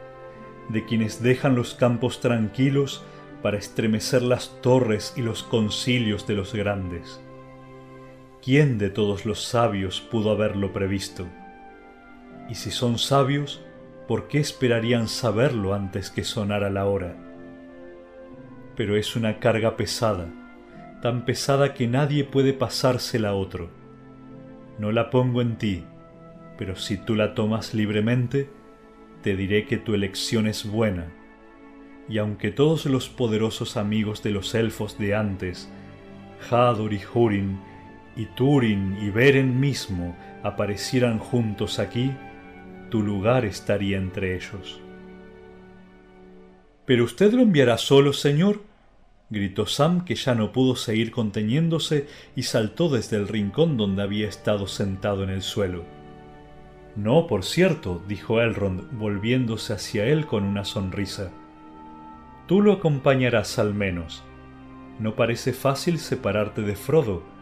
de quienes dejan los campos tranquilos para estremecer las torres y los concilios de los grandes. ¿Quién de todos los sabios pudo haberlo previsto? Y si son sabios, ¿por qué esperarían saberlo antes que sonara la hora? Pero es una carga pesada, tan pesada que nadie puede pasársela a otro. No la pongo en ti, pero si tú la tomas libremente, te diré que tu elección es buena. Y aunque todos los poderosos amigos de los elfos de antes, Hador y Hurin, y Turin y Beren mismo aparecieran juntos aquí, tu lugar estaría entre ellos. ¿Pero usted lo enviará solo, señor? gritó Sam, que ya no pudo seguir conteniéndose y saltó desde el rincón donde había estado sentado en el suelo. No, por cierto, dijo Elrond, volviéndose hacia él con una sonrisa. Tú lo acompañarás al menos. No parece fácil separarte de Frodo,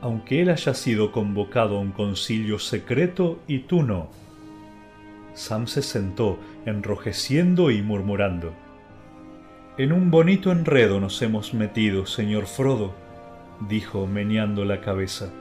aunque él haya sido convocado a un concilio secreto y tú no. Sam se sentó, enrojeciendo y murmurando. En un bonito enredo nos hemos metido, señor Frodo, dijo meneando la cabeza